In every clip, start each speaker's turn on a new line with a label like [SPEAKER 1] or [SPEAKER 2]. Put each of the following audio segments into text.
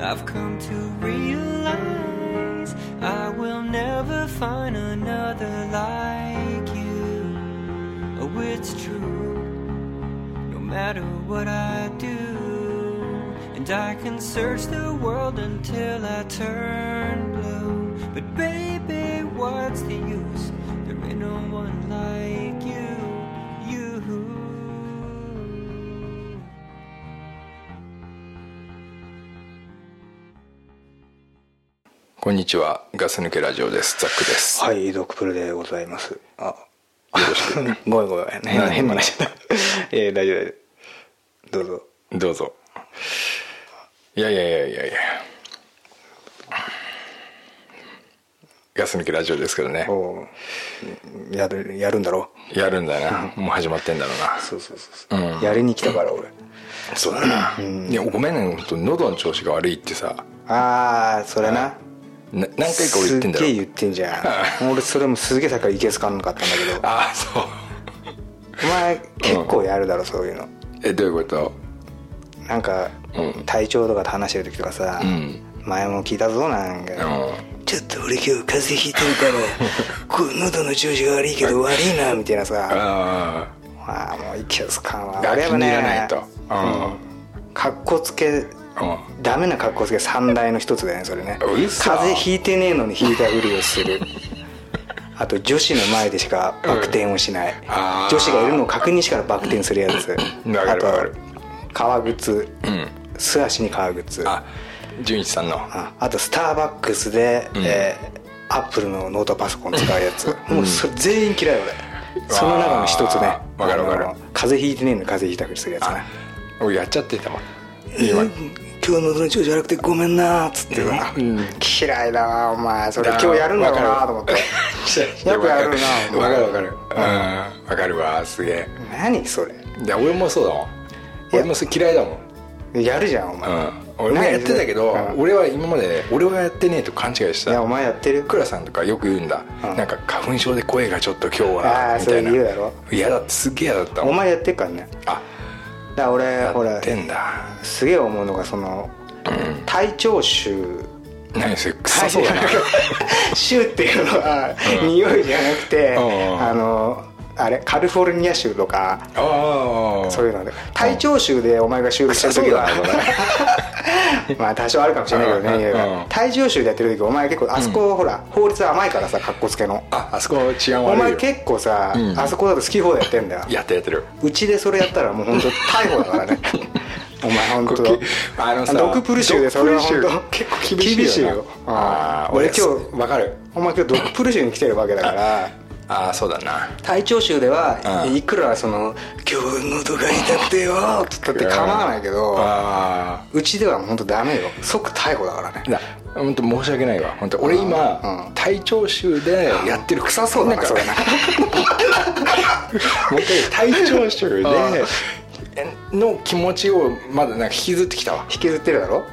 [SPEAKER 1] I've come to realize I will never find another like you. Oh, it's true. No matter what I do, and I can search the world until I turn blue. But baby, what's the use? There ain't no one like you,
[SPEAKER 2] こんにちはガス抜けラジオですザックです
[SPEAKER 3] はい、ドクプルでございます。あ、よろしく。ごめんごめん。変な変な話だ。えー、大丈夫。どうぞ。
[SPEAKER 2] どうぞいやいやいやいやいやガス抜けラジオですけどね
[SPEAKER 3] おうやる、やるんだろ
[SPEAKER 2] やるんだな もう始まってんだろうな
[SPEAKER 3] そうそうそうそう、やりに来たから、俺。
[SPEAKER 2] そうだな、いやごめんね本当喉の調子が悪いってさ
[SPEAKER 3] あー、それな。
[SPEAKER 2] な何回か俺言ってんだろ。
[SPEAKER 3] すっげえ言ってんじゃん。俺、それもすげえさっきからいけすかんなかったんだけど。
[SPEAKER 2] ああそう。
[SPEAKER 3] お前、結構やるだろ、そういうの。
[SPEAKER 2] えどういうこと？
[SPEAKER 3] なんか、
[SPEAKER 2] うん。
[SPEAKER 3] 体調とかで話してる時とかさ、
[SPEAKER 2] ん。
[SPEAKER 3] 前も聞いたぞなんか、
[SPEAKER 2] う
[SPEAKER 3] ちょっと俺今日風邪ひいてるから こう喉の調子が悪いけど悪いなみたいなさ。
[SPEAKER 2] あ
[SPEAKER 3] まあもういけすかんわ
[SPEAKER 2] あ
[SPEAKER 3] 俺はねかっこつけ
[SPEAKER 2] うん。うん
[SPEAKER 3] ダメなかっこつけ三大の一つだよねそれね。
[SPEAKER 2] 嘘。
[SPEAKER 3] 風邪ひいてねえのにひいたふりをする。あと女子の前でしかバク転をしない、
[SPEAKER 2] あー。
[SPEAKER 3] 女子がいるのを確認してからバク転するやつ。
[SPEAKER 2] る
[SPEAKER 3] あと革靴、
[SPEAKER 2] うん。
[SPEAKER 3] 素足に革靴。
[SPEAKER 2] あ純一さんの。
[SPEAKER 3] ああとスターバックスで、えーアップルのノートパソコン使うやつ、もうそれ全員嫌い俺その中の一つね。
[SPEAKER 2] わかるわかる。
[SPEAKER 3] 風邪ひいてねえのに風邪ひいたふりするやつね。
[SPEAKER 2] 俺やっちゃってたわ。
[SPEAKER 3] 今今日喉の調子悪くてごめんなーっつって。さ、
[SPEAKER 2] うん。
[SPEAKER 3] 嫌いだわお前。それ今日やるんだろうなと思って。よくやるな
[SPEAKER 2] わかるわかる。うん。わかるわすげえ。
[SPEAKER 3] 何それ。
[SPEAKER 2] いや俺もそうだもん俺もそれ嫌いだもん。
[SPEAKER 3] やるじゃんお前、
[SPEAKER 2] うん。俺もやってたけど
[SPEAKER 3] うん。
[SPEAKER 2] 俺は今まで俺はやってねえと勘違いしてた。
[SPEAKER 3] いやお前やってる。
[SPEAKER 2] クラさんとかよく言うんだ。
[SPEAKER 3] うん。
[SPEAKER 2] なんか花粉症で声がちょっと今日はみたいな。
[SPEAKER 3] 言うだろ。
[SPEAKER 2] 嫌だってすっげえ嫌だった
[SPEAKER 3] お前やってっからね。
[SPEAKER 2] あ
[SPEAKER 3] だ俺
[SPEAKER 2] や
[SPEAKER 3] ほらすげえ思うのがその、体調臭。
[SPEAKER 2] 何それ臭そうだな。
[SPEAKER 3] 臭っていうのは、匂いじゃなくて、
[SPEAKER 2] うん。
[SPEAKER 3] あのあれカリフォルニア州とか
[SPEAKER 2] ああ。
[SPEAKER 3] そういうので。体調臭でお前が収録してる時は まあ多少あるかもしれないけどね体調臭で。やってる時お前結構あそこ、ほら法律甘いからさかっこつけの。
[SPEAKER 2] ああそこ治安
[SPEAKER 3] お前
[SPEAKER 2] 悪いよ。
[SPEAKER 3] 結構さ、
[SPEAKER 2] うん。
[SPEAKER 3] あそこだと好き放題やってんだよ。
[SPEAKER 2] やってるやってる。
[SPEAKER 3] うちでそれやったらもう本当逮捕だからね。お前本当
[SPEAKER 2] あのさ
[SPEAKER 3] ドクプル州でそれは本当
[SPEAKER 2] 州。結構厳しいよな。
[SPEAKER 3] よ
[SPEAKER 2] あー
[SPEAKER 3] 俺今日
[SPEAKER 2] わかる。
[SPEAKER 3] お前今日ドクプル州に来てるわけだから
[SPEAKER 2] ああそうだな。
[SPEAKER 3] 体調州では
[SPEAKER 2] うん。
[SPEAKER 3] いくらその「今日喉が痛くてよ」っつったって構わないけど
[SPEAKER 2] あ
[SPEAKER 3] うちでは本当ダメよ。即逮捕だからね。
[SPEAKER 2] 本当申し訳ないわ。本当俺今、
[SPEAKER 3] うん。
[SPEAKER 2] 体調臭でやってる
[SPEAKER 3] 臭そうだ
[SPEAKER 2] か
[SPEAKER 3] それな。
[SPEAKER 2] もう一回体調臭での気持ちをまだなんか引きずってきたわ。
[SPEAKER 3] 引きずってるだろ？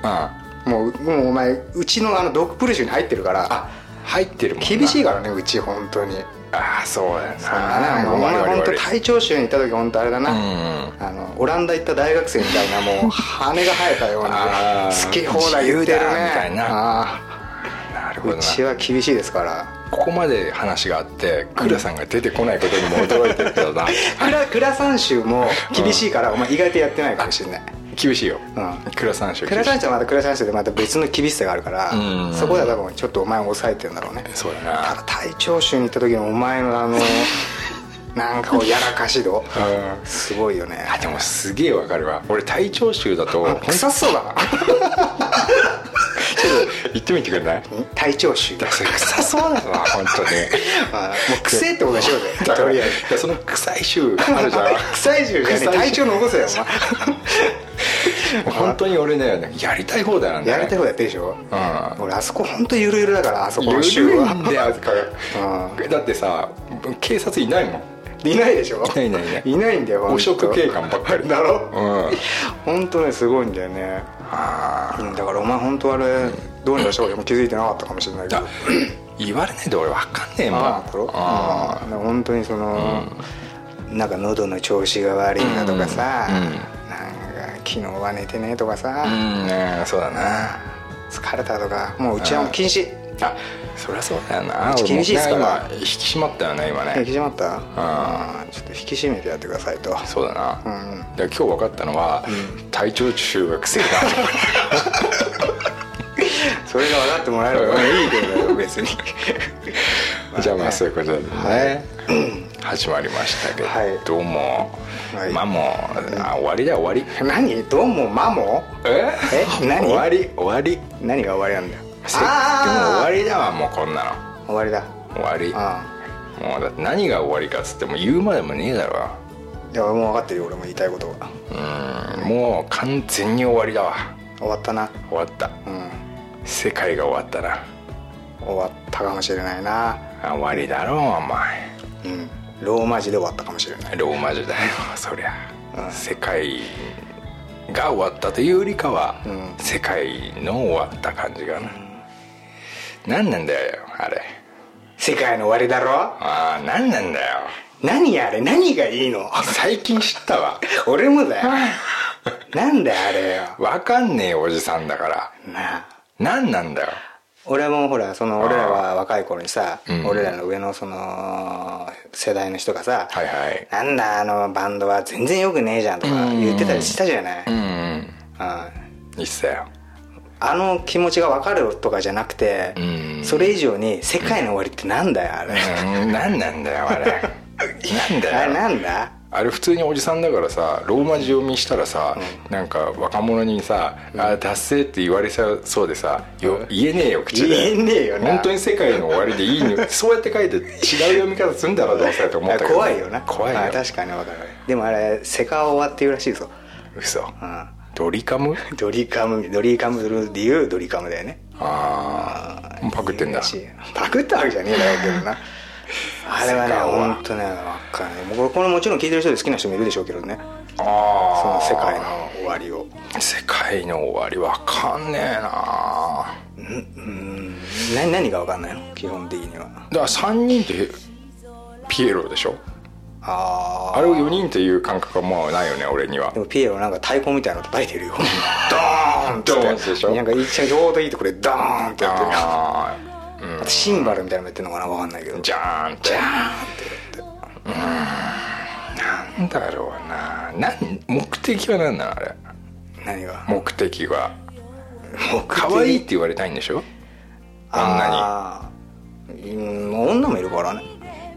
[SPEAKER 2] うん。
[SPEAKER 3] もうもうお前うちのあのドクプル州に入ってるから
[SPEAKER 2] あ入ってるもんな。
[SPEAKER 3] 厳しいからねうち本当に。
[SPEAKER 2] ああそうだよ
[SPEAKER 3] そんな
[SPEAKER 2] な
[SPEAKER 3] ね。お前本当
[SPEAKER 2] 悪い悪い悪い
[SPEAKER 3] 体調州に行った時本当あれだな、
[SPEAKER 2] うん。
[SPEAKER 3] あのオランダ行った大学生みたいなもう羽が生えたよう
[SPEAKER 2] あ
[SPEAKER 3] な
[SPEAKER 2] ー
[SPEAKER 3] 好き放題言うてるね。
[SPEAKER 2] みたいな。なるほどな。
[SPEAKER 3] うちは厳しいですから。
[SPEAKER 2] ここまで話があって倉さんが出てこないことにも驚いてるけどな。
[SPEAKER 3] 倉倉山州も厳しいから、お前意外とやってないかもしれない
[SPEAKER 2] 厳しいよ。
[SPEAKER 3] うん。
[SPEAKER 2] 倉さん州
[SPEAKER 3] 倉山州はまた倉山州でまた別の厳しさがあるから
[SPEAKER 2] うん。
[SPEAKER 3] そこでは多分ちょっとお前を抑えてるんだろうね。
[SPEAKER 2] そうだな。
[SPEAKER 3] ただ体調州に行った時のお前のあの なんかこうやらかし度
[SPEAKER 2] うん。
[SPEAKER 3] すごいよね。
[SPEAKER 2] あでもすげえわかるわ。俺体調臭だと
[SPEAKER 3] 臭そうだな。
[SPEAKER 2] 言ってみてくれない？
[SPEAKER 3] 体調臭
[SPEAKER 2] 臭そうだわ本当に。
[SPEAKER 3] あもう癖ってことでしょうね。
[SPEAKER 2] だから
[SPEAKER 3] とりあえず。
[SPEAKER 2] その臭い臭あるじゃん。
[SPEAKER 3] 臭い臭じゃねえ。体調残せよお前
[SPEAKER 2] 本当に俺ねやりたい放題なんだよ、ね、
[SPEAKER 3] やりたいことやってるでしょ？
[SPEAKER 2] うん。
[SPEAKER 3] 俺あそこ本当ゆるゆるだからあそこの州
[SPEAKER 2] い
[SPEAKER 3] は
[SPEAKER 2] んだよ。あそこ
[SPEAKER 3] う
[SPEAKER 2] だってさ警察いないもん。
[SPEAKER 3] いないでしょ？
[SPEAKER 2] いないいないいない。
[SPEAKER 3] いないんだよ
[SPEAKER 2] 汚職警官ばっかり。
[SPEAKER 3] だろ？
[SPEAKER 2] うん。
[SPEAKER 3] 本当ねすごいんだよね。だからお前本当あれどうにかした方気づいてなかったかもしれないけど。
[SPEAKER 2] あ言われないで俺分かんねえもん。
[SPEAKER 3] ああだろ？
[SPEAKER 2] あ
[SPEAKER 3] うん。本当にその、なんか喉の調子が悪いなとかさ、
[SPEAKER 2] うん
[SPEAKER 3] 昨日は寝てねとかさ、
[SPEAKER 2] うんねそうだな。
[SPEAKER 3] 疲れたとか。もううちはもう禁止。
[SPEAKER 2] あそりゃそうだよな。
[SPEAKER 3] 厳しいっすから。
[SPEAKER 2] 今引き締まったよね今ね。
[SPEAKER 3] 引き締まった。あちょっと引き締めてやってくださいと。
[SPEAKER 2] そうだな、
[SPEAKER 3] うん。
[SPEAKER 2] で今日分かったのは、体調中学生だ
[SPEAKER 3] それが分かってもらえればいいけど別に。
[SPEAKER 2] じゃあまあそういうことでね、始まりましたけ
[SPEAKER 3] はい
[SPEAKER 2] ども、
[SPEAKER 3] はい。
[SPEAKER 2] まあもうあ終わりだ終わり。
[SPEAKER 3] 何？どうもマモ？
[SPEAKER 2] え？
[SPEAKER 3] え？何？
[SPEAKER 2] 終わり？終わり？
[SPEAKER 3] 何が終わりなんだよ？
[SPEAKER 2] せでも終わりだわもうこんなの。
[SPEAKER 3] 終わりだ。
[SPEAKER 2] 終わり。
[SPEAKER 3] あ
[SPEAKER 2] もうだって何が終わりかっつっても言うまでもねえだろ。
[SPEAKER 3] あいやもう分かってるよ俺も言いたいことが。
[SPEAKER 2] うん。もう完全に終わりだわ。
[SPEAKER 3] 終わったな。
[SPEAKER 2] 終わった。
[SPEAKER 3] うん。
[SPEAKER 2] 世界が終わったな。
[SPEAKER 3] 終わったかもしれないな。
[SPEAKER 2] あ終わりだろうお前。
[SPEAKER 3] うんローマ字で終わったかもしれない。
[SPEAKER 2] ローマ字だよそりゃ、世界が終わったというよりかは、
[SPEAKER 3] うん。
[SPEAKER 2] 世界の終わった感じかな、何なんだよあれ。
[SPEAKER 3] 世界の終わりだろ？
[SPEAKER 2] ああ何なんだよ。
[SPEAKER 3] 何あれ？何がいいの？
[SPEAKER 2] 最近知ったわ。
[SPEAKER 3] 俺もだよ。なんだよあれよ？
[SPEAKER 2] わかんねえおじさんだから。
[SPEAKER 3] なあ。
[SPEAKER 2] 何なんだよ
[SPEAKER 3] 俺もほらその俺らが若い頃にさ、
[SPEAKER 2] うん。
[SPEAKER 3] 俺らの上のその世代の人がさ「
[SPEAKER 2] はいはい。
[SPEAKER 3] なんだあのバンドは全然よくねえじゃん」とか言ってたりしたじゃない、
[SPEAKER 2] うんうん。
[SPEAKER 3] うん。
[SPEAKER 2] いいっすよ。
[SPEAKER 3] あの気持ちが分かるとかじゃなくて、
[SPEAKER 2] うん。
[SPEAKER 3] それ以上に世界の終わりってなんだよあれ、
[SPEAKER 2] うん。何なんだよあれ。なんだ
[SPEAKER 3] あれ
[SPEAKER 2] よ
[SPEAKER 3] なんだ？
[SPEAKER 2] あれ普通におじさんだからさローマ字読みしたらさ、なんか若者にさ「あ達成」って言われそうでさよ言えねえよ口で。
[SPEAKER 3] 言えねえよな。
[SPEAKER 2] 本当に世界の終わりでいいの そうやって書いて違う読み方すんだろどうせと思ったけど。
[SPEAKER 3] 怖いよな。
[SPEAKER 2] 怖いよ。
[SPEAKER 3] あ確かに分かる。でもあれセカオワっていうらしいぞ、
[SPEAKER 2] 嘘。
[SPEAKER 3] うん、
[SPEAKER 2] ドリカム？
[SPEAKER 3] ドリカム。ドリカムでいうドリカムだよね。
[SPEAKER 2] ああパクってんだ。
[SPEAKER 3] パクったわけじゃねえだろうけどなあれはね本当ね分かんない。これもちろん聞いてる人で好きな人もいるでしょうけどね。そ
[SPEAKER 2] ああ
[SPEAKER 3] の世界の終わりを。
[SPEAKER 2] 世界の終わりわかんねえな。
[SPEAKER 3] うん何何が分かんないの？基本的には。
[SPEAKER 2] だから3人ってピエロでしょ？
[SPEAKER 3] あ
[SPEAKER 2] あれを4人っていう感覚はもうないよね俺には。
[SPEAKER 3] でもピエロなんか太鼓みたいなの叩いてるよ。ドーンって
[SPEAKER 2] ドーでしょ？
[SPEAKER 3] なんか一番ちょうどいいところでドーンってやってるシンバルみたいなのもやってるのかな分かんないけど。
[SPEAKER 2] あじゃーんって。
[SPEAKER 3] ジャーンって。やって
[SPEAKER 2] なんだろうな。なん目的は何なのあれ？
[SPEAKER 3] 何が？
[SPEAKER 2] 目的は。
[SPEAKER 3] 目的？
[SPEAKER 2] 可愛いって言われたいんでしょ？女
[SPEAKER 3] あー。うん女もいるからね。
[SPEAKER 2] に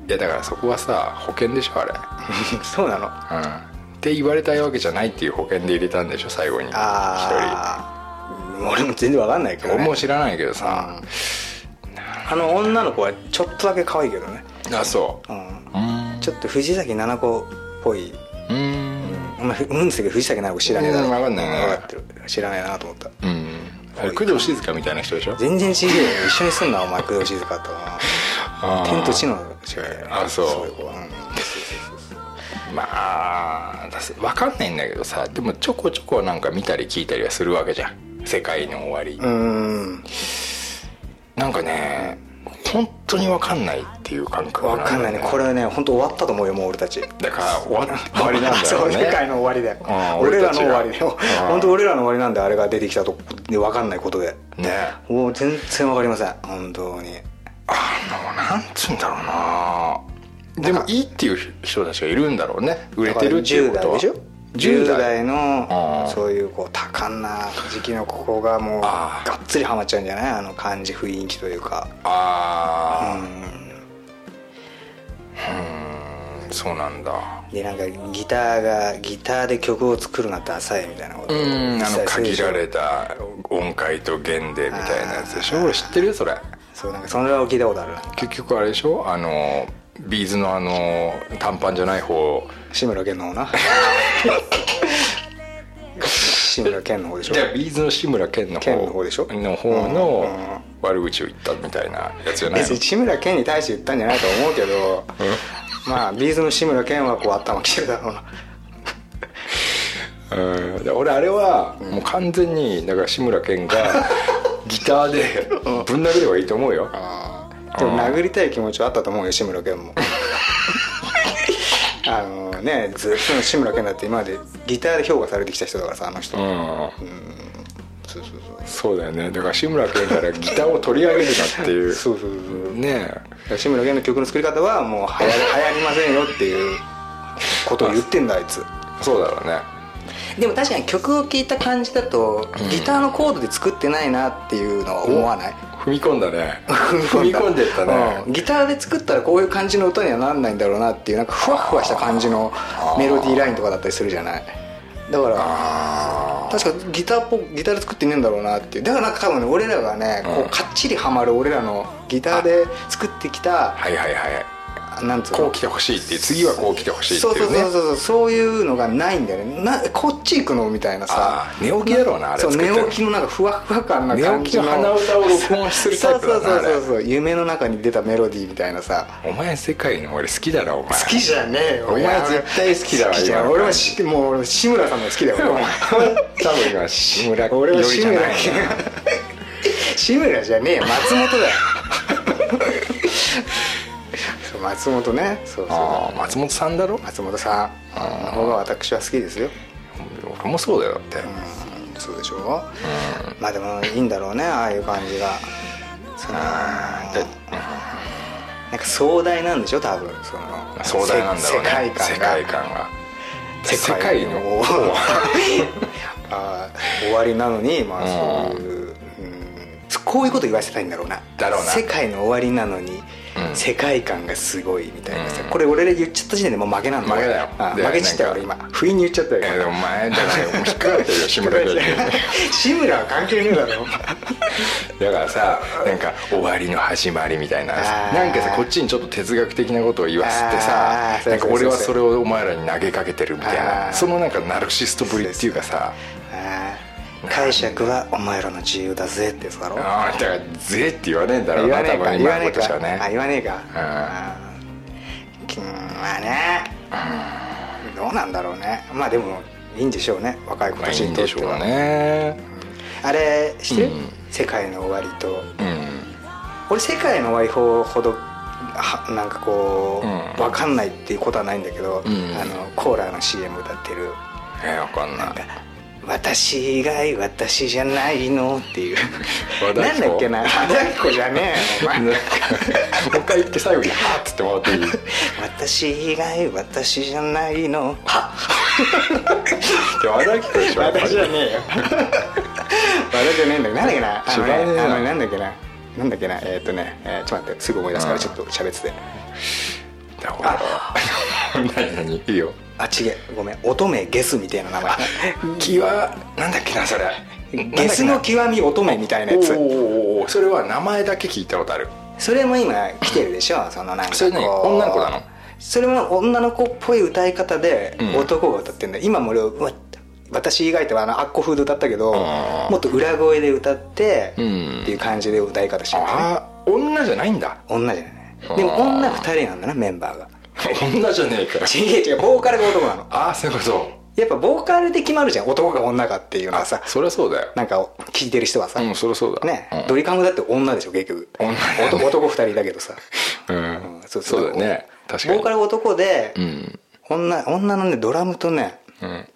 [SPEAKER 2] いやだからそこはさ保険でしょあれ。
[SPEAKER 3] そうなの。
[SPEAKER 2] うん。って言われたいわけじゃないっていう保険で入れたんでしょ最後に。一人。
[SPEAKER 3] ああ俺も全然分かんないけどね。
[SPEAKER 2] 俺も知らないけどさ
[SPEAKER 3] あの女の子はちょっとだけ可愛いけどね。
[SPEAKER 2] あそ
[SPEAKER 3] う。ん
[SPEAKER 2] ううん。
[SPEAKER 3] ちょっと藤崎奈々子っぽい。
[SPEAKER 2] うん。
[SPEAKER 3] お前うんですけど藤崎奈々子知らねえだ
[SPEAKER 2] 分かんないね。
[SPEAKER 3] 分かってる。知らないなと思った。
[SPEAKER 2] うん。あれ工藤静香みたいな人でしょ？
[SPEAKER 3] 全然違えよ一緒にすんなお前工藤静香と。
[SPEAKER 2] あー。
[SPEAKER 3] 天と地の違いだよ
[SPEAKER 2] あそう。
[SPEAKER 3] そういう子。はうん。
[SPEAKER 2] まあ私分かんないんだけどさでもちょこちょこなんか見たり聞いたりはするわけじゃん。世界の終わり、
[SPEAKER 3] うーん
[SPEAKER 2] なんかね本当に分かんないっていう感覚
[SPEAKER 3] 分かんないね。これはね本当終わったと思うよもう俺たち。
[SPEAKER 2] だから終わ 終わりなんだよ
[SPEAKER 3] そう
[SPEAKER 2] ね
[SPEAKER 3] 世界の終わりだよ。
[SPEAKER 2] うん
[SPEAKER 3] 俺らの終わりだよ。
[SPEAKER 2] うん
[SPEAKER 3] 本当俺らの終わりなんであれが出てきたとで分かんないことで。
[SPEAKER 2] ね
[SPEAKER 3] もう全然分かりません。本当に。
[SPEAKER 2] あのなんつうんだろうな。でもいいっていう人たちがいるんだろうね。売れてるっていう
[SPEAKER 3] 10
[SPEAKER 2] ことは。
[SPEAKER 3] 代でしょ？10代のそういうこう多感な時期のここがもうがっつりハマっちゃうんじゃない？あの感じ雰囲気というか。
[SPEAKER 2] ああ。
[SPEAKER 3] うん。
[SPEAKER 2] うん。そうなんだ。
[SPEAKER 3] でなんかギターがギターで曲を作るなって浅いみたいなこと。を
[SPEAKER 2] うんあの限られた音階と弦でみたいなやつでしょ？俺知ってるよそれ。
[SPEAKER 3] そうなんかそれを聞いたことある。
[SPEAKER 2] 結局あれでしょ？あの B'zのあの短パンじゃない方。
[SPEAKER 3] 志村けんの方な。志村けんの方でしょ？
[SPEAKER 2] じゃあ B'zの志村けんの方。
[SPEAKER 3] けんの方でしょ？
[SPEAKER 2] の方の悪口を言ったみたいなやつじゃないの？
[SPEAKER 3] 別に志村けんに対して言ったんじゃないと思うけどまあ B'zの志村けんはこう頭きてるだろうな。
[SPEAKER 2] うん。で俺あれはもう完全にだから志村けんがギターでぶん殴ればいいと思うよ
[SPEAKER 3] でも殴りたい気持ちはあったと思うよ志村けんも。あのねずっと志村けんだって今までギターで評価されてきた人だからさあの人、
[SPEAKER 2] うん。
[SPEAKER 3] そうそうそう。
[SPEAKER 2] そうだよね。だから志村けんからギターを取り上げるなっていう。
[SPEAKER 3] そうそうそう
[SPEAKER 2] ね
[SPEAKER 3] 志村けんの曲の作り方はもう流行り流行りませんよっていうことを言ってんだあいつ。
[SPEAKER 2] そうだろうね
[SPEAKER 3] でも確かに曲を聴いた感じだと、ギターのコードで作ってないなっていうのは思わない？
[SPEAKER 2] 踏み込んだ ね。踏み込んでったね。
[SPEAKER 3] うん。ギターで作ったらこういう感じの歌にはなんないんだろうなっていうなんかふわふわした感じのメロディーラインとかだったりするじゃない？だから確かギターっぽギターで作ってねえんだろうなっていう。だからなんか多分ね俺らがねこうかっちりハマる俺らのギターで作ってきた
[SPEAKER 2] はいはいはい
[SPEAKER 3] なんつうの？
[SPEAKER 2] こう来てほしいっていう次はこう来てほしいって
[SPEAKER 3] そう
[SPEAKER 2] いうね
[SPEAKER 3] そうそうそうそういうのがないんだよね。なこっち行くのみたいなさ。
[SPEAKER 2] 寝起きだろうなあれ
[SPEAKER 3] そう寝起きのなんかふわふわ感な感じの
[SPEAKER 2] 寝起きの鼻歌を録音するタイプだな
[SPEAKER 3] そうそうそうそう夢の中に出たメロディーみたいなさ。
[SPEAKER 2] お前世界の俺好きだろお前。
[SPEAKER 3] 好きじゃねえよ
[SPEAKER 2] お前。絶対好きだわ
[SPEAKER 3] 好きじゃ俺はしもう志村さんも好きだよ
[SPEAKER 2] 多分今志村
[SPEAKER 3] 俺は志村志村じゃねえよ松本だよ。そう松本ね。そう
[SPEAKER 2] あ
[SPEAKER 3] そ
[SPEAKER 2] あ松本さんだろ？
[SPEAKER 3] う松本さん。の方が私は好きですよ。
[SPEAKER 2] 俺もそうだよだって。
[SPEAKER 3] うんそうでしょ？まあでもいいんだろうねああいう感じが。その
[SPEAKER 2] で
[SPEAKER 3] なんか壮大なんでしょ？多分。その
[SPEAKER 2] 壮大なんだろうね。
[SPEAKER 3] 世界観が。
[SPEAKER 2] 世界観が。世界の。
[SPEAKER 3] 終わりなのにまあそういう、うん、こういうこと言わせたいんだろうな。
[SPEAKER 2] だろうな。
[SPEAKER 3] 世界の終わりなのに、
[SPEAKER 2] うん
[SPEAKER 3] 世界観がすごいみたいなさ、
[SPEAKER 2] うん。
[SPEAKER 3] これ俺で言っちゃった時点でもう負けなんだ。
[SPEAKER 2] 負けだよ。
[SPEAKER 3] 負けちったよ俺今。不意に言っちゃったよ
[SPEAKER 2] でもお前だから引っかかってるよ志村けんに。
[SPEAKER 3] 志村は関係ねえだろ
[SPEAKER 2] だからさなんか終わりの始まりみたいななんかさこっちにちょっと哲学的なことを言わせて
[SPEAKER 3] あ
[SPEAKER 2] さ
[SPEAKER 3] ー
[SPEAKER 2] なんか俺はそれをお前らに投げかけてるみたい
[SPEAKER 3] あ
[SPEAKER 2] な
[SPEAKER 3] ー。
[SPEAKER 2] そのなんかナルシストぶりっていうかさ
[SPEAKER 3] 解釈はお前らの自由だぜってやつだろ。
[SPEAKER 2] ああだから「ぜ」って言わねえんだろうな
[SPEAKER 3] 言わねえか
[SPEAKER 2] 多分今の
[SPEAKER 3] 言わねえか。
[SPEAKER 2] ことしかね。
[SPEAKER 3] あ言わねえか。うん。まあねどうなんだろうね。まあでもいいんでしょうね若い子たちにとっては。
[SPEAKER 2] でしょうね。
[SPEAKER 3] あれ知ってる、
[SPEAKER 2] うん。
[SPEAKER 3] 世界の終わりと。
[SPEAKER 2] うん。
[SPEAKER 3] 俺世界の終わりほどはなんかこう、
[SPEAKER 2] うん。
[SPEAKER 3] 分かんないっていうことはないんだけど、
[SPEAKER 2] うん。
[SPEAKER 3] あのコーラの CM 歌ってる。
[SPEAKER 2] えわかんない
[SPEAKER 3] 私以外私じゃないのっていう。なんだっけな？和田アキ子じゃねえ
[SPEAKER 2] もう一回言って最後に「はーっつってもらっていい？
[SPEAKER 3] 私以外私じゃないの。
[SPEAKER 2] で 和田アキ子でしょやっぱり。
[SPEAKER 3] 私じゃねえよ。和田じゃねえんだけどなんだっけな？あの
[SPEAKER 2] ね
[SPEAKER 3] あのなんだっけな？なんだっけな？えーっとね、えーちょっと待ってすぐ思い出すから
[SPEAKER 2] うん。
[SPEAKER 3] ちょっと喋ってて
[SPEAKER 2] だから何何？いいよ。
[SPEAKER 3] あちげごめん。乙女ゲスみたいな名前。
[SPEAKER 2] 気はなんだっけなそれ。
[SPEAKER 3] ゲスの極み乙女みたいなやつ。
[SPEAKER 2] おー。おそれは名前だけ聞いたことある。
[SPEAKER 3] それも今来てるでしょ？そのなんかこう。
[SPEAKER 2] それ何？女の子なの？
[SPEAKER 3] それも女の子っぽい歌い方で
[SPEAKER 2] うん。
[SPEAKER 3] 男が歌ってんだ。よ今も俺うわ私以外ってはあのアッコ風で歌ったけど
[SPEAKER 2] ん
[SPEAKER 3] もっと裏声で歌って
[SPEAKER 2] うん。
[SPEAKER 3] っていう感じで歌い方してるね。
[SPEAKER 2] ああ女じゃないんだ。
[SPEAKER 3] 女じゃないでも女2人なんだなメンバーが。
[SPEAKER 2] 女じゃねえか
[SPEAKER 3] 違う違うボーカルが男なの。
[SPEAKER 2] ああそういうこと。
[SPEAKER 3] やっぱボーカルで決まるじゃん男か女かっていうのはさ。
[SPEAKER 2] そりゃそうだよ。
[SPEAKER 3] なんか聞いてる人はさ。
[SPEAKER 2] うんそりゃそうだ。
[SPEAKER 3] ね
[SPEAKER 2] うん。
[SPEAKER 3] ドリカムだって女でしょ結局。
[SPEAKER 2] 女だね。
[SPEAKER 3] 男男2人だけどさ。
[SPEAKER 2] うん。
[SPEAKER 3] そう
[SPEAKER 2] そうだよね。確かに。
[SPEAKER 3] ボーカルが男で
[SPEAKER 2] うん。
[SPEAKER 3] 女女のねドラムとね
[SPEAKER 2] うん。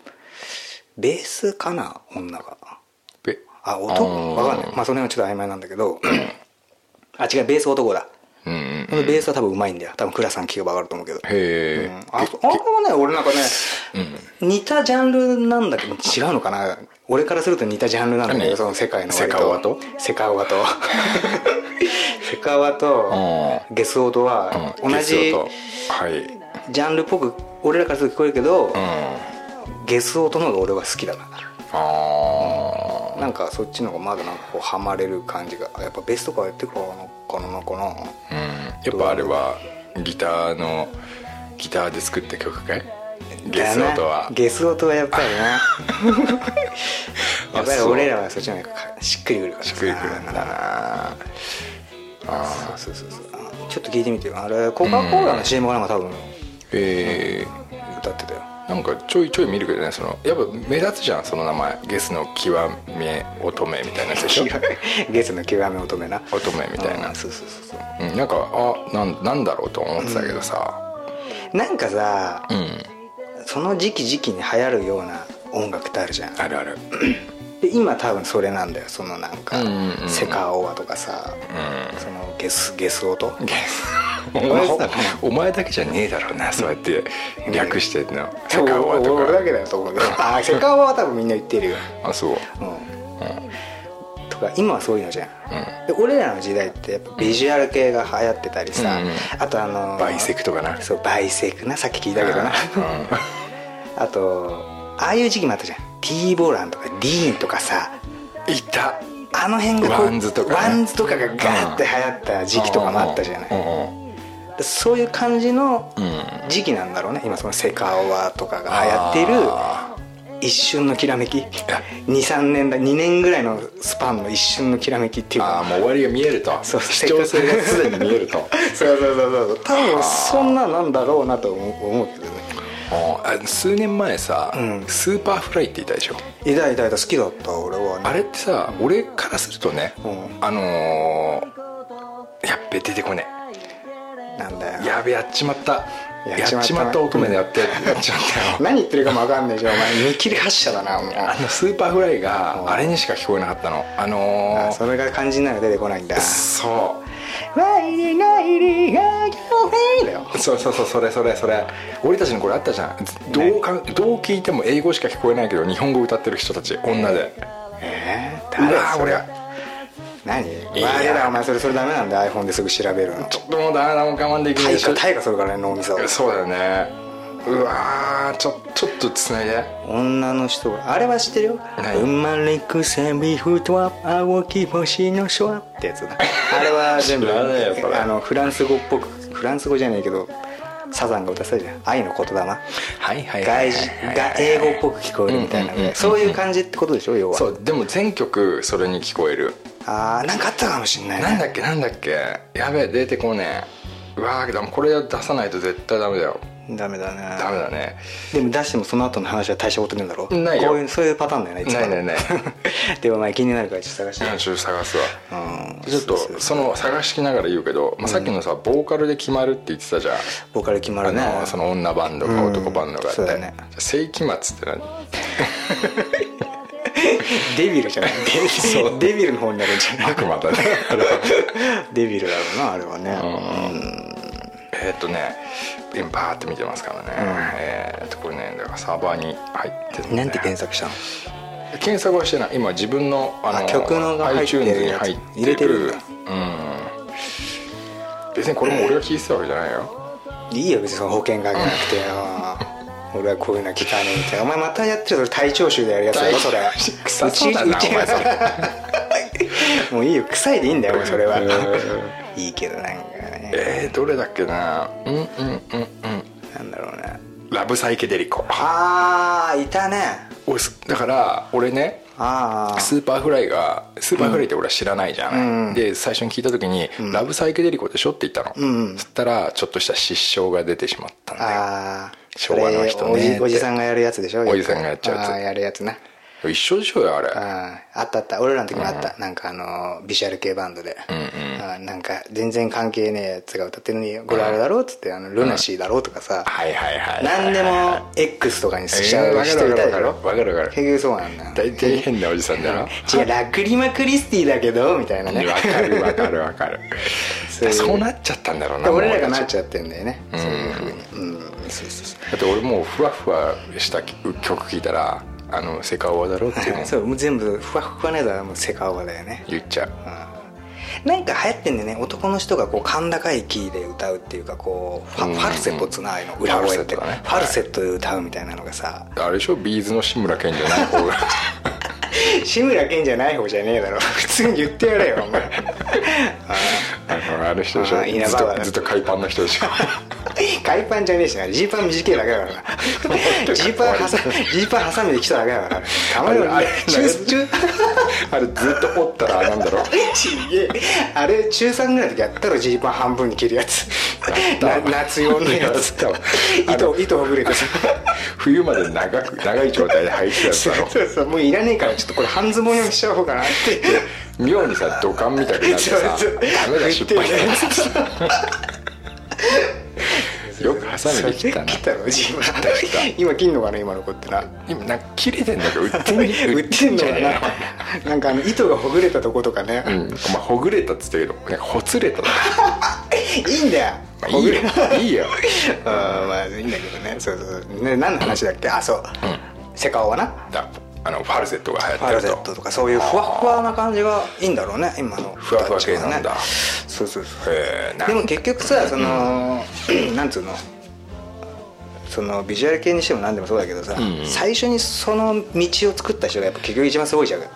[SPEAKER 3] ベースかな女が。
[SPEAKER 2] べ
[SPEAKER 3] あ男わかんない。まあその辺はちょっと曖昧なんだけど。あ違うベース男だ
[SPEAKER 2] うんうん
[SPEAKER 3] ベースは多分うまいんだよ。多分倉さん聞けば分かると思うけど。
[SPEAKER 2] へえ
[SPEAKER 3] ああれもね俺なんかね似たジャンルなんだけど違うのかな。俺からすると似たジャンルなんだけ
[SPEAKER 2] 何？
[SPEAKER 3] どその世界の
[SPEAKER 2] セカオワと？
[SPEAKER 3] セカオワと。セカオワと ゲスオとは
[SPEAKER 2] うん。
[SPEAKER 3] 同じジャンルっぽく俺らからすると聞こえるけど
[SPEAKER 2] うん。
[SPEAKER 3] ゲスオとの方が俺は好きだな
[SPEAKER 2] あ
[SPEAKER 3] なんかそっちの方がまだなんかこうハマれる感じがやっぱベースとかやってからのかなのかな
[SPEAKER 2] あう。んやっぱあれはギターのギターで作った曲かい？ゲス音は。
[SPEAKER 3] ゲス音はやっぱりな やっぱり
[SPEAKER 2] そう
[SPEAKER 3] 俺らはそっちの方がしっくりくるから
[SPEAKER 2] しっくりくるんだな。あ
[SPEAKER 3] そうそうそう。あちょっと聞いてみてよ。あれコカ・コーラの CM かなんか多分
[SPEAKER 2] え
[SPEAKER 3] 歌ってたよ。
[SPEAKER 2] ー、なんかちょいちょい見るけどねそのやっぱ目立つじゃんその名前。ゲスの極め乙女みたいなやつでしょ？
[SPEAKER 3] ゲスの極め乙女な。
[SPEAKER 2] 乙女みたいな。
[SPEAKER 3] うんそうそうそうそう。
[SPEAKER 2] うん、なんかあなんなんだろうと思ってたけどさ。
[SPEAKER 3] なんかさ、
[SPEAKER 2] うん、
[SPEAKER 3] その時期時期に流行るような音楽ってあるじゃん。
[SPEAKER 2] あるある。
[SPEAKER 3] で今多分それなんだよそのなんか、
[SPEAKER 2] うんうんうん。
[SPEAKER 3] セカオワとかさ、そのゲスゲス音？
[SPEAKER 2] お前さお前だけじゃねえだろうなそうやって略してんの。セカオワとか。
[SPEAKER 3] 俺だけだよと思うけどあセカオワは多分みんな言ってるよ、
[SPEAKER 2] あそう
[SPEAKER 3] うんとか今はそういうのじゃん、で俺らの時代ってやっぱビジュアル系が流行ってたりさ、あとあの
[SPEAKER 2] バイセクとかな
[SPEAKER 3] そうバイセクなさっき聞いたけどな、あとああいう時期もあったじゃん T ボランとかディーンとかさ
[SPEAKER 2] いた
[SPEAKER 3] あの辺が
[SPEAKER 2] WANDSとかね
[SPEAKER 3] WANDSとかがガーって流行った時期とかもあったじゃない、そういう感じの
[SPEAKER 2] うん。
[SPEAKER 3] 時期なんだろうね。今そのセカオワとかが流行っている
[SPEAKER 2] あ
[SPEAKER 3] 一瞬のきらめき。23年だ。2年ぐらいのスパンの一瞬のきらめきっていうか
[SPEAKER 2] あーもう終わりが見えると。
[SPEAKER 3] そう
[SPEAKER 2] 視聴性がすでに見えると。
[SPEAKER 3] そうそうそうそう多分そんななんだろうなと思うけどね。
[SPEAKER 2] あ数年前さ、
[SPEAKER 3] うん。
[SPEAKER 2] Superfly っていたでしょ？
[SPEAKER 3] いたいたいた。好きだった俺は。ね
[SPEAKER 2] あれってさ俺からするとね、
[SPEAKER 3] うん。
[SPEAKER 2] あのー、やっべ出てこね
[SPEAKER 3] なんだよ。
[SPEAKER 2] えやべやっちまった。や
[SPEAKER 3] やっちまった。
[SPEAKER 2] 乙女でやってやっちまったよ
[SPEAKER 3] 何言ってるかも分かんないじゃんお前。見切り発車だなもう
[SPEAKER 2] あの Superfly が
[SPEAKER 3] うん。
[SPEAKER 2] あれにしか聞こえなかったの。あの
[SPEAKER 3] それが肝心なのが出てこないんだ。
[SPEAKER 2] そうそうそうそうそれそれそれ。俺たちのこれあったじゃん。どうかどう聞いても英語しか聞こえないけど日本語歌ってる人たち女で。
[SPEAKER 3] えー、
[SPEAKER 2] うわ
[SPEAKER 3] 誰それ？
[SPEAKER 2] ー俺
[SPEAKER 3] 何？
[SPEAKER 2] いや。
[SPEAKER 3] ワイリだお前それそれダメなんだ。iPhone ですぐ調べるの。
[SPEAKER 2] ちょっともうダメだもう我慢できない
[SPEAKER 3] 退化退化するからね脳みそ
[SPEAKER 2] そうだよね。うわーちょちょっとつないで。
[SPEAKER 3] 女の人が。あれは知ってるよ「
[SPEAKER 2] 何？
[SPEAKER 3] 生まれくせびふとは青き星のショア」ってやつだ。あれは全部あのフランス語っぽくフランス語じゃないけどサザンが歌ってたじゃん。愛の言霊。
[SPEAKER 2] はいはいはいはい
[SPEAKER 3] 外人が英語っぽく聞こえるみたいな。そういう感じってことでしょ要は。
[SPEAKER 2] そうでも全曲それに聞こえる
[SPEAKER 3] ああなんかあったかもしんないね。
[SPEAKER 2] なんだっけなんだっけ。やべえ出てこねえ。うわーでもこれ出さないと絶対ダメだよ。
[SPEAKER 3] ダメだね。
[SPEAKER 2] ダメだね。
[SPEAKER 3] でも出してもその後の話は大したことねえんだろ。
[SPEAKER 2] ないよ。
[SPEAKER 3] こういうそういうパターンだよねいつも
[SPEAKER 2] ないないない。
[SPEAKER 3] でもお前気になるからちょっと探して
[SPEAKER 2] ちょっと探すわ。
[SPEAKER 3] うん。
[SPEAKER 2] ちょっとその探しながら言うけど、まあ、さっきのさボーカルで決まるって言ってたじゃん。
[SPEAKER 3] ボーカル決まるね。
[SPEAKER 2] その女バンドか男バンドがあって、
[SPEAKER 3] うんね。
[SPEAKER 2] 世紀末って何？
[SPEAKER 3] デビルじゃない。デデビルの方になるんじゃない？
[SPEAKER 2] 悪魔だね
[SPEAKER 3] デビルだろうなあれはね。
[SPEAKER 2] えーっとね今バーって見てますからね、えーっとこれねだからサーバーに入ってる、ね、
[SPEAKER 3] なんて検索したの？
[SPEAKER 2] 検索はしてない。今自分のあの
[SPEAKER 3] あ曲のが入ってる
[SPEAKER 2] iTunes に入ってる。
[SPEAKER 3] 入れてる。
[SPEAKER 2] うん。別にこれも俺が聞いてたわけじゃないよ。
[SPEAKER 3] いいよ別にその保険かけなくてよ 俺はこういうの聞かねえってお前またやってるそれ体調臭でやるやつだろそれ。
[SPEAKER 2] 臭そうだなお前それ。
[SPEAKER 3] もういいよ。臭いでいいんだよそれは。
[SPEAKER 2] うん。
[SPEAKER 3] いいけどなんかね。
[SPEAKER 2] えー、どれだっけな。うんうんうんうん。
[SPEAKER 3] なんだろうね
[SPEAKER 2] LOVE PSYCHEDELICO。
[SPEAKER 3] ああいたね。
[SPEAKER 2] だから俺ね
[SPEAKER 3] ああ
[SPEAKER 2] Superflyが Superfly って俺は知らないじゃない、
[SPEAKER 3] うん
[SPEAKER 2] で最初に聞いた時に「ラブサイケデリコでしょ?」って言ったの、
[SPEAKER 3] うん
[SPEAKER 2] そしたらちょっとした失笑が出てしまったんだよ。
[SPEAKER 3] ああ
[SPEAKER 2] 昭和の人ね。
[SPEAKER 3] おじさんがやるやつでしょ？
[SPEAKER 2] おじさんがやっちゃうやつ。
[SPEAKER 3] ああやるやつな。
[SPEAKER 2] 一緒でしょうよあれ
[SPEAKER 3] あったあった。俺らの時もあった、なんかあのビジュアル系バンドで、
[SPEAKER 2] うんうん。
[SPEAKER 3] ああなんか全然関係ねえやつが歌ってるのに「これあれだろ?」っつってあの「ルナシーだろ?」とかさ、
[SPEAKER 2] はいはいはい
[SPEAKER 3] 何でも X とかにしちゃう人いたでしょ
[SPEAKER 2] わかる。わかる
[SPEAKER 3] 結局そうなんだよ
[SPEAKER 2] 大体変なおじさんだろ
[SPEAKER 3] 違うラクリマクリスティだけどみたいなね。
[SPEAKER 2] わかるわかるわかる。
[SPEAKER 3] そう
[SPEAKER 2] なっちゃったんだろうな
[SPEAKER 3] 俺らがなっ
[SPEAKER 2] ゃ
[SPEAKER 3] ちゃってんだよね、そういうふうにうんそうそうそう。
[SPEAKER 2] だって俺もうふわふわした曲聴いたら「あのセカオワだろ」っていう。の
[SPEAKER 3] そうもう全部ふわふわのやつはもうセカオワだよね。
[SPEAKER 2] 言っちゃう。
[SPEAKER 3] なんか流行ってんだよね。男の人がこう甲高いキーで歌うっていうかこうファ,、
[SPEAKER 2] うん
[SPEAKER 3] ファルセットっつうのああいうの裏声って。
[SPEAKER 2] ファね。
[SPEAKER 3] ファルセットで歌うみたいなのがさ。
[SPEAKER 2] あれでしょ？ビーズの志村けんじゃない方が。
[SPEAKER 3] 志村けんじゃない方じゃねえだろ。普通に言ってやれよお前
[SPEAKER 2] あの人でしょ？
[SPEAKER 3] あ稲
[SPEAKER 2] ずっ
[SPEAKER 3] 葉
[SPEAKER 2] とずっと海パンの人でしょ？
[SPEAKER 3] 海パンじゃねえしな。ジーパン短いだけだから。な ジーパンジーパンハサミで来ただけだから。たまには
[SPEAKER 2] あれ
[SPEAKER 3] 中中。
[SPEAKER 2] あれずっと折ったらなんだろう？
[SPEAKER 3] あれ中3ぐらいの時やったろジーパン半分に切るやつ。な夏用のやつ。糸糸ほぐれて。さ
[SPEAKER 2] 冬まで長く長い状態で履いてたやつだろ。
[SPEAKER 3] そうそうもういらねえからちょっとこれ半ズボン用にしちゃおうかなって
[SPEAKER 2] 妙にさ土管みたくなってさダメだ失敗だよくハサミで切ったな
[SPEAKER 3] 切ったろジーパン今切んのかな今の子ってな
[SPEAKER 2] 今なんか切れてんだけど売ってん
[SPEAKER 3] 売ってんのか
[SPEAKER 2] じゃね
[SPEAKER 3] ななんかあの糸がほぐれたとことかね、
[SPEAKER 2] うんまあほぐれたっつったけどなんかほつれた
[SPEAKER 3] いいんだよ
[SPEAKER 2] まあいいよいいよ
[SPEAKER 3] あまあいいんだけどねそうそうね何の話だっけあそう、うんセカオワな
[SPEAKER 2] だあのファルセットが流
[SPEAKER 3] ファルセ
[SPEAKER 2] 行ってると。
[SPEAKER 3] ットとかそういうふわふわな感じがいいんだろうね今の
[SPEAKER 2] ふわふわ系なんだ。
[SPEAKER 3] そうそうそうでも結局さその、なんつうの？そのビジュアル系にしても何でもそうだけどさ、
[SPEAKER 2] ん。
[SPEAKER 3] 最初にその道を作った人がやっぱ結局一番すごいじゃん。ね。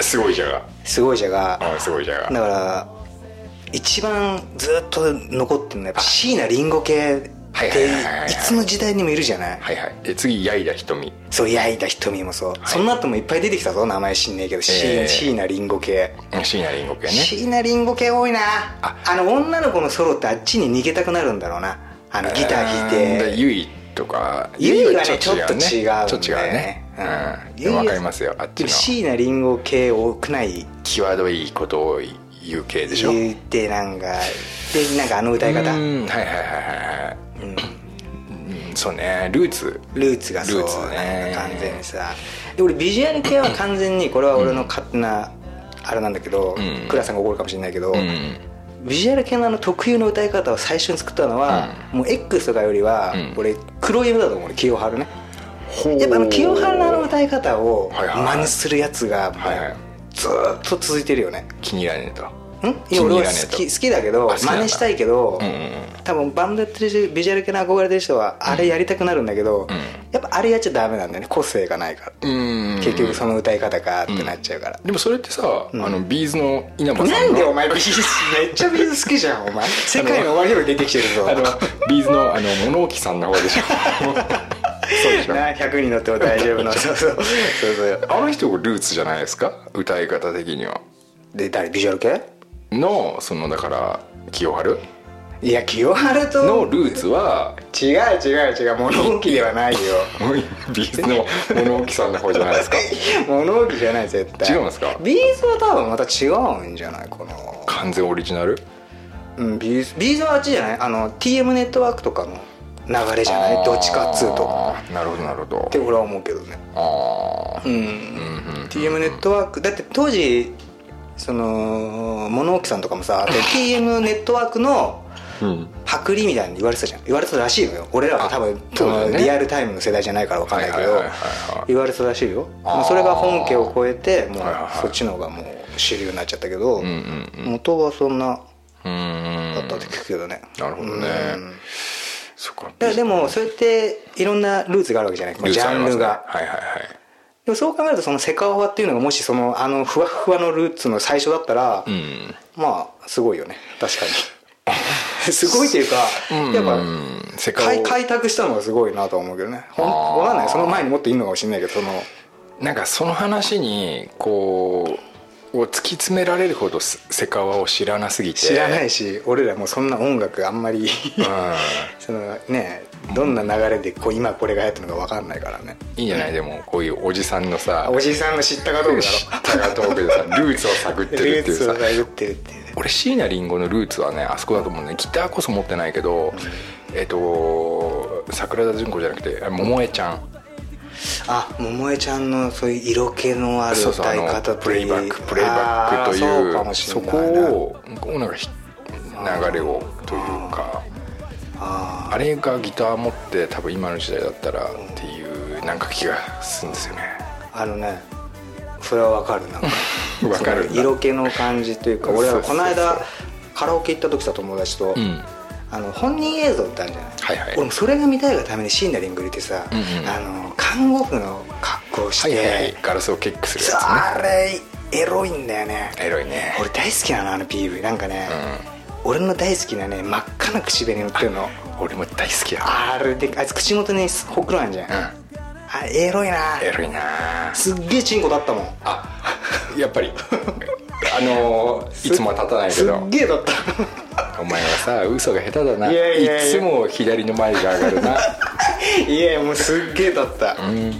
[SPEAKER 2] すごいじゃが。
[SPEAKER 3] すごいじゃが。
[SPEAKER 2] うんすごいじゃが。
[SPEAKER 3] だから一番ずっと残ってるのはやっぱ椎名林檎系。っ
[SPEAKER 2] はいはいいはいはい。
[SPEAKER 3] いつの時代にもいるじゃない。
[SPEAKER 2] はいはい。で次矢井田瞳。
[SPEAKER 3] そう矢井田瞳もそう、その後もいっぱい出てきたぞ名前知んねえけど。椎
[SPEAKER 2] え。ー
[SPEAKER 3] 椎名林檎系。
[SPEAKER 2] うん椎名林檎系ね。
[SPEAKER 3] 椎名林檎系多いな。
[SPEAKER 2] あ。
[SPEAKER 3] あの女の子のソロってあっちに逃げたくなるんだろうな。あのギター弾いて。
[SPEAKER 2] でゆいとか。
[SPEAKER 3] ゆいはね
[SPEAKER 2] ちょ
[SPEAKER 3] っと違う
[SPEAKER 2] ちょっと違うね。
[SPEAKER 3] うん。
[SPEAKER 2] うん。
[SPEAKER 3] ゆいは
[SPEAKER 2] でも分かりますよあっちの。
[SPEAKER 3] 椎名林檎系多くない？
[SPEAKER 2] 際どいことを言う系でしょ？
[SPEAKER 3] 言ってなんかでなんかあの歌い方？
[SPEAKER 2] はいはいはいはいうん。そうね。ルーツ。
[SPEAKER 3] ルーツがそう。
[SPEAKER 2] ルーツね。
[SPEAKER 3] 完全にさ。で俺ビジュアル系は完全にこれは俺の勝手なあれなんだけど、
[SPEAKER 2] うん。
[SPEAKER 3] 倉さんが怒るかもしれないけど、
[SPEAKER 2] うん。
[SPEAKER 3] ビジュアル系のあの特有の歌い方を最初に作ったのは、もう X とかよりは、
[SPEAKER 2] うん。
[SPEAKER 3] 俺黒夢だと思うね清春ね。
[SPEAKER 2] ほう。
[SPEAKER 3] やっぱあの清春のあの歌い方を
[SPEAKER 2] はいはい
[SPEAKER 3] 真似するやつがもう
[SPEAKER 2] はいはい。
[SPEAKER 3] ずーっと続いてるよね。
[SPEAKER 2] 気に入らねえと。
[SPEAKER 3] んい俺は好き好きだけど真似したいけど、
[SPEAKER 2] うんうん
[SPEAKER 3] 多分バンドやってるしビジュアル系の憧れてる人はあれやりたくなるんだけど、やっぱあれやっちゃダメなんだよね。個性がないから、
[SPEAKER 2] うん。
[SPEAKER 3] 結局その歌い方かってなっちゃうから、
[SPEAKER 2] でもそれってさ、あのビーズの稲葉さ
[SPEAKER 3] なんんでお
[SPEAKER 2] の
[SPEAKER 3] 前ビーズめっちゃビーズ好きじゃんお前。世界の終わりより出てきてるぞ。
[SPEAKER 2] あのビーズのあの物置さんの方でしょ。そうでしょ。
[SPEAKER 3] な100人乗っても大丈夫の。そうそう。そうそう。
[SPEAKER 2] あの人がルーツじゃないですか？歌い方的には。
[SPEAKER 3] で誰？ビジュアル系？
[SPEAKER 2] のそのだから清春？
[SPEAKER 3] いや清春と
[SPEAKER 2] のルーツは？
[SPEAKER 3] 違う違う違う物置ではないよ。
[SPEAKER 2] ビーズの物置さんの方じゃないですか？
[SPEAKER 3] 物置じゃない絶対。
[SPEAKER 2] 違うんですか？
[SPEAKER 3] ビーズは多分また違うんじゃないかな
[SPEAKER 2] 完全オリジナル？
[SPEAKER 3] うんビーズビーズはあっちじゃない？あの TM ネットワークとかの流れじゃない？どっちかっつうと。
[SPEAKER 2] なるほどなるほど。
[SPEAKER 3] って俺は思うけどね。
[SPEAKER 2] ああ
[SPEAKER 3] うん、TM ネットワークだって当時その物置さんとかもさ TM ネットワークの
[SPEAKER 2] うん。
[SPEAKER 3] パクリみたいに言われてたじゃん。言われてたらしいのよ。俺らは多分
[SPEAKER 2] ね。
[SPEAKER 3] リアルタイムの世代じゃないから分かんないけど。
[SPEAKER 2] はいはいはいはい
[SPEAKER 3] 言われてたらしいよそれが本家を超えてもう
[SPEAKER 2] はいはいはい。
[SPEAKER 3] そっちの方がもう主流になっちゃったけど
[SPEAKER 2] うんうん
[SPEAKER 3] 元はそんな
[SPEAKER 2] うん
[SPEAKER 3] だったって聞くけどね。
[SPEAKER 2] なるほどね。
[SPEAKER 3] うん。
[SPEAKER 2] そっか。
[SPEAKER 3] だからでもそうやっていろんなルーツがあるわけじゃない。ジャンルが。
[SPEAKER 2] はいはいはい
[SPEAKER 3] でもそう考えるとそのセカオワっていうのがもしそのあのふわふわのルーツの最初だったら、
[SPEAKER 2] うん。
[SPEAKER 3] まあすごいよね。確かに。すごいっていうか、やっぱ
[SPEAKER 2] うん
[SPEAKER 3] 開開拓したのがすごいなとは思うけどね。ほん
[SPEAKER 2] あ。ー
[SPEAKER 3] わかんない。その前にもっといるのかもしれないけどその。
[SPEAKER 2] なんかその話にこうを突き詰められるほどセセカワを知らなすぎて。
[SPEAKER 3] 知らないし俺らもそんな音楽あんまり
[SPEAKER 2] うん。
[SPEAKER 3] そのねどんな流れでこう今これが流行ってるのか分かんないからね。
[SPEAKER 2] いいんじゃないでもこういうおじさんのさ
[SPEAKER 3] おじさんの知ったかどうか
[SPEAKER 2] 知ったかどうかでさルーツを探って
[SPEAKER 3] だろ
[SPEAKER 2] るっていうさ。
[SPEAKER 3] ルーツを探ってるっていう。ね
[SPEAKER 2] 俺椎名林檎のルーツはねあそこだと思うね。ギターこそ持ってないけど、えっ、と桜田淳子じゃなくてあ桃江ちゃん。
[SPEAKER 3] あ桃江ちゃんのそういう色気のある歌い
[SPEAKER 2] の
[SPEAKER 3] 方とい
[SPEAKER 2] プレイバックプレイバックとい
[SPEAKER 3] う
[SPEAKER 2] そこをこうなんかひ流れをというか。
[SPEAKER 3] あ
[SPEAKER 2] あれがギター持って多分今の時代だったらっていうなんか気がするんですよね。
[SPEAKER 3] ーあのねそれはわかるな。ん か
[SPEAKER 2] わかる
[SPEAKER 3] 色気の感じというか俺はこの間カラオケ行った時さ友達と、
[SPEAKER 2] うん。
[SPEAKER 3] あの本人映像ってあるじゃない、
[SPEAKER 2] はいはい。
[SPEAKER 3] 俺もそれが見たいがために椎名林檎入れてさ、
[SPEAKER 2] うんうん。
[SPEAKER 3] あの看護婦の格好をして、
[SPEAKER 2] はいはい。はいガラスをキックするや
[SPEAKER 3] あれエロいんだよね。
[SPEAKER 2] つねエロいね。
[SPEAKER 3] 俺大好きなのあの PV なんかね、俺の大好きなね真っ赤な口紅塗ってるの。
[SPEAKER 2] 俺も大好きや
[SPEAKER 3] あれであいつ口元にほくろあんじゃん、あれエロいな。
[SPEAKER 2] エロいな。
[SPEAKER 3] すっげえチンコだったもん。
[SPEAKER 2] あ やっぱり。あのーいつもは立たないけ
[SPEAKER 3] す
[SPEAKER 2] ど
[SPEAKER 3] っげえだった。
[SPEAKER 2] お前はさ嘘が下手だな。いつも左の前が上がるな。
[SPEAKER 3] いやもうすっげえだった。うん。い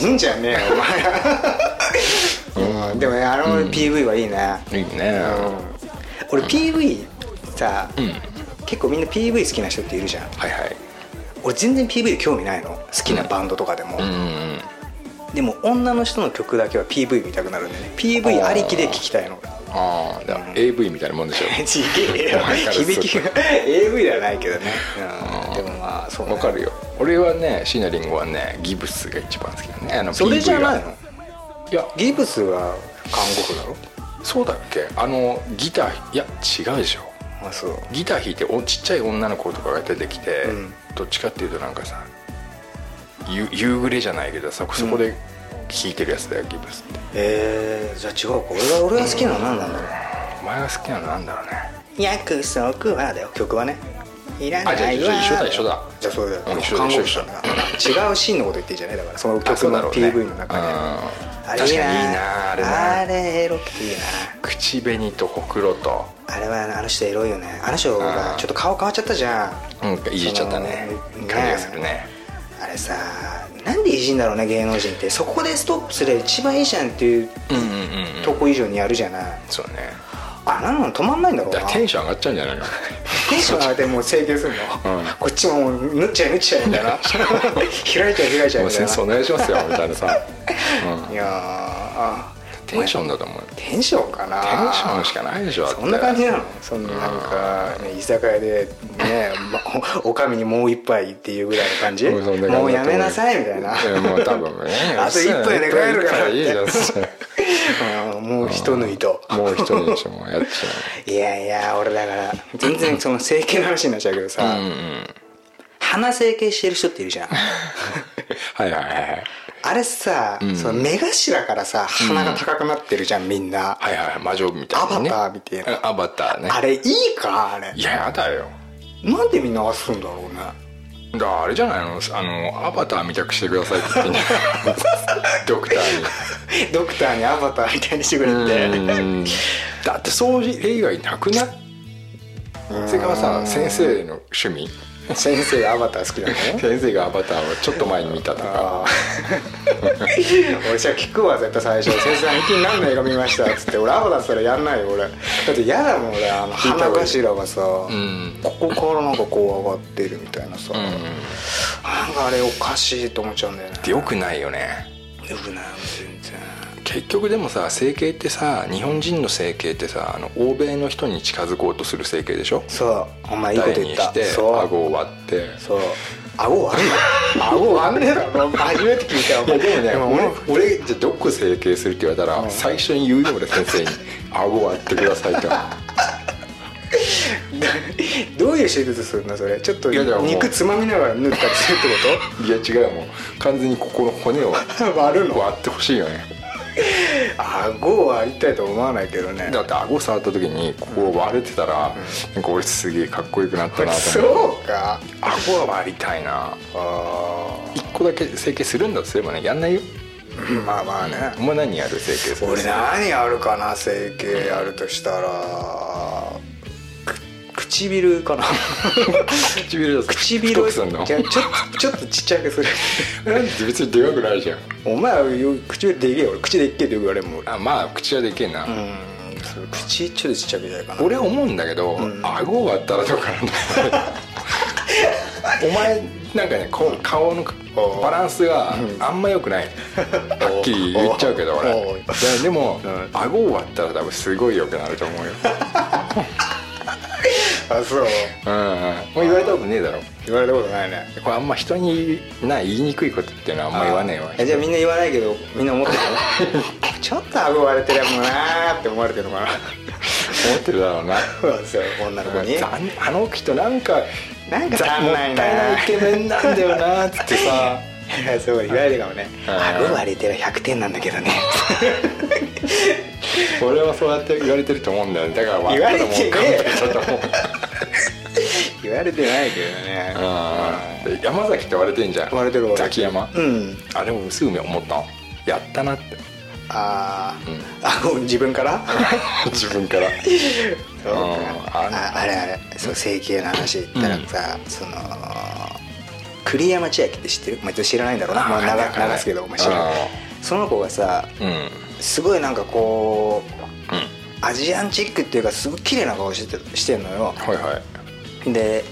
[SPEAKER 3] いんじゃねえよお前。うん。でもねあの PV はいいね、
[SPEAKER 2] いいね。
[SPEAKER 3] 俺 PV さ、結構みんな PV 好きな人っているじゃん。
[SPEAKER 2] はいはい。
[SPEAKER 3] 俺全然 PV で興味ないの。好きなバンドとかでも、
[SPEAKER 2] うんうん
[SPEAKER 3] でも女の人の曲だけは PV 見たくなるんだよね。PV ありきで聴きたいの。
[SPEAKER 2] ああだから AV みたいなもんでしょ。
[SPEAKER 3] ちげえよ。響きが AV ではないけどね、うん、でもまあそうね。
[SPEAKER 2] わかるよ。俺はねシナリンゴはねギブスが一番好きだね。あの
[SPEAKER 3] それじゃないの？
[SPEAKER 2] いや。
[SPEAKER 3] ギブスは韓国だろ？
[SPEAKER 2] そうだっけ？あのギターいや違うでしょ
[SPEAKER 3] あそう。
[SPEAKER 2] ギター弾いておちっちゃい女の子とかが出てきて、
[SPEAKER 3] うん。
[SPEAKER 2] どっちかっていうとなんかさゆ夕暮れじゃないけどそこそこで弾いてるやつだよギブスって。
[SPEAKER 3] えー、じゃあ違うか俺が俺が好きなの何なんだろう
[SPEAKER 2] お前が好きなのなんだろうね。
[SPEAKER 3] 約束はだよ曲はね。いらないわ。
[SPEAKER 2] あじゃあ一緒だ一緒だ。
[SPEAKER 3] じゃあそうだよ。
[SPEAKER 2] うん一緒だ一緒
[SPEAKER 3] だ。違うシーンのこと言ってんじゃねえ。だからその
[SPEAKER 2] あ
[SPEAKER 3] 曲の PV の中で
[SPEAKER 2] 確かにいいなあれな
[SPEAKER 3] あれエロくていいな。
[SPEAKER 2] 口紅とほくろと。
[SPEAKER 3] あれはあの人エロいよね。あの人がちょっと顔変わっちゃったじゃん。
[SPEAKER 2] うんいじっちゃったね。感じがするね。
[SPEAKER 3] あれさなんでいじんだろうね芸能人って。そこでストップすれば一番いいじゃんっていう
[SPEAKER 2] うんうんうんうん。
[SPEAKER 3] とこ以上にやるじゃない。
[SPEAKER 2] そうね
[SPEAKER 3] あなの止まんないんだろうな。
[SPEAKER 2] テンション上がっちゃうんじゃないの？
[SPEAKER 3] テンション上がってもう整形するの、
[SPEAKER 2] うん。
[SPEAKER 3] こっちももう縫っちゃい縫っちゃいみたいな。開いちゃい開いちゃい
[SPEAKER 2] もう
[SPEAKER 3] みたいな。
[SPEAKER 2] 先生お願いしますよみたいなさ、うん。
[SPEAKER 3] いやーあ
[SPEAKER 2] テンションだと思う。
[SPEAKER 3] テンションかな。
[SPEAKER 2] テンションしかないでしょ
[SPEAKER 3] そんな感じなの？そんななんか、ね、居酒屋でねま おおかみにもう一杯っていうぐらいの感じ？もうやめなさいみたいな。
[SPEAKER 2] もう多分ね。
[SPEAKER 3] あと一杯で帰るから
[SPEAKER 2] いいじゃん
[SPEAKER 3] うんもう一縫いと。
[SPEAKER 2] もう一人でしょもうやっち
[SPEAKER 3] いやいや俺だから全然その整形の話になっちゃうけどさ、
[SPEAKER 2] ゃううんうん。
[SPEAKER 3] 鼻整形してる人っているじゃん。
[SPEAKER 2] はいはいはい
[SPEAKER 3] あれさ、その目頭からさ鼻が高くなってるじゃんみんな、
[SPEAKER 2] はいはい魔女みたいな、ね、
[SPEAKER 3] アバターみたいな。
[SPEAKER 2] うんアバターね。
[SPEAKER 3] あれいいかあれ。
[SPEAKER 2] いややだよ。
[SPEAKER 3] なんでみんなああするんだろうね。
[SPEAKER 2] だあれじゃないの？あのアバターみたくしてくださいって言ってんじゃない ドクターに。
[SPEAKER 3] ドクターにアバターみたいにしてくれて。
[SPEAKER 2] うん。だって掃除例外なくない？それからさ先生の趣味？
[SPEAKER 3] 先生アバター好きなの？
[SPEAKER 2] 先生がアバターをちょっと前に見たとか。
[SPEAKER 3] 俺じゃあ聞くわ絶対最初「先生最近何の映画見ました」っつって俺アバターしたらやんないよ俺。だって嫌だもん俺あの鼻頭がさ、
[SPEAKER 2] ん。
[SPEAKER 3] ここからなんかこう上がってるみたいなさ、
[SPEAKER 2] うん。
[SPEAKER 3] なんかあれおかしいと思っちゃうんだよね。
[SPEAKER 2] よくないよね。
[SPEAKER 3] よくない
[SPEAKER 2] 結局でもさ整形ってさ日本人の整形ってさあの欧米の人に近づこうとする整形でしょ？
[SPEAKER 3] そう。お前いいこと言った。
[SPEAKER 2] して
[SPEAKER 3] そう。
[SPEAKER 2] 顎を割って。
[SPEAKER 3] そう。顎割るの？顎割んねえだろ。初めて聞いたよ。
[SPEAKER 2] いやでもね
[SPEAKER 3] も
[SPEAKER 2] 俺俺じゃあどこ整形するって言われたら、最初に言うよ俺先生に「顎割ってください」って。
[SPEAKER 3] どういう手術するのそれ？ちょっと肉つまみながら縫ったりするってこ
[SPEAKER 2] いや違うもう。完全にここの骨を
[SPEAKER 3] と 割るの？
[SPEAKER 2] 割ってほしいよね
[SPEAKER 3] 顎を割りたいと思わないけどね。
[SPEAKER 2] だって顎触った時にここ割れてたら、なんか俺すげえかっこよくなったなと
[SPEAKER 3] そ
[SPEAKER 2] 思って
[SPEAKER 3] うか。
[SPEAKER 2] 顎は割りたいな。
[SPEAKER 3] あ
[SPEAKER 2] 一個だけ整形するんだとすればねやんないよ。
[SPEAKER 3] ーまあまあね、
[SPEAKER 2] お前何やる整形する？
[SPEAKER 3] 俺何やるかな整形やるとしたら。く唇かな。
[SPEAKER 2] 唇だ
[SPEAKER 3] 唇。を
[SPEAKER 2] 太くすんの？
[SPEAKER 3] じゃあちょっとちょっとちっちゃくする。
[SPEAKER 2] なんで別にでかくないじゃん。
[SPEAKER 3] お前は唇でけえよ。俺口でっけえって言われるも
[SPEAKER 2] あまあ口はでけえな、
[SPEAKER 3] うん口ちょっとちっちゃくじゃないかな。
[SPEAKER 2] 俺は思うんだけど、顎割ったらどうかな お前なんかねこう顔のバランスがあんま良くない。はっきり言っちゃうけど俺。でも、顎を割ったら多分すごい良くなると思うよ
[SPEAKER 3] あそう。
[SPEAKER 2] うんうん。もう言われたことねえだろ。
[SPEAKER 3] 言われたことないね。
[SPEAKER 2] これあんま人にな言いにくいことっていうのはあんま言わねえわ。
[SPEAKER 3] えじゃあみんな言わないけどみんな思ってるの？ちょっと顎割れてるもんなーって思われてるのかな。
[SPEAKER 2] 思ってるだろうな。
[SPEAKER 3] そう女の子に。
[SPEAKER 2] ざんあの人なんか
[SPEAKER 3] なんか
[SPEAKER 2] ざ
[SPEAKER 3] 足んないな。
[SPEAKER 2] もったいないイケメンなんだよなっつってさ
[SPEAKER 3] そう言われるかもね。
[SPEAKER 2] うん
[SPEAKER 3] 顎割れてる。100点なんだけどね。
[SPEAKER 2] 俺はそうやって言われてると思うんだよね。だから
[SPEAKER 3] 言われてねえよ。
[SPEAKER 2] 勘弁だと思う。
[SPEAKER 3] 慣れてないけどね。
[SPEAKER 2] うんで山崎って割れてんじゃん。
[SPEAKER 3] 割れてる割れてる。
[SPEAKER 2] ザキ山
[SPEAKER 3] うん。
[SPEAKER 2] あれもすぐ思ったの。やったなって。
[SPEAKER 3] あー、あ自分から？
[SPEAKER 2] 自分から。
[SPEAKER 3] そう
[SPEAKER 2] うん。
[SPEAKER 3] かああれあれ。そう整形の話言ったらさ、その栗山千明って知ってる、まあ、知らないんだろうな、まあ、長流すけど、まあ、知らないその子がさすごいなんかこうアジアンチックっていうかすごい綺麗な顔しててしてんのよ。
[SPEAKER 2] はいはい。
[SPEAKER 3] で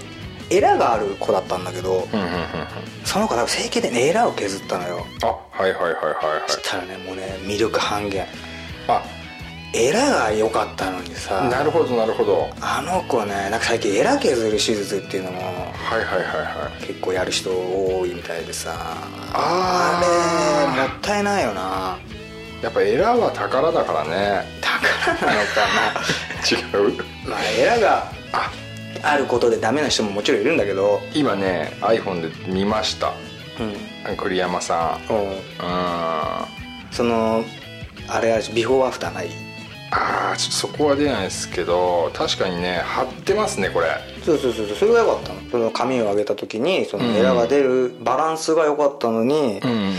[SPEAKER 3] エラがある子だったんだけど、
[SPEAKER 2] うんうんうんうん。
[SPEAKER 3] その子多分整形でねエラを削ったのよ
[SPEAKER 2] あはいはいはいはいはい
[SPEAKER 3] そしたらねもうね魅力半減
[SPEAKER 2] あ
[SPEAKER 3] エラが良かったのにさ。
[SPEAKER 2] なるほどなるほど。
[SPEAKER 3] あの子ねなんか最近エラ削る手術っていうのも
[SPEAKER 2] はいはいはいはい。
[SPEAKER 3] 結構やる人多いみたいでさ。
[SPEAKER 2] あ
[SPEAKER 3] れもったいないよな。
[SPEAKER 2] やっぱエラは宝だからね。
[SPEAKER 3] 宝なのか
[SPEAKER 2] 違う。
[SPEAKER 3] なまあエラが
[SPEAKER 2] あ。
[SPEAKER 3] あることでダメな人ももちろんいるんだけど。
[SPEAKER 2] 今ね iPhone で見ました。
[SPEAKER 3] うん。
[SPEAKER 2] 栗山さん。
[SPEAKER 3] おう。
[SPEAKER 2] うん。あ
[SPEAKER 3] そのあれはビフォーアフターない
[SPEAKER 2] あーちょっとそこは出ないですけど確かにね貼ってますねこれ。
[SPEAKER 3] そうそうそうそれが良かったの。その髪を上げた時にそのエラが出るバランスが良かったのに、
[SPEAKER 2] うんうんうんう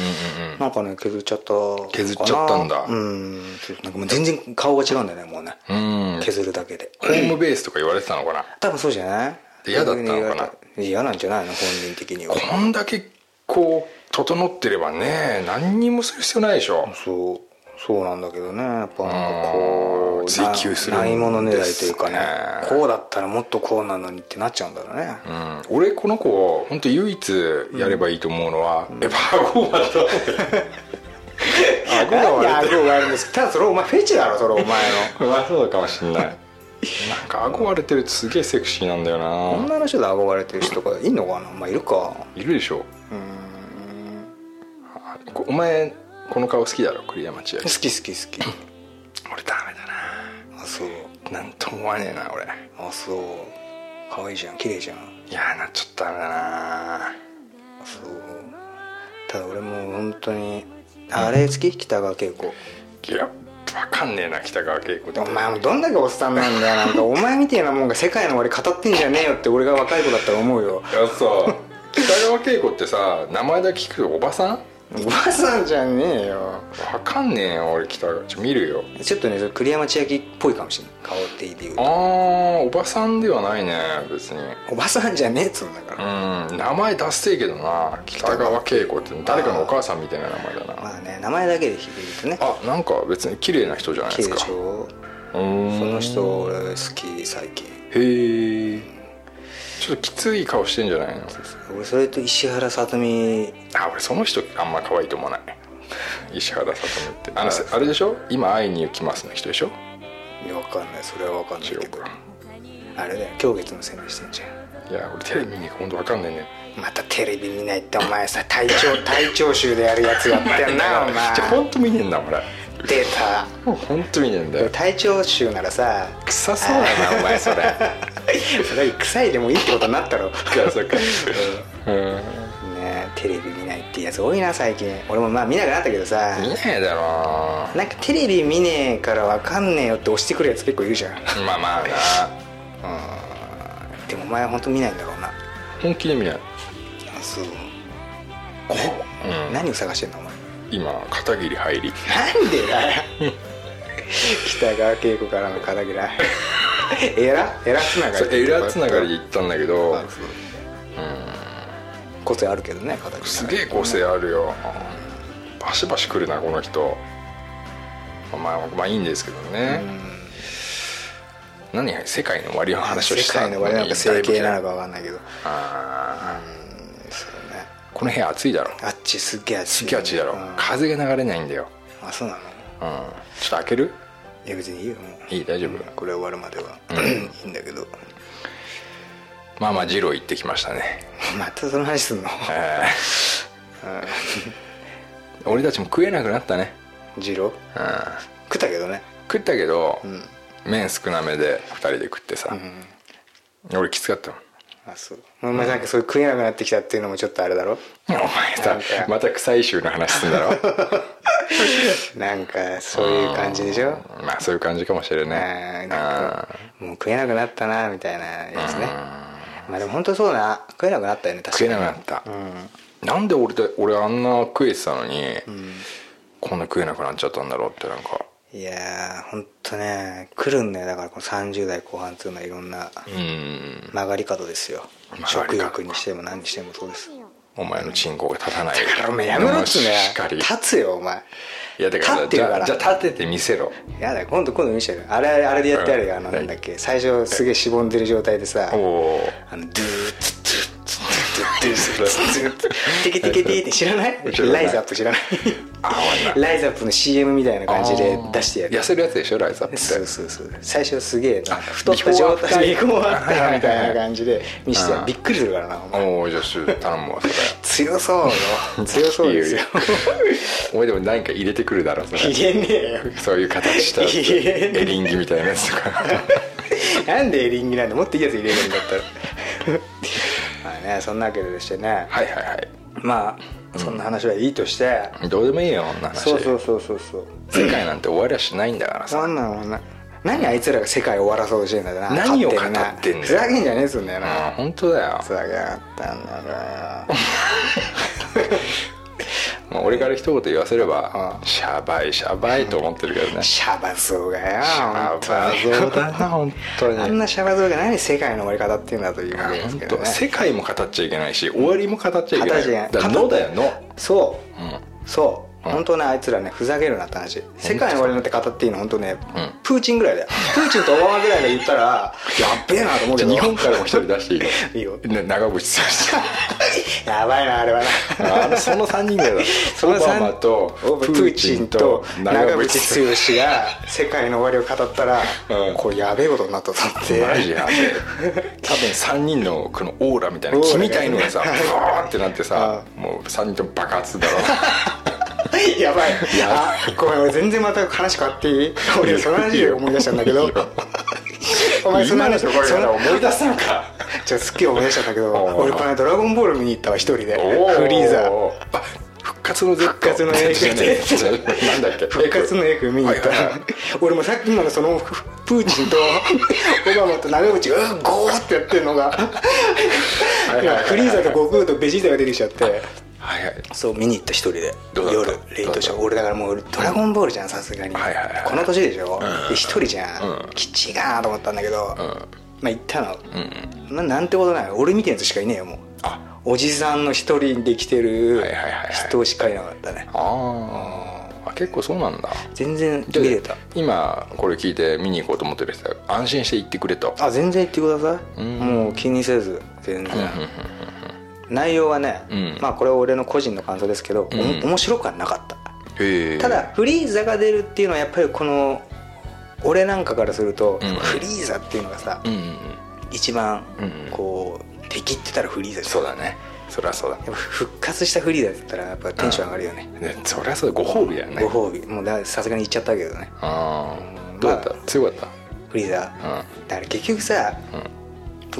[SPEAKER 2] ん。
[SPEAKER 3] なんかね削っちゃった
[SPEAKER 2] 削っちゃったんだ。
[SPEAKER 3] うん。なんかもう全然顔が違うんだよねもうね。
[SPEAKER 2] うん。
[SPEAKER 3] 削るだけで。
[SPEAKER 2] ホームベースとか言われてたのかな？
[SPEAKER 3] 多分そうじゃない？
[SPEAKER 2] で嫌だったのかな？
[SPEAKER 3] 嫌なんじゃないの？本人的には。
[SPEAKER 2] こんだけこう整ってればね何にもする必要ないでしょ。
[SPEAKER 3] そうそうなんだけどねやっぱなんかこ
[SPEAKER 2] うん。
[SPEAKER 3] う
[SPEAKER 2] 追求するん
[SPEAKER 3] なないもの狙いというかね。こうだったらもっとこうなのにってなっちゃうんだろうね、
[SPEAKER 2] うん、俺この子本当唯一やればいいと思うのは、やっぱ顎 が顎が割れてる
[SPEAKER 3] 顎があるんです。ただそれお前フェチだろそれお前の。
[SPEAKER 2] まあそうかもしんない。なんか顎割れてるとすげえセクシーなんだよな。
[SPEAKER 3] 女の人で憧れてる人とかいんのかな？まあいるか。
[SPEAKER 2] いるでしょ。
[SPEAKER 3] うん。
[SPEAKER 2] お前この顔好きだろ栗山千明。
[SPEAKER 3] 好き好き好き。
[SPEAKER 2] 俺ダメだ
[SPEAKER 3] あそう。
[SPEAKER 2] ななんとも思わねえな俺。
[SPEAKER 3] あそう。可愛いじゃん。綺麗じゃん。
[SPEAKER 2] いやなちょっとダメだな
[SPEAKER 3] そう。ただ俺もう本当にあれ好き？北川景子。
[SPEAKER 2] いやわかんねえな北川景子って。
[SPEAKER 3] お前もどんだけおっさんなんだよ。なんかお前みたいなもんが世界の終わり語ってんじゃねえよって俺が若い子だったら思うよ。
[SPEAKER 2] いやさ北川景子ってさ名前だけ聞くとおばさん？
[SPEAKER 3] おばさんじゃねえよ。
[SPEAKER 2] わかんねえよ俺北川ちょ見るよ。
[SPEAKER 3] ちょっとねそれ栗山千明っぽいかもしれない顔って言う
[SPEAKER 2] あ
[SPEAKER 3] と
[SPEAKER 2] ーおばさんではないね別に。
[SPEAKER 3] おばさんじゃねえっつうんだから。
[SPEAKER 2] うん名前出せえけどな。北川景子って誰かのお母さんみたいな名前だな。
[SPEAKER 3] まあね名前だけで響いてね。
[SPEAKER 2] あなんか別に綺麗な人じゃないですか。
[SPEAKER 3] でしょ。
[SPEAKER 2] うーん。
[SPEAKER 3] その人俺好き最近。
[SPEAKER 2] へえちょっときつい顔してんじゃないの？
[SPEAKER 3] 俺それと石原さとみ。
[SPEAKER 2] あ俺その人あんま可愛いと思わない。石原さとみって。あのせあれでしょ？今会いに行きますの人でしょ？
[SPEAKER 3] いやわかんない。それはわかんないけど。あれだよ。今月の宣伝してんじゃん。
[SPEAKER 2] いや俺テレビ見に行くほんと分かんないね。
[SPEAKER 3] またテレビ見ないってお前さ体調体調集でやるやつやってんな お前。
[SPEAKER 2] じゃあほんと見ねえんだ俺
[SPEAKER 3] 出た
[SPEAKER 2] もうほんと見ねえんだよ。
[SPEAKER 3] 体調集ならさ。
[SPEAKER 2] 臭そうだなお前それ。
[SPEAKER 3] それ臭いでもいいってことになったろ。
[SPEAKER 2] そっかうん。
[SPEAKER 3] えテレビ見ないってやつ多いな最近。俺もまあ見なくなったけどさ。
[SPEAKER 2] 見ねえだろ。
[SPEAKER 3] なんかテレビ見ねえからわかんねえよって押してくるやつ結構いるじゃん。
[SPEAKER 2] まあまあな。
[SPEAKER 3] でもお前は本当見ないんだろうな。
[SPEAKER 2] 本気で見ない。
[SPEAKER 3] あそう。
[SPEAKER 2] うん。
[SPEAKER 3] 何を探してんのお前
[SPEAKER 2] 今片桐入り。
[SPEAKER 3] なんでだよ。北川景子からの片桐エラエラつながり
[SPEAKER 2] エラつながりで行ったんだけど
[SPEAKER 3] う。個性あるけどね片桐
[SPEAKER 2] すげえ個性あるよ。バシバシ来るなこの人。まあまあいいんですけどね。何世界の終わりの話を
[SPEAKER 3] 世
[SPEAKER 2] した
[SPEAKER 3] 界の終わりなんか整形なの
[SPEAKER 2] か
[SPEAKER 3] かわかんないけど。
[SPEAKER 2] あー。
[SPEAKER 3] そうね
[SPEAKER 2] この部屋暑いだろ。
[SPEAKER 3] あっちすっげえ暑い
[SPEAKER 2] すっげえ暑いだろ。
[SPEAKER 3] うん。
[SPEAKER 2] 風が流れないんだよ。
[SPEAKER 3] あそうなの？
[SPEAKER 2] うん。ちょっと開ける？
[SPEAKER 3] いや別にいいよ。
[SPEAKER 2] いい？大丈夫？
[SPEAKER 3] これ終わるまでは、いいんだけど。
[SPEAKER 2] まあまあジロー行ってきましたね。
[SPEAKER 3] またその話すんの？
[SPEAKER 2] えー 俺たちも食えなくなったね。
[SPEAKER 3] ジロー？
[SPEAKER 2] うん。
[SPEAKER 3] 食ったけどね。
[SPEAKER 2] 食ったけど、
[SPEAKER 3] ん。
[SPEAKER 2] 麺少なめで2人で食ってさ、俺きつかったもん。
[SPEAKER 3] あそう。お前なんかそういう食えなくなってきたっていうのもちょっとあれだろ？
[SPEAKER 2] お前
[SPEAKER 3] な
[SPEAKER 2] さまた臭い臭の話すんだろ。
[SPEAKER 3] なんかそういう感じでしょ？
[SPEAKER 2] まあそういう感じかもしれ
[SPEAKER 3] あ
[SPEAKER 2] ない。
[SPEAKER 3] ーなんかもう食えなくなったなみたいなやつね。まあでも本当そうだな。食えなくなったよね確かに。
[SPEAKER 2] 食えなくなった、なんで俺で俺あんな食えてたのに、こんな食えなくなっちゃったんだろうってなんか。
[SPEAKER 3] いやー本当ね来るんだよ。だからこの30代後半っていうのはいろんな
[SPEAKER 2] うん。
[SPEAKER 3] 曲がり角ですよ。食欲にしても何にしてもそうです
[SPEAKER 2] お前のチンコが立たない。
[SPEAKER 3] だからお前やめろっつうね
[SPEAKER 2] しっかり。
[SPEAKER 3] 立つよお前。
[SPEAKER 2] いやだから
[SPEAKER 3] 立ってるから。
[SPEAKER 2] じゃあじゃあ立てて見せろ。
[SPEAKER 3] やだ今度今度見せてる。あれあれでやってやるよ。あの
[SPEAKER 2] うん
[SPEAKER 3] なんだっけ。最初すげえしぼんでる状態でさあのドゥーツツツツツツツツテケテケテって知らない
[SPEAKER 2] 知らない
[SPEAKER 3] ライズアップ知らないライズアップの CM みたいな感じで出してやる
[SPEAKER 2] 痩せるやつでしょライザップ
[SPEAKER 3] そうそうそう最初すげえな太った状態で
[SPEAKER 2] ビフォーアフター
[SPEAKER 3] ビフォーアフターみたいな感じで見せてびっくりするからなお前
[SPEAKER 2] おおじゃあ頼むわそれ
[SPEAKER 3] 強そうよ強そうですよ
[SPEAKER 2] お前でも何か入れてくるだろそれ
[SPEAKER 3] 入れねえよ
[SPEAKER 2] そういう形したエリンギみたいなやつとか
[SPEAKER 3] なんでエリンギなんでもっといいやつ入れるんだったらねそんなわけでしてね。
[SPEAKER 2] はいはいはい。
[SPEAKER 3] まあそんな話はいいとして、
[SPEAKER 2] どうでもいいよこんな話。
[SPEAKER 3] そうそうそうそうそう。
[SPEAKER 2] 世界なんて終わりはしないんだからさ。
[SPEAKER 3] なんなのな何あいつらが世界を終わらそうとしてんだよな。
[SPEAKER 2] 何を語ってんだよ。
[SPEAKER 3] ふざけんじゃねえっつうんだよ
[SPEAKER 2] あ
[SPEAKER 3] な
[SPEAKER 2] 本当だよ。
[SPEAKER 3] ふざけやがったんだから
[SPEAKER 2] まあ俺から一言言わせればシャバいシャバいと思ってるけどね。シ
[SPEAKER 3] シャバ像がよ
[SPEAKER 2] ャバ像だな本当に。
[SPEAKER 3] あんなシャバ像が何世界の終わり方っていうんだというわけです
[SPEAKER 2] 本
[SPEAKER 3] けどね。
[SPEAKER 2] 当。世界も語っちゃいけないし終わりも語っちゃいけない。
[SPEAKER 3] 語っちゃいけない。
[SPEAKER 2] だからのだよの
[SPEAKER 3] そう、
[SPEAKER 2] うん。
[SPEAKER 3] そう本当ねあいつらねふざけるなって話。世界の終わりなんて語っていいの本当ね、
[SPEAKER 2] ん。
[SPEAKER 3] プーチンぐらいだよ。プーチンとオバマぐらいが言ったらやっべえなと思うけど。
[SPEAKER 2] 日本からも一人出していいの？
[SPEAKER 3] いいよ。
[SPEAKER 2] ね長渕剛。
[SPEAKER 3] やばいなあれはな。
[SPEAKER 2] あのその3人ぐらいだ。
[SPEAKER 3] その
[SPEAKER 2] オバマ
[SPEAKER 3] 三
[SPEAKER 2] と
[SPEAKER 3] プーチンと長渕剛が世界の終わりを語ったら、
[SPEAKER 2] うん。
[SPEAKER 3] これやべえことになったと思って。
[SPEAKER 2] マジやべえ。多分3人のこのオーラみたいな
[SPEAKER 3] オーラ
[SPEAKER 2] 気みたいのがさブワーってなってさ
[SPEAKER 3] あ
[SPEAKER 2] もう3人とも爆発だろ
[SPEAKER 3] やばい。あごめん俺全然また話変わっていい？俺その話で思い出したんだけど。お前その話
[SPEAKER 2] 思い出すのか。
[SPEAKER 3] ちょっとすっげえ思い出したんだけど俺この間ドラゴンボール見に行ったわ一人で。フリーザ
[SPEAKER 2] あ復活の Z
[SPEAKER 3] 復活の
[SPEAKER 2] えなんだっけ？
[SPEAKER 3] 復活の X 見に行った。ら、俺もさっき今のそのプーチンと オバマと長渕がうんゴーってやってるのが。フリーザと悟空とベジータが出てきちゃって
[SPEAKER 2] はいはい。
[SPEAKER 3] そう見に行った一人で。夜レイトショー俺だからもうドラゴンボールじゃんさすがに。
[SPEAKER 2] はいはいはい。
[SPEAKER 3] この年でしょ？
[SPEAKER 2] う
[SPEAKER 3] 一人じゃ
[SPEAKER 2] うん。
[SPEAKER 3] んきっちいかなと思ったんだけど。
[SPEAKER 2] うん。
[SPEAKER 3] まあ行ったの。
[SPEAKER 2] うん。
[SPEAKER 3] ななんてことない。俺みたいなやつしかいねえよもう。
[SPEAKER 2] あ。
[SPEAKER 3] おじさんの一人で来てる
[SPEAKER 2] はいはいはいはい。
[SPEAKER 3] 人しかいなかったね。
[SPEAKER 2] あー。あ結構そうなんだ。
[SPEAKER 3] 全然見れた。
[SPEAKER 2] 今これ聞いて見に行こうと思ってる人は安心して行ってくれと。
[SPEAKER 3] あ全然言ってください。
[SPEAKER 2] うん。
[SPEAKER 3] もう気にせず全然内容はね、
[SPEAKER 2] うん。
[SPEAKER 3] まあこれは俺の個人の感想ですけど、
[SPEAKER 2] うん。
[SPEAKER 3] 面白くはなかった。ただフリーザが出るっていうのはやっぱりこの俺なんかからすると、
[SPEAKER 2] うん。
[SPEAKER 3] フリーザっていうのがさ、
[SPEAKER 2] うんうんうん。
[SPEAKER 3] 一番
[SPEAKER 2] うん
[SPEAKER 3] こう敵ってたらフリーザ
[SPEAKER 2] そうだね。そりゃそうだ。
[SPEAKER 3] 復活したフリーザって言ったらやっぱテンション上がるよね、
[SPEAKER 2] ねそりゃそう。だご褒美だよね。
[SPEAKER 3] ご褒美。もうださすがに言っちゃったけどね。
[SPEAKER 2] あ
[SPEAKER 3] うん。
[SPEAKER 2] あどうだった、
[SPEAKER 3] ま
[SPEAKER 2] 強かった？
[SPEAKER 3] フリーザ。
[SPEAKER 2] うん。
[SPEAKER 3] だから結局さ、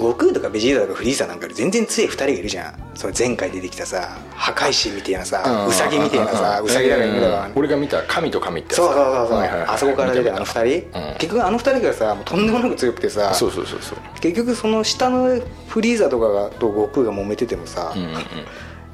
[SPEAKER 3] 悟空とかベジータとかフリーザなんかより全然強い2人がいるじゃん。その前回出てきたさ破壊神みたいなさウサギみたいなさウサギだか犬だか
[SPEAKER 2] うん俺が見た神と神って
[SPEAKER 3] そうそうそうそう
[SPEAKER 2] はいはいはい
[SPEAKER 3] あそこから出てあの
[SPEAKER 2] 見た
[SPEAKER 3] 2人、
[SPEAKER 2] うん
[SPEAKER 3] 結局あの2人がさもうとんでもなく強くてさ
[SPEAKER 2] そうそうそうそう
[SPEAKER 3] 結局その下のフリーザとかがと悟空が揉めててもさ、
[SPEAKER 2] うんうん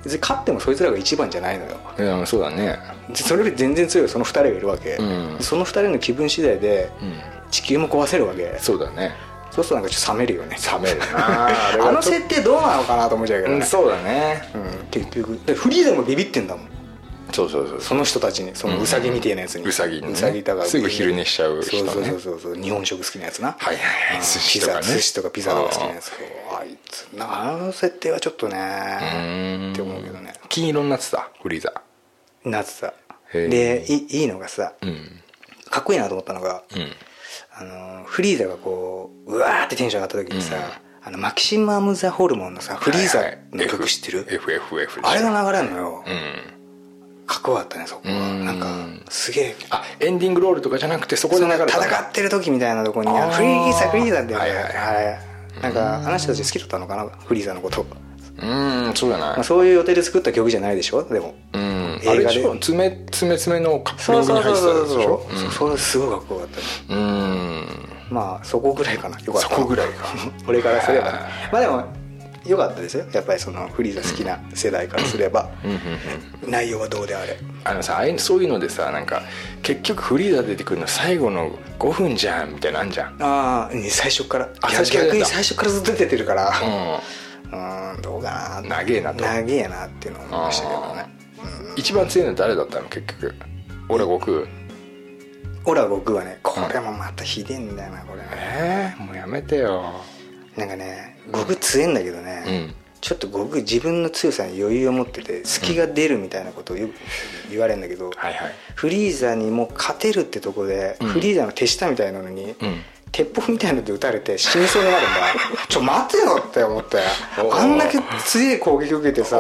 [SPEAKER 3] 別に勝ってもそいつらが一番じゃないのよ
[SPEAKER 2] うんいやそうだね
[SPEAKER 3] それより全然強いその2人がいるわけ、
[SPEAKER 2] うん
[SPEAKER 3] その2人の気分次第で
[SPEAKER 2] うん
[SPEAKER 3] 地球も壊せるわけ
[SPEAKER 2] そうだね
[SPEAKER 3] そうするとなんかちょっと冷めるよね。
[SPEAKER 2] 冷めるな。あ
[SPEAKER 3] の設定どうなのかなと思っちゃうけどね、
[SPEAKER 2] とうんそうだね。
[SPEAKER 3] うん。結局でフリーザもビビってんだもん。
[SPEAKER 2] そうそうそう
[SPEAKER 3] その人たちに。そのウサギみたいなやつに、
[SPEAKER 2] ウサギにね。
[SPEAKER 3] ウサギだから
[SPEAKER 2] すぐ昼寝しちゃう人ね。
[SPEAKER 3] そうそうそうそう日本食好きなやつな。
[SPEAKER 2] はいはいはい。
[SPEAKER 3] うん。
[SPEAKER 2] 寿司とかね。
[SPEAKER 3] 寿司とかピザとか好きなやつ。あいつ。なあの設定はちょっとねって思うけどね。
[SPEAKER 2] 金色になってたフリーザ。
[SPEAKER 3] なってたでいいいのがさ
[SPEAKER 2] うん。
[SPEAKER 3] かっこいいなと思ったのが
[SPEAKER 2] うん
[SPEAKER 3] あのフリーザがこううわーってテンション上がった時にさ、あのマキシマム・ザ・ホルモンのさフリーザの曲知ってる、
[SPEAKER 2] FFF
[SPEAKER 3] あれが流れるのよ、
[SPEAKER 2] うん。
[SPEAKER 3] かっこよかったねそこは。
[SPEAKER 2] うん。
[SPEAKER 3] なんかすげえ。
[SPEAKER 2] あエンディングロールとかじゃなくてそこで
[SPEAKER 3] 戦ってる時みたいなとこにフリーザフリーザって、
[SPEAKER 2] はいはいはい。
[SPEAKER 3] なんかあの人たち好きだったのかな？フリーザのこと、
[SPEAKER 2] うんそうじゃない。
[SPEAKER 3] まあ、そういう予定で作った曲じゃないでしょ？でも。
[SPEAKER 2] うん。
[SPEAKER 3] 映画で。
[SPEAKER 2] 爪爪爪のカップリ
[SPEAKER 3] そうそう
[SPEAKER 2] ングに入
[SPEAKER 3] そうそう
[SPEAKER 2] ってたでしょ
[SPEAKER 3] そうそれすごいかっこよかった。ね
[SPEAKER 2] うん。
[SPEAKER 3] まあそこぐらいかな。よかった。
[SPEAKER 2] そこぐらいか。
[SPEAKER 3] 俺からすれば。ねまあでも良かったですよ。やっぱりそのフリーザ好きな世代からすれば、内容はどうであれ。
[SPEAKER 2] あのさそういうのでさなんか結局フリーザ出てくるの最後の5分じゃんみたいなんじゃん。
[SPEAKER 3] ああ最初から。
[SPEAKER 2] あ最初から出た。
[SPEAKER 3] 逆に最初からずっと出てるから。
[SPEAKER 2] う
[SPEAKER 3] うんどうかな。
[SPEAKER 2] 長えなと。
[SPEAKER 3] 長えなっていうのを思いましたけどね。
[SPEAKER 2] ん一番強いの誰だったの？結局。俺は悟空
[SPEAKER 3] 俺は僕はねこれもまたひでえんだよなこれ。
[SPEAKER 2] えー、もうやめてよ。
[SPEAKER 3] なんかね僕強いんだけどね、
[SPEAKER 2] うん。
[SPEAKER 3] ちょっと僕自分の強さに余裕を持ってて隙が出るみたいなことをよく言われるんだけど、
[SPEAKER 2] はいはい。
[SPEAKER 3] フリーザにも勝てるってとこで、
[SPEAKER 2] うん。
[SPEAKER 3] フリーザの手下みたいなのに、
[SPEAKER 2] うん
[SPEAKER 3] 鉄砲みたいなので撃たれて死にそうになるんだ。ちょ待てよって思って。あんだけ強い攻撃受けてさ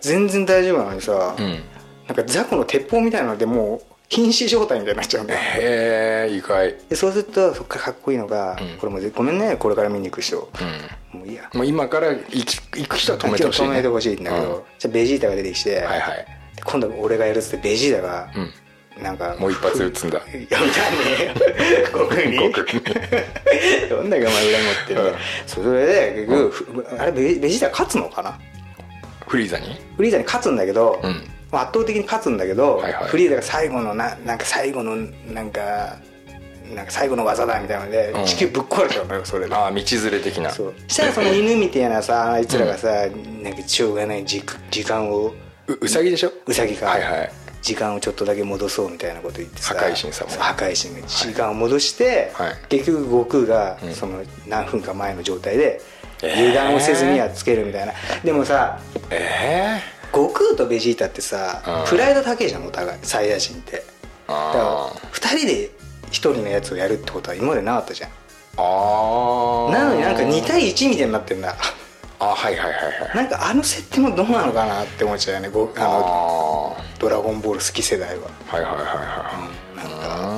[SPEAKER 3] 全然大丈夫なのにさ、
[SPEAKER 2] うん。
[SPEAKER 3] なんか雑魚の鉄砲みたいなのでもう瀕死状態みたいになっちゃうんだよ。
[SPEAKER 2] へえ意外。
[SPEAKER 3] でそうするとそっからかっこいいのが、
[SPEAKER 2] うん。
[SPEAKER 3] これもぜごめんねこれから見に行く人、
[SPEAKER 2] う
[SPEAKER 3] もういいや。
[SPEAKER 2] んもう今から行く人は止めてほしい、ね、
[SPEAKER 3] 止めてほしいんだけど、
[SPEAKER 2] うん。
[SPEAKER 3] じゃあベジータが出てきて、
[SPEAKER 2] はいはい。
[SPEAKER 3] で今度俺がやるっつってベジータが、
[SPEAKER 2] うん
[SPEAKER 3] なんか
[SPEAKER 2] もう一発撃つんだ。
[SPEAKER 3] いや撃たねえよ。悟空にどんだけお前裏持ってる
[SPEAKER 2] うん。
[SPEAKER 3] それで結局、ふあれベベジータ勝つのかな？
[SPEAKER 2] フリーザに？
[SPEAKER 3] フリーザに勝つんだけど、
[SPEAKER 2] うん。
[SPEAKER 3] まあ圧倒的に勝つんだけど、
[SPEAKER 2] はいはい。
[SPEAKER 3] フリーザが最後のななんか最後のなんかなんか最後の技だみたいなので、
[SPEAKER 2] うん。
[SPEAKER 3] 地球ぶっ壊れちゃうのよそれで。
[SPEAKER 2] ああ道連れ的な。
[SPEAKER 3] そう。したらその犬みたいなさあいつらがさ、なんかしょうがない時時間を。
[SPEAKER 2] ううさぎでしょ？
[SPEAKER 3] ウサギか、
[SPEAKER 2] はいはい
[SPEAKER 3] 時間をちょっとだけ戻そうみたいなこと言ってさ
[SPEAKER 2] 破壊神様。
[SPEAKER 3] 破壊神が時間を戻して、
[SPEAKER 2] はい。
[SPEAKER 3] 結局悟空が
[SPEAKER 2] うん。
[SPEAKER 3] その何分か前の状態で
[SPEAKER 2] えー。
[SPEAKER 3] 油断をせずにやっつけるみたいな、でもさ
[SPEAKER 2] ええ
[SPEAKER 3] 悟空とベジータってさ
[SPEAKER 2] うん。
[SPEAKER 3] プライド高いじゃんお互い。サイヤ人って。だ
[SPEAKER 2] あ
[SPEAKER 3] から2人で1人のやつをやるってことは今までなかったじゃん。
[SPEAKER 2] ああ
[SPEAKER 3] なのになんか2対1みたいになってんだ
[SPEAKER 2] あはいはいはいはい。
[SPEAKER 3] なんかあの設定もどうなのかなって思っちゃうよね。ごあの
[SPEAKER 2] あ
[SPEAKER 3] ドラゴンボール好き世代は。
[SPEAKER 2] あはいはいはいは
[SPEAKER 3] なんか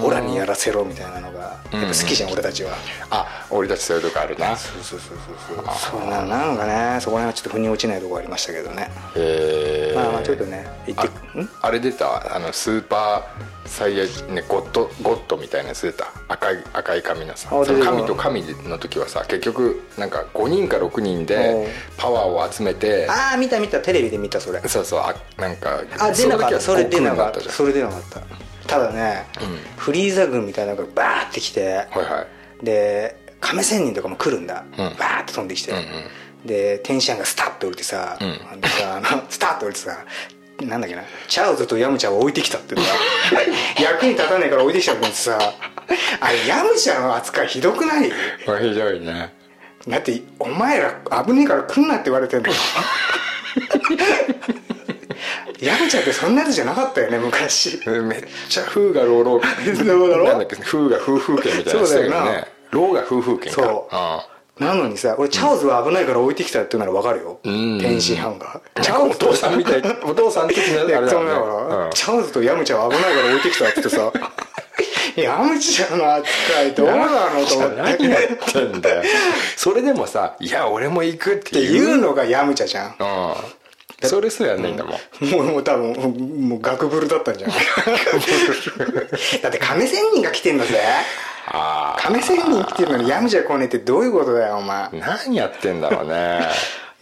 [SPEAKER 3] オラにやらせろみたいなのがやっぱ好きじゃん俺たちは。
[SPEAKER 2] あ俺たちそういうとこあるな。
[SPEAKER 3] そうそうそうそうそう。そうななのかねそこら辺はちょっと腑に落ちないところありましたけどね。
[SPEAKER 2] へえ
[SPEAKER 3] まあまあちょっとね言ってん？
[SPEAKER 2] あれ出た？あのスーパーサイヤ人ねゴッドゴッドみたいなやつ出た？赤い赤い髪のさ神と神の時はさ結局なんか5人か6人でパワーを集めて
[SPEAKER 3] ああ見た見た。テレビで見たそれ。
[SPEAKER 2] そうそうあなんか
[SPEAKER 3] あ出なかった。それ出なかった。それ出なかったただね、
[SPEAKER 2] うん。
[SPEAKER 3] フリーザ軍みたいなのがバーって来て、
[SPEAKER 2] はいはい。
[SPEAKER 3] で亀仙人とかも来るんだ、
[SPEAKER 2] うん。
[SPEAKER 3] バーって飛んできて、
[SPEAKER 2] うんうん。
[SPEAKER 3] で天使アンがスタッと降りてさ、
[SPEAKER 2] うん。
[SPEAKER 3] でさあの スタッと降りてさなんだっけなチャオズとヤムチャを置いてきたってさ 役に立たねえから置いてきたって言ってさあれヤムチャの扱いひどくない？
[SPEAKER 2] ひどいね。
[SPEAKER 3] だってお前ら危ねえから来んなって言われてんの ヤムチャってそんなやつじゃなかったよね昔。
[SPEAKER 2] めっちゃ風が老老なんだっけ風が風風剣みたいな
[SPEAKER 3] そうだよ
[SPEAKER 2] ね。老が風風剣か。
[SPEAKER 3] そう。なのにさ俺チャオズは危ないから置いてきたってなら分かるよ。
[SPEAKER 2] うん。
[SPEAKER 3] 天津飯が。
[SPEAKER 2] チャオお父さんみたいお父さん的な あれだ
[SPEAKER 3] から、チャオズとヤムチャは危ないから置いてきたってさ。ヤムチャの扱いどうなのと思って。
[SPEAKER 2] 何やってんだよ。それでもさ「いや俺も行く」っ
[SPEAKER 3] って
[SPEAKER 2] て
[SPEAKER 3] いうのがヤムチャじゃん。
[SPEAKER 2] うんそれすらやんないんだも。ん。
[SPEAKER 3] もうもう多分もうガクブルだったんじゃないだって亀仙人が来てんだぜ。
[SPEAKER 2] あ
[SPEAKER 3] 亀仙人来てるのにヤムチャ来ねえってどういうことだよお前。
[SPEAKER 2] あ何やってんだろうね。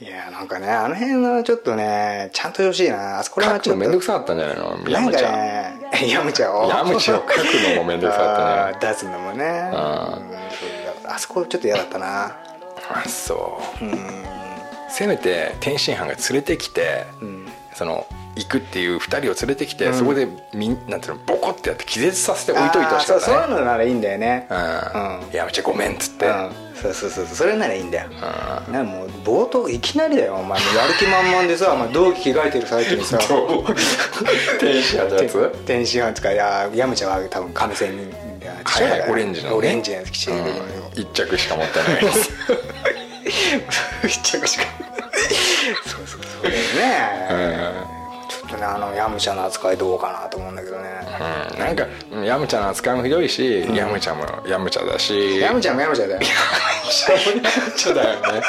[SPEAKER 3] いやなんかねあの辺はちょっとねちゃんとよしいな。あそこら
[SPEAKER 2] 書
[SPEAKER 3] 辺はちょっと。
[SPEAKER 2] くのめんどくさかったんじゃないの？ヤムちゃん
[SPEAKER 3] ねヤムチャを
[SPEAKER 2] ヤムチャを書くのもめんどくさかったね。
[SPEAKER 3] 出すのもね。うん。そうだからあそこちょっと嫌だったな。
[SPEAKER 2] あそうせめて天津飯が連れてきて、その行くっていう2人を連れてきて、そこでみんなんていうのボコってやって気絶させて置いといてほしか
[SPEAKER 3] あーそうそう
[SPEAKER 2] ったね
[SPEAKER 3] いうのならいいんだよね。
[SPEAKER 2] うん、
[SPEAKER 3] うん。
[SPEAKER 2] やめちゃごめんっつって、
[SPEAKER 3] うん。そうそうそうそれならいいんだよ。なもう冒頭いきなりだよお前。やる気満々でさ お前同期着替えてる最中にさ。
[SPEAKER 2] 天津飯のやつ？
[SPEAKER 3] 天津飯とかいやヤムチャは多分亀仙人だよ。
[SPEAKER 2] はいはいオレンジのね。
[SPEAKER 3] オレンジのやつ着てるけど
[SPEAKER 2] うん。一着しか持ってないやつ
[SPEAKER 3] 一着しかそう。そうそうね。ちょっとねあのヤムチャの扱いどうかなと思うんだけどね。
[SPEAKER 2] うん。なんかうんヤムチャの扱いもひどいし、ヤムチャもヤムチャだし。
[SPEAKER 3] ヤムチャもヤムチャだよ。
[SPEAKER 2] チャだよね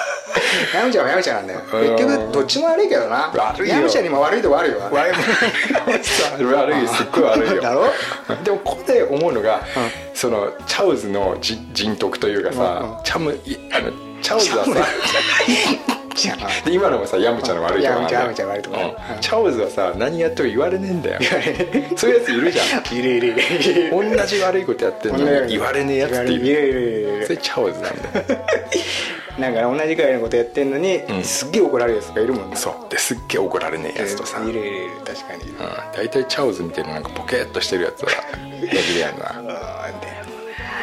[SPEAKER 3] ヤムチャもヤムチャなんだよ。
[SPEAKER 2] うん
[SPEAKER 3] 結局どっちも悪いけどな。ヤムチャにも悪いとこあるよ
[SPEAKER 2] 悪い悪い すっごい悪いよ。
[SPEAKER 3] だろ？
[SPEAKER 2] でもここで思うのが、そのチャウズのじ人徳というかさ、チャムいあのチャウズはさ
[SPEAKER 3] ちゃん。
[SPEAKER 2] で今のもさヤムチャの悪いとこなん。だよ
[SPEAKER 3] ヤムチャ悪いとこ
[SPEAKER 2] うん。チャオズはさ何やっても言われねえんだよ。そういうやついるじゃん。
[SPEAKER 3] いるいる。いる
[SPEAKER 2] 同じ悪いことやってんのに言われねえやつっている
[SPEAKER 3] いるいるいる。
[SPEAKER 2] それチャオズなんだよ。
[SPEAKER 3] なんか同じくらいのことやってんのに、
[SPEAKER 2] ん。
[SPEAKER 3] すっげえ怒られるやつがいるもんね。
[SPEAKER 2] そう。ですっげえ怒られねえやつとさ。
[SPEAKER 3] いるいるいる。確かに。
[SPEAKER 2] 大体チャオズみたいななんかポケーっとしてるやつは 平気でやるな。
[SPEAKER 3] あーで。も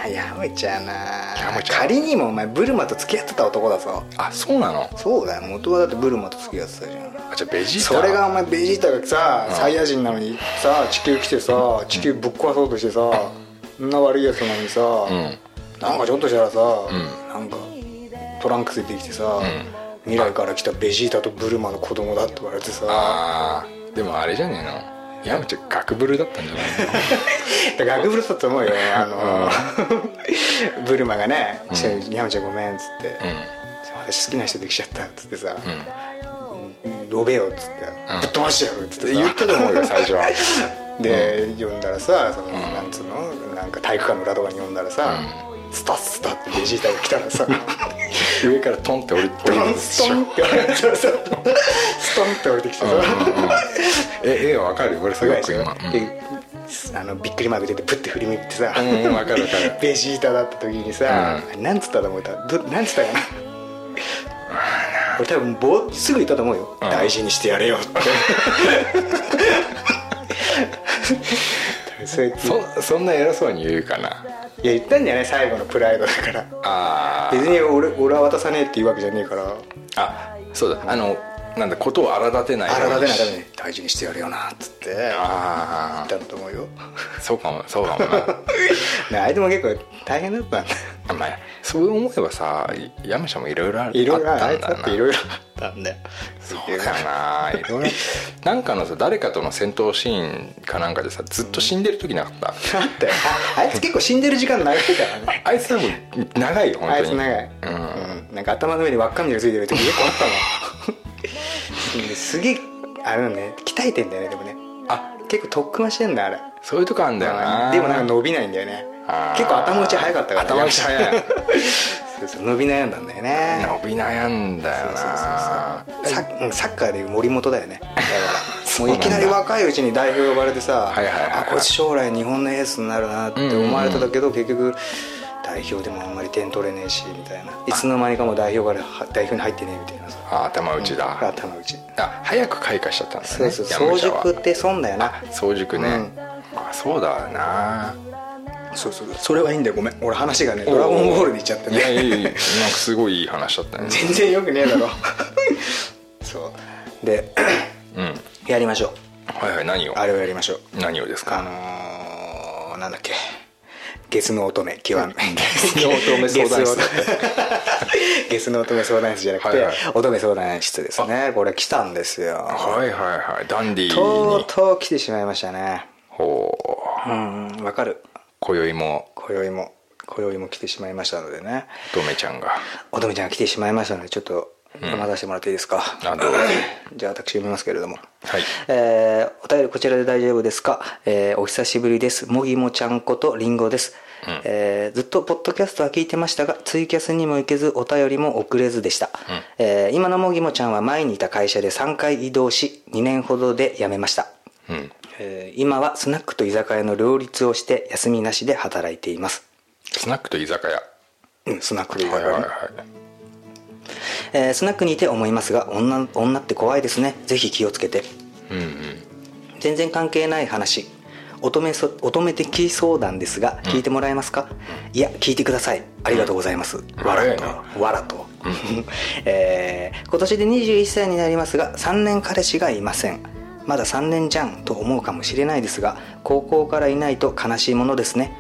[SPEAKER 3] なやむちゃんな
[SPEAKER 2] ヤムチャ
[SPEAKER 3] 仮にもお前ブルマと付き合ってた男だぞ。
[SPEAKER 2] あそうなの？
[SPEAKER 3] そうだよ。元はだってブルマと付き合ってたじゃん。
[SPEAKER 2] あじゃあベジータ。
[SPEAKER 3] それがお前ベジータがさ、サイヤ人なのにさ地球来てさ地球ぶっ壊そうとしてさ、そんな悪いやつなのにさ、
[SPEAKER 2] ん。
[SPEAKER 3] なんかちょっとしたらさ、なんかトランクス出てきてさ、未来から来たベジータとブルマの子供だって言われてさ。
[SPEAKER 2] でもあれじゃねえの？ヤムチャガクブルだったんじゃないの？
[SPEAKER 3] 学部だと思うよ。あの、ブルマがね「ヤムちゃんごめん」っつって、私好きな人できちゃった」っつってさ「呼べよ」っつって「ぶっ飛ばしてやる」っつってさ。
[SPEAKER 2] 言ったと思うよ最初は。
[SPEAKER 3] で、呼んだらさその、なんつうの？なんか体育館の裏とかに呼んだらさ、スタッスタってベジータが来たらさ
[SPEAKER 2] 上からトンって降りて
[SPEAKER 3] ストンって降りてきたらさ。ストンって降りてきてさ、
[SPEAKER 2] え絵わかる？よ俺すごく今
[SPEAKER 3] であのびっくりマーク出てプッて振り向いてさ、
[SPEAKER 2] うんかるわかる。
[SPEAKER 3] ベジータだった時にさ、なんつったと思ったどなんつったかな？俺多分ぼーすぐ言ったと思うよ、大事にしてやれよってそうやって
[SPEAKER 2] そそんな偉そうに言うかな。い
[SPEAKER 3] や言ったんじゃない？最後のプライドだから。
[SPEAKER 2] あ
[SPEAKER 3] 別に俺俺は渡さねえっていうわけじゃねえから。
[SPEAKER 2] あそうだ。あのなんだことを荒立てない
[SPEAKER 3] 荒立てないため
[SPEAKER 2] に
[SPEAKER 3] に大事にしてやれよなっつって。言っ
[SPEAKER 2] あ
[SPEAKER 3] たんだと思うよ。
[SPEAKER 2] あそうかもそうかもな。
[SPEAKER 3] ねあいつも結構大変だったんだ。
[SPEAKER 2] あまあそう思えばさヤムシャもいろいろあ
[SPEAKER 3] いろいろ
[SPEAKER 2] あった
[SPEAKER 3] あいつだ
[SPEAKER 2] んだな
[SPEAKER 3] っていろいろあったんだよ。
[SPEAKER 2] そうかな。いろいろ。なんかのさ誰かとの戦闘シーンかなんかでさずっと死んでる時なかった？
[SPEAKER 3] あったよ。ああいつ結構死んでる時間長いからね。
[SPEAKER 2] あいつ多分長いよ本当に。
[SPEAKER 3] あいつ長い、
[SPEAKER 2] うん。
[SPEAKER 3] うん。なんか頭の上に輪っかみたいなのついてる時結構あったもん。ですげえあれだね鍛えてんだよねでもね
[SPEAKER 2] あ
[SPEAKER 3] 結構特訓はしてんだあれ
[SPEAKER 2] そういうとこあんだよな
[SPEAKER 3] でもなんか伸びないんだよね結構頭打ち早かったから
[SPEAKER 2] 頭打ち早い
[SPEAKER 3] そうそう伸び悩んだんだよね
[SPEAKER 2] 伸び悩んだよな
[SPEAKER 3] サッカーでいう森本だよねだからもういきなり若いうちに代表呼ばれてさ
[SPEAKER 2] はいはいはいはい
[SPEAKER 3] あこいつ将来日本のエースになるなって思われてたけど、結局代表でもあんまり点取れねえしみたいな。いつの間にかもう代表からは代表に入ってねえみたいなさ。
[SPEAKER 2] あ頭打ちだ、
[SPEAKER 3] 頭打ち。
[SPEAKER 2] あ早く開花しちゃったんだね。
[SPEAKER 3] そうそう早熟って損だよな。
[SPEAKER 2] 早熟ね、
[SPEAKER 3] うん。
[SPEAKER 2] あそうだな。
[SPEAKER 3] そうそう。それはいいんだよ。ごめん。俺話がねドラゴンボールでいっちゃって
[SPEAKER 2] いやいや
[SPEAKER 3] ね
[SPEAKER 2] いやなんかすごいいい話だったね。
[SPEAKER 3] 全然よくねえだろ。そう。で
[SPEAKER 2] うん。
[SPEAKER 3] やりましょう。
[SPEAKER 2] はいはい何を？
[SPEAKER 3] あれをやりましょう。
[SPEAKER 2] 何をですか？
[SPEAKER 3] あのー、なんだっけゲスの乙女極めゲ
[SPEAKER 2] スの乙女相談室。
[SPEAKER 3] ゲスの乙女相談室。じゃなくて、
[SPEAKER 2] はいはい。
[SPEAKER 3] 乙女相談室ですね。これ来たんですよ。
[SPEAKER 2] はいはいはい。ダンディー
[SPEAKER 3] とう
[SPEAKER 2] に
[SPEAKER 3] とう来てしまいましたね。
[SPEAKER 2] ほう。
[SPEAKER 3] うん。わかる。
[SPEAKER 2] 今宵も。
[SPEAKER 3] 今宵も。今宵も来てしまいましたのでね。
[SPEAKER 2] 乙女ちゃんが。
[SPEAKER 3] 乙女ちゃんが来てしまいましたのでちょっと読まさせてもらっていいですか、
[SPEAKER 2] うぞ。
[SPEAKER 3] じゃあ私読みますけれども。
[SPEAKER 2] はい。
[SPEAKER 3] えーお便りこちらで大丈夫ですか、えーお久しぶりです。もぎもちゃんことりんごです、えーずっとポッドキャストは聞いてましたがツイキャスにも行けずお便りも遅れずでした、えー今のもぎもちゃんは前にいた会社で3回移動し2年ほどで辞めました、
[SPEAKER 2] うん。
[SPEAKER 3] えー今はスナックと居酒屋の両立をして休みなしで働いています。
[SPEAKER 2] スナックと居酒屋。
[SPEAKER 3] うんスナックと居
[SPEAKER 2] はいはい
[SPEAKER 3] 酒屋ね
[SPEAKER 2] はい
[SPEAKER 3] えースナックにいて思いますが女女って怖いですね。ぜひ気をつけて。
[SPEAKER 2] うんうん。
[SPEAKER 3] 全然関係ない話。乙女そ乙女的相談ですが聞いてもらえますか、いや聞いてください。ありがとうございます、わらと。わらと、えー今年で21歳になりますが3年彼氏がいません。まだ3年じゃんと思うかもしれないですが高校からいないと悲しいものですね、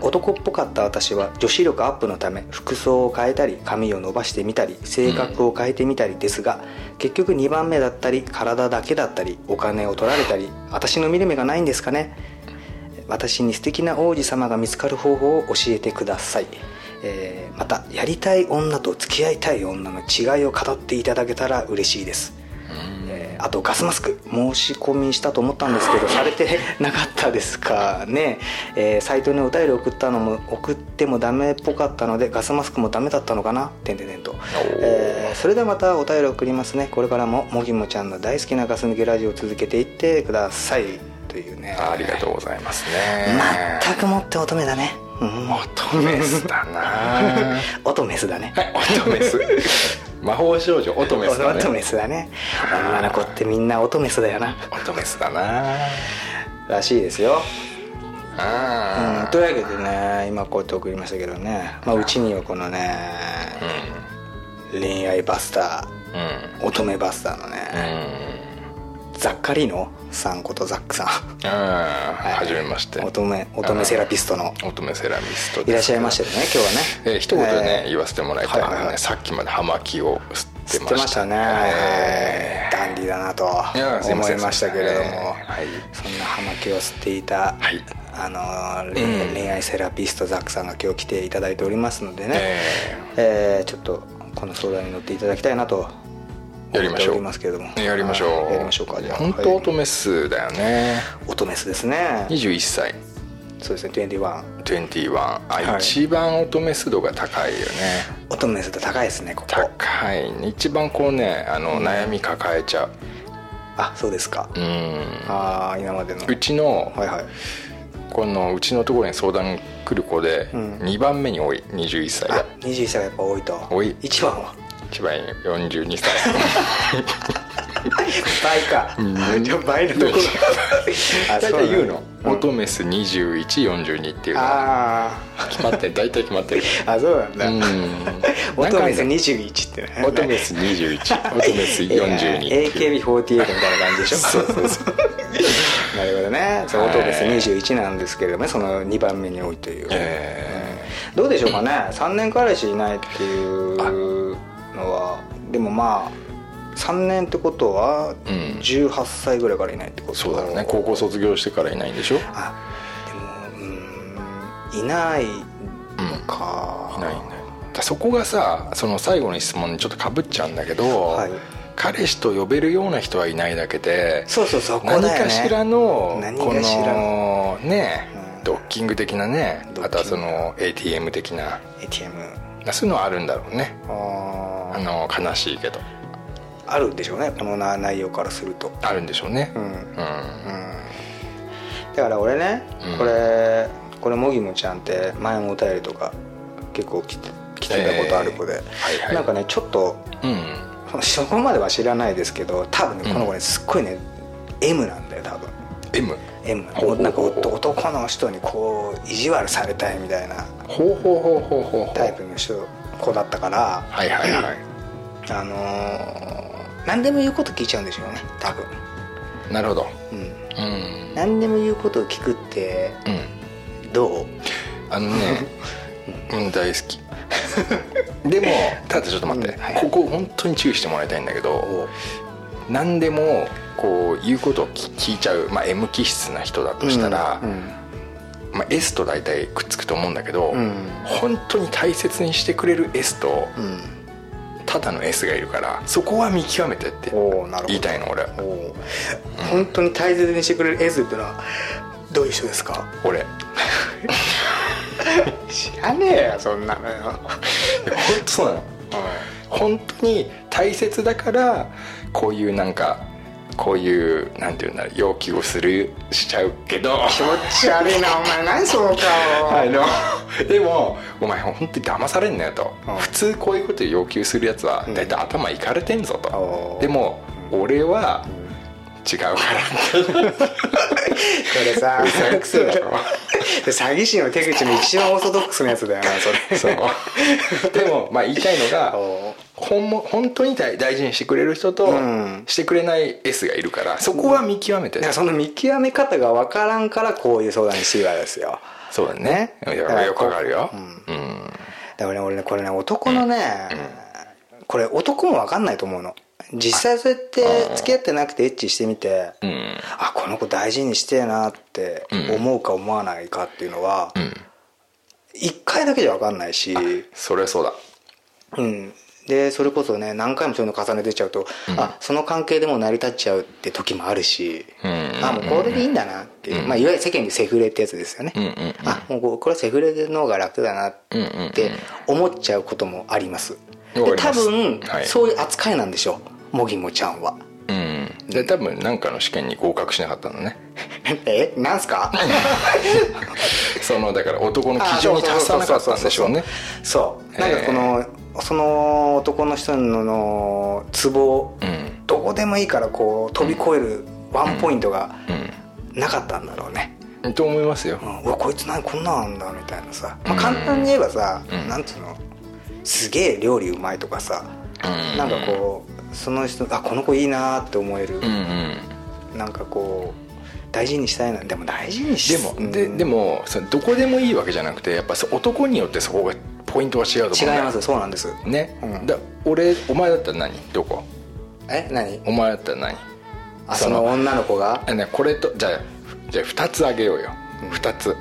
[SPEAKER 3] 男っぽかった私は女子力アップのため服装を変えたり髪を伸ばしてみたり性格を変えてみたりですが、結局2番目だったり体だけだったりお金を取られたり私の見る目がないんですかね。私に素敵な王子様が見つかる方法を教えてください、えーまたやりたい女と付き合いたい女の違いを語っていただけたら嬉しいです、ええーあとガスマスク申し込みしたと思ったんですけどされてなかったですか？ね、えーサイトにお便り送ったのも送ってもダメっぽかったのでガスマスクもダメだったのかな？てんてんてんと、えーそれではまたお便り送りますね。これからももぎもちゃんの大好きなガス抜けラジオを続けていってくださいというね。
[SPEAKER 2] ありがとうございますね。
[SPEAKER 3] 全くもって乙女だね。うん
[SPEAKER 2] 乙メスだな。
[SPEAKER 3] 乙メス だね。
[SPEAKER 2] 乙メス魔法少女乙メスだね。
[SPEAKER 3] 乙メスだね。女の子ってみんな乙メスだよな。
[SPEAKER 2] 乙メスだな。
[SPEAKER 3] らしいですよ。うん
[SPEAKER 2] あ
[SPEAKER 3] というわけでね今こうやって送りましたけどね、まあ、うちにはこのね、恋愛バスタ
[SPEAKER 2] あ
[SPEAKER 3] ー乙女バスターの
[SPEAKER 2] うん。
[SPEAKER 3] ね、ザッカリーノさんことザックさん。
[SPEAKER 2] うんああはじめまして。
[SPEAKER 3] 乙女乙女セラピストの。
[SPEAKER 2] 乙女セラミスト
[SPEAKER 3] いらっしゃいましたよね今日はね。
[SPEAKER 2] えー一言でね、
[SPEAKER 3] えー。
[SPEAKER 2] 言わせてもらいたいのはね、
[SPEAKER 3] はいはいはい。
[SPEAKER 2] さっきまで葉巻を吸って
[SPEAKER 3] 知
[SPEAKER 2] ました。
[SPEAKER 3] ましたね、
[SPEAKER 2] え
[SPEAKER 3] ダンディーだなと思いましたけれども、
[SPEAKER 2] えーはい。
[SPEAKER 3] そんな葉巻を吸っていた、
[SPEAKER 2] はい。
[SPEAKER 3] あの
[SPEAKER 2] うん。
[SPEAKER 3] 恋愛セラピストザックさんが今日来ていただいておりますのでね、
[SPEAKER 2] え
[SPEAKER 3] えーちょっとこの相談に乗っていただきたいなと
[SPEAKER 2] やりましょう。
[SPEAKER 3] ますけれども。
[SPEAKER 2] やりましょう。
[SPEAKER 3] はい。やりましょうかじゃあ。
[SPEAKER 2] 本当乙女数だよね、
[SPEAKER 3] 乙メスですね。
[SPEAKER 2] 21歳。
[SPEAKER 3] そうですね。21
[SPEAKER 2] 21あ、
[SPEAKER 3] はい。
[SPEAKER 2] 一番乙女数度が高いよね。
[SPEAKER 3] 乙女メスって高いですねここ。
[SPEAKER 2] 高い。ね一番こうねあの、悩み抱えちゃ
[SPEAKER 3] あそうですか。
[SPEAKER 2] ううん。
[SPEAKER 3] ああ今までの。
[SPEAKER 2] うちの
[SPEAKER 3] はいはい。
[SPEAKER 2] このうちのところに相談来る子で
[SPEAKER 3] うん。
[SPEAKER 2] 2番目に多い。21歳
[SPEAKER 3] あ
[SPEAKER 2] が
[SPEAKER 3] 21歳がやっぱ多いと。
[SPEAKER 2] 多い。
[SPEAKER 3] 一番は
[SPEAKER 2] 一番42歳。
[SPEAKER 3] 倍か。じゃあ倍のところ。あ
[SPEAKER 2] 大体言うの？
[SPEAKER 3] うん。
[SPEAKER 2] 乙メス2142っていうのは。
[SPEAKER 3] あ
[SPEAKER 2] 決まってる。大体決まってる。
[SPEAKER 3] ー あそうなんだ、
[SPEAKER 2] うん。
[SPEAKER 3] 乙メス
[SPEAKER 2] なんかね
[SPEAKER 3] 21ってね。
[SPEAKER 2] 乙メス21乙メス42っていう。
[SPEAKER 3] AKB48 みたいな感じでしょ。
[SPEAKER 2] そうそうそう。
[SPEAKER 3] なるほどね。そう
[SPEAKER 2] はい。
[SPEAKER 3] 乙メス21なんですけれどもね。その2番目に多いという、
[SPEAKER 2] え
[SPEAKER 3] どうでしょうかね。3年彼氏いないっていうのはでもまあ3年ってことは
[SPEAKER 2] うん。
[SPEAKER 3] 18歳ぐらいからいないってこと
[SPEAKER 2] ーそうだね。高校卒業してからいないんでしょ？
[SPEAKER 3] あでもうーんいないのか、
[SPEAKER 2] いないんだよだそこがさその最後の質問にちょっとかぶっちゃうんだけど、
[SPEAKER 3] はい。
[SPEAKER 2] 彼氏と呼べるような人はいないだけで
[SPEAKER 3] そうそうそこね。
[SPEAKER 2] 何かしらの
[SPEAKER 3] 何
[SPEAKER 2] こ
[SPEAKER 3] かしら
[SPEAKER 2] のね、
[SPEAKER 3] うん
[SPEAKER 2] ドッキング的なねあとはその ATM 的な。
[SPEAKER 3] ATM
[SPEAKER 2] そういうのはあるんだろうね。
[SPEAKER 3] あ
[SPEAKER 2] の悲しいけど。
[SPEAKER 3] あるんでしょうね。このな内容からすると。
[SPEAKER 2] あるんでしょうね。
[SPEAKER 3] うん。
[SPEAKER 2] うん。
[SPEAKER 3] だから俺ね、
[SPEAKER 2] うん。
[SPEAKER 3] これこれもぎもちゃんって前もお便りとか結構来て来てたことある子で、
[SPEAKER 2] えー。はいはい。
[SPEAKER 3] なんかねちょっと
[SPEAKER 2] うん。
[SPEAKER 3] そこまでは知らないですけど多分ねこの子ねすっごいね M なんだよ多分。
[SPEAKER 2] M
[SPEAKER 3] M なんか男男の人にこう意地悪されたいみたいな。
[SPEAKER 2] ほうほうほうほうほうほう。
[SPEAKER 3] タイプの人子だったから。
[SPEAKER 2] はいはいはい。
[SPEAKER 3] あのー何でも言うこと聞いちゃうんでしょうね多分。
[SPEAKER 2] なるほど。
[SPEAKER 3] うん。
[SPEAKER 2] うん。
[SPEAKER 3] 何でも言うことを聞くって
[SPEAKER 2] うん。
[SPEAKER 3] どう？
[SPEAKER 2] あのね うん。大好き。でもただちょっと待って、
[SPEAKER 3] うんはい。
[SPEAKER 2] ここ本当に注意してもらいたいんだけど何でもこう言うことを聞聞いちゃう、まあ、M 気質な人だとしたら、
[SPEAKER 3] うん。
[SPEAKER 2] まあ、S と大体くっつくと思うんだけど、
[SPEAKER 3] うん。
[SPEAKER 2] 本当に大切にしてくれる S と
[SPEAKER 3] うん。
[SPEAKER 2] ただの S がいるからそこは見極めてって言いたいの俺。
[SPEAKER 3] おー。本当に大切にしてくれる S ってのはどういう人ですか？
[SPEAKER 2] 俺。
[SPEAKER 3] 知らねえよそんなのよ。
[SPEAKER 2] 本当そうなの。本当に大切だからこういうなんかこういうなんていうんだ要求をするしちゃうけど。
[SPEAKER 3] 気持ち悪いなお前。何その顔。
[SPEAKER 2] あ のでもお前本当に騙されんなよと、
[SPEAKER 3] うん。
[SPEAKER 2] 普通こういうこと要求するやつは大体頭いかれてんぞと、
[SPEAKER 3] おー。
[SPEAKER 2] でも俺は違うから
[SPEAKER 3] これ さ
[SPEAKER 2] うさんくせえだろ
[SPEAKER 3] 詐欺師の手口の一番オーソドックスなやつだよなそれ。
[SPEAKER 2] そう。でもまあ言いたいのが
[SPEAKER 3] お
[SPEAKER 2] ほんも本当に大大事にしてくれる人と、
[SPEAKER 3] うん。
[SPEAKER 2] してくれない S がいるからそこは見極めて、
[SPEAKER 3] その見極め方が分からんからこういう相談にしてるわけですよ。
[SPEAKER 2] そうだね。いや
[SPEAKER 3] だから
[SPEAKER 2] よくわかるよ、
[SPEAKER 3] う
[SPEAKER 2] うん。
[SPEAKER 3] だからね俺ねこれね男のね、これ男も分かんないと思うの実際そうやって付き合ってなくてエッチしてみて、
[SPEAKER 2] うん。
[SPEAKER 3] あこの子大事にしてえなって思うか思わないかっていうのは、
[SPEAKER 2] うん。
[SPEAKER 3] 一回だけじゃ分かんないし、
[SPEAKER 2] そりゃそうだ。
[SPEAKER 3] うん、でそれこそね何回もそういうの重ねてっちゃうと、あその関係でもう成り立っちゃうって時もあるし、
[SPEAKER 2] うん。
[SPEAKER 3] あもうこれでいいんだなっていう、まあ、いわゆる世間でセフレってやつですよね、
[SPEAKER 2] うんうん
[SPEAKER 3] あもうここれはセフレの方が楽だなって思っちゃうこともあります、で多分、
[SPEAKER 2] はい。
[SPEAKER 3] そういう扱いなんでしょうもぎもちゃんは。
[SPEAKER 2] うん。で多分何かの試験に合格しなかったのね。
[SPEAKER 3] えなんすか？
[SPEAKER 2] そのだから男の基準に達さなかったんでしょうね。
[SPEAKER 3] そうなんかこのその男の人ののツボ
[SPEAKER 2] うん。
[SPEAKER 3] どこでもいいからこう飛び越えるワンポイントが
[SPEAKER 2] う
[SPEAKER 3] なかったんだろうね、
[SPEAKER 2] んと思いますよ。
[SPEAKER 3] うん。うわこいつ何こんなんあんだみたいなさ、まあ、簡単に言えばさ、
[SPEAKER 2] うん。
[SPEAKER 3] なんつうの？すげえ料理うまいとかさ、
[SPEAKER 2] うん。
[SPEAKER 3] なんかこうその人あこの子いいなって思える、
[SPEAKER 2] うんうん。
[SPEAKER 3] なんかこう大事にしたいな。でも大事にし
[SPEAKER 2] でも、
[SPEAKER 3] うん。
[SPEAKER 2] ででもそのどこでもいいわけじゃなくてやっぱ男によってそこがポイントは違うと思う
[SPEAKER 3] 違います。そうなんです。
[SPEAKER 2] ね、
[SPEAKER 3] うん。
[SPEAKER 2] だ俺お前だったら何？どこ？
[SPEAKER 3] え？何？
[SPEAKER 2] お前だったら何？
[SPEAKER 3] あその女の子が？
[SPEAKER 2] あねこれとじゃあじゃあ2つあげようよ、2つ、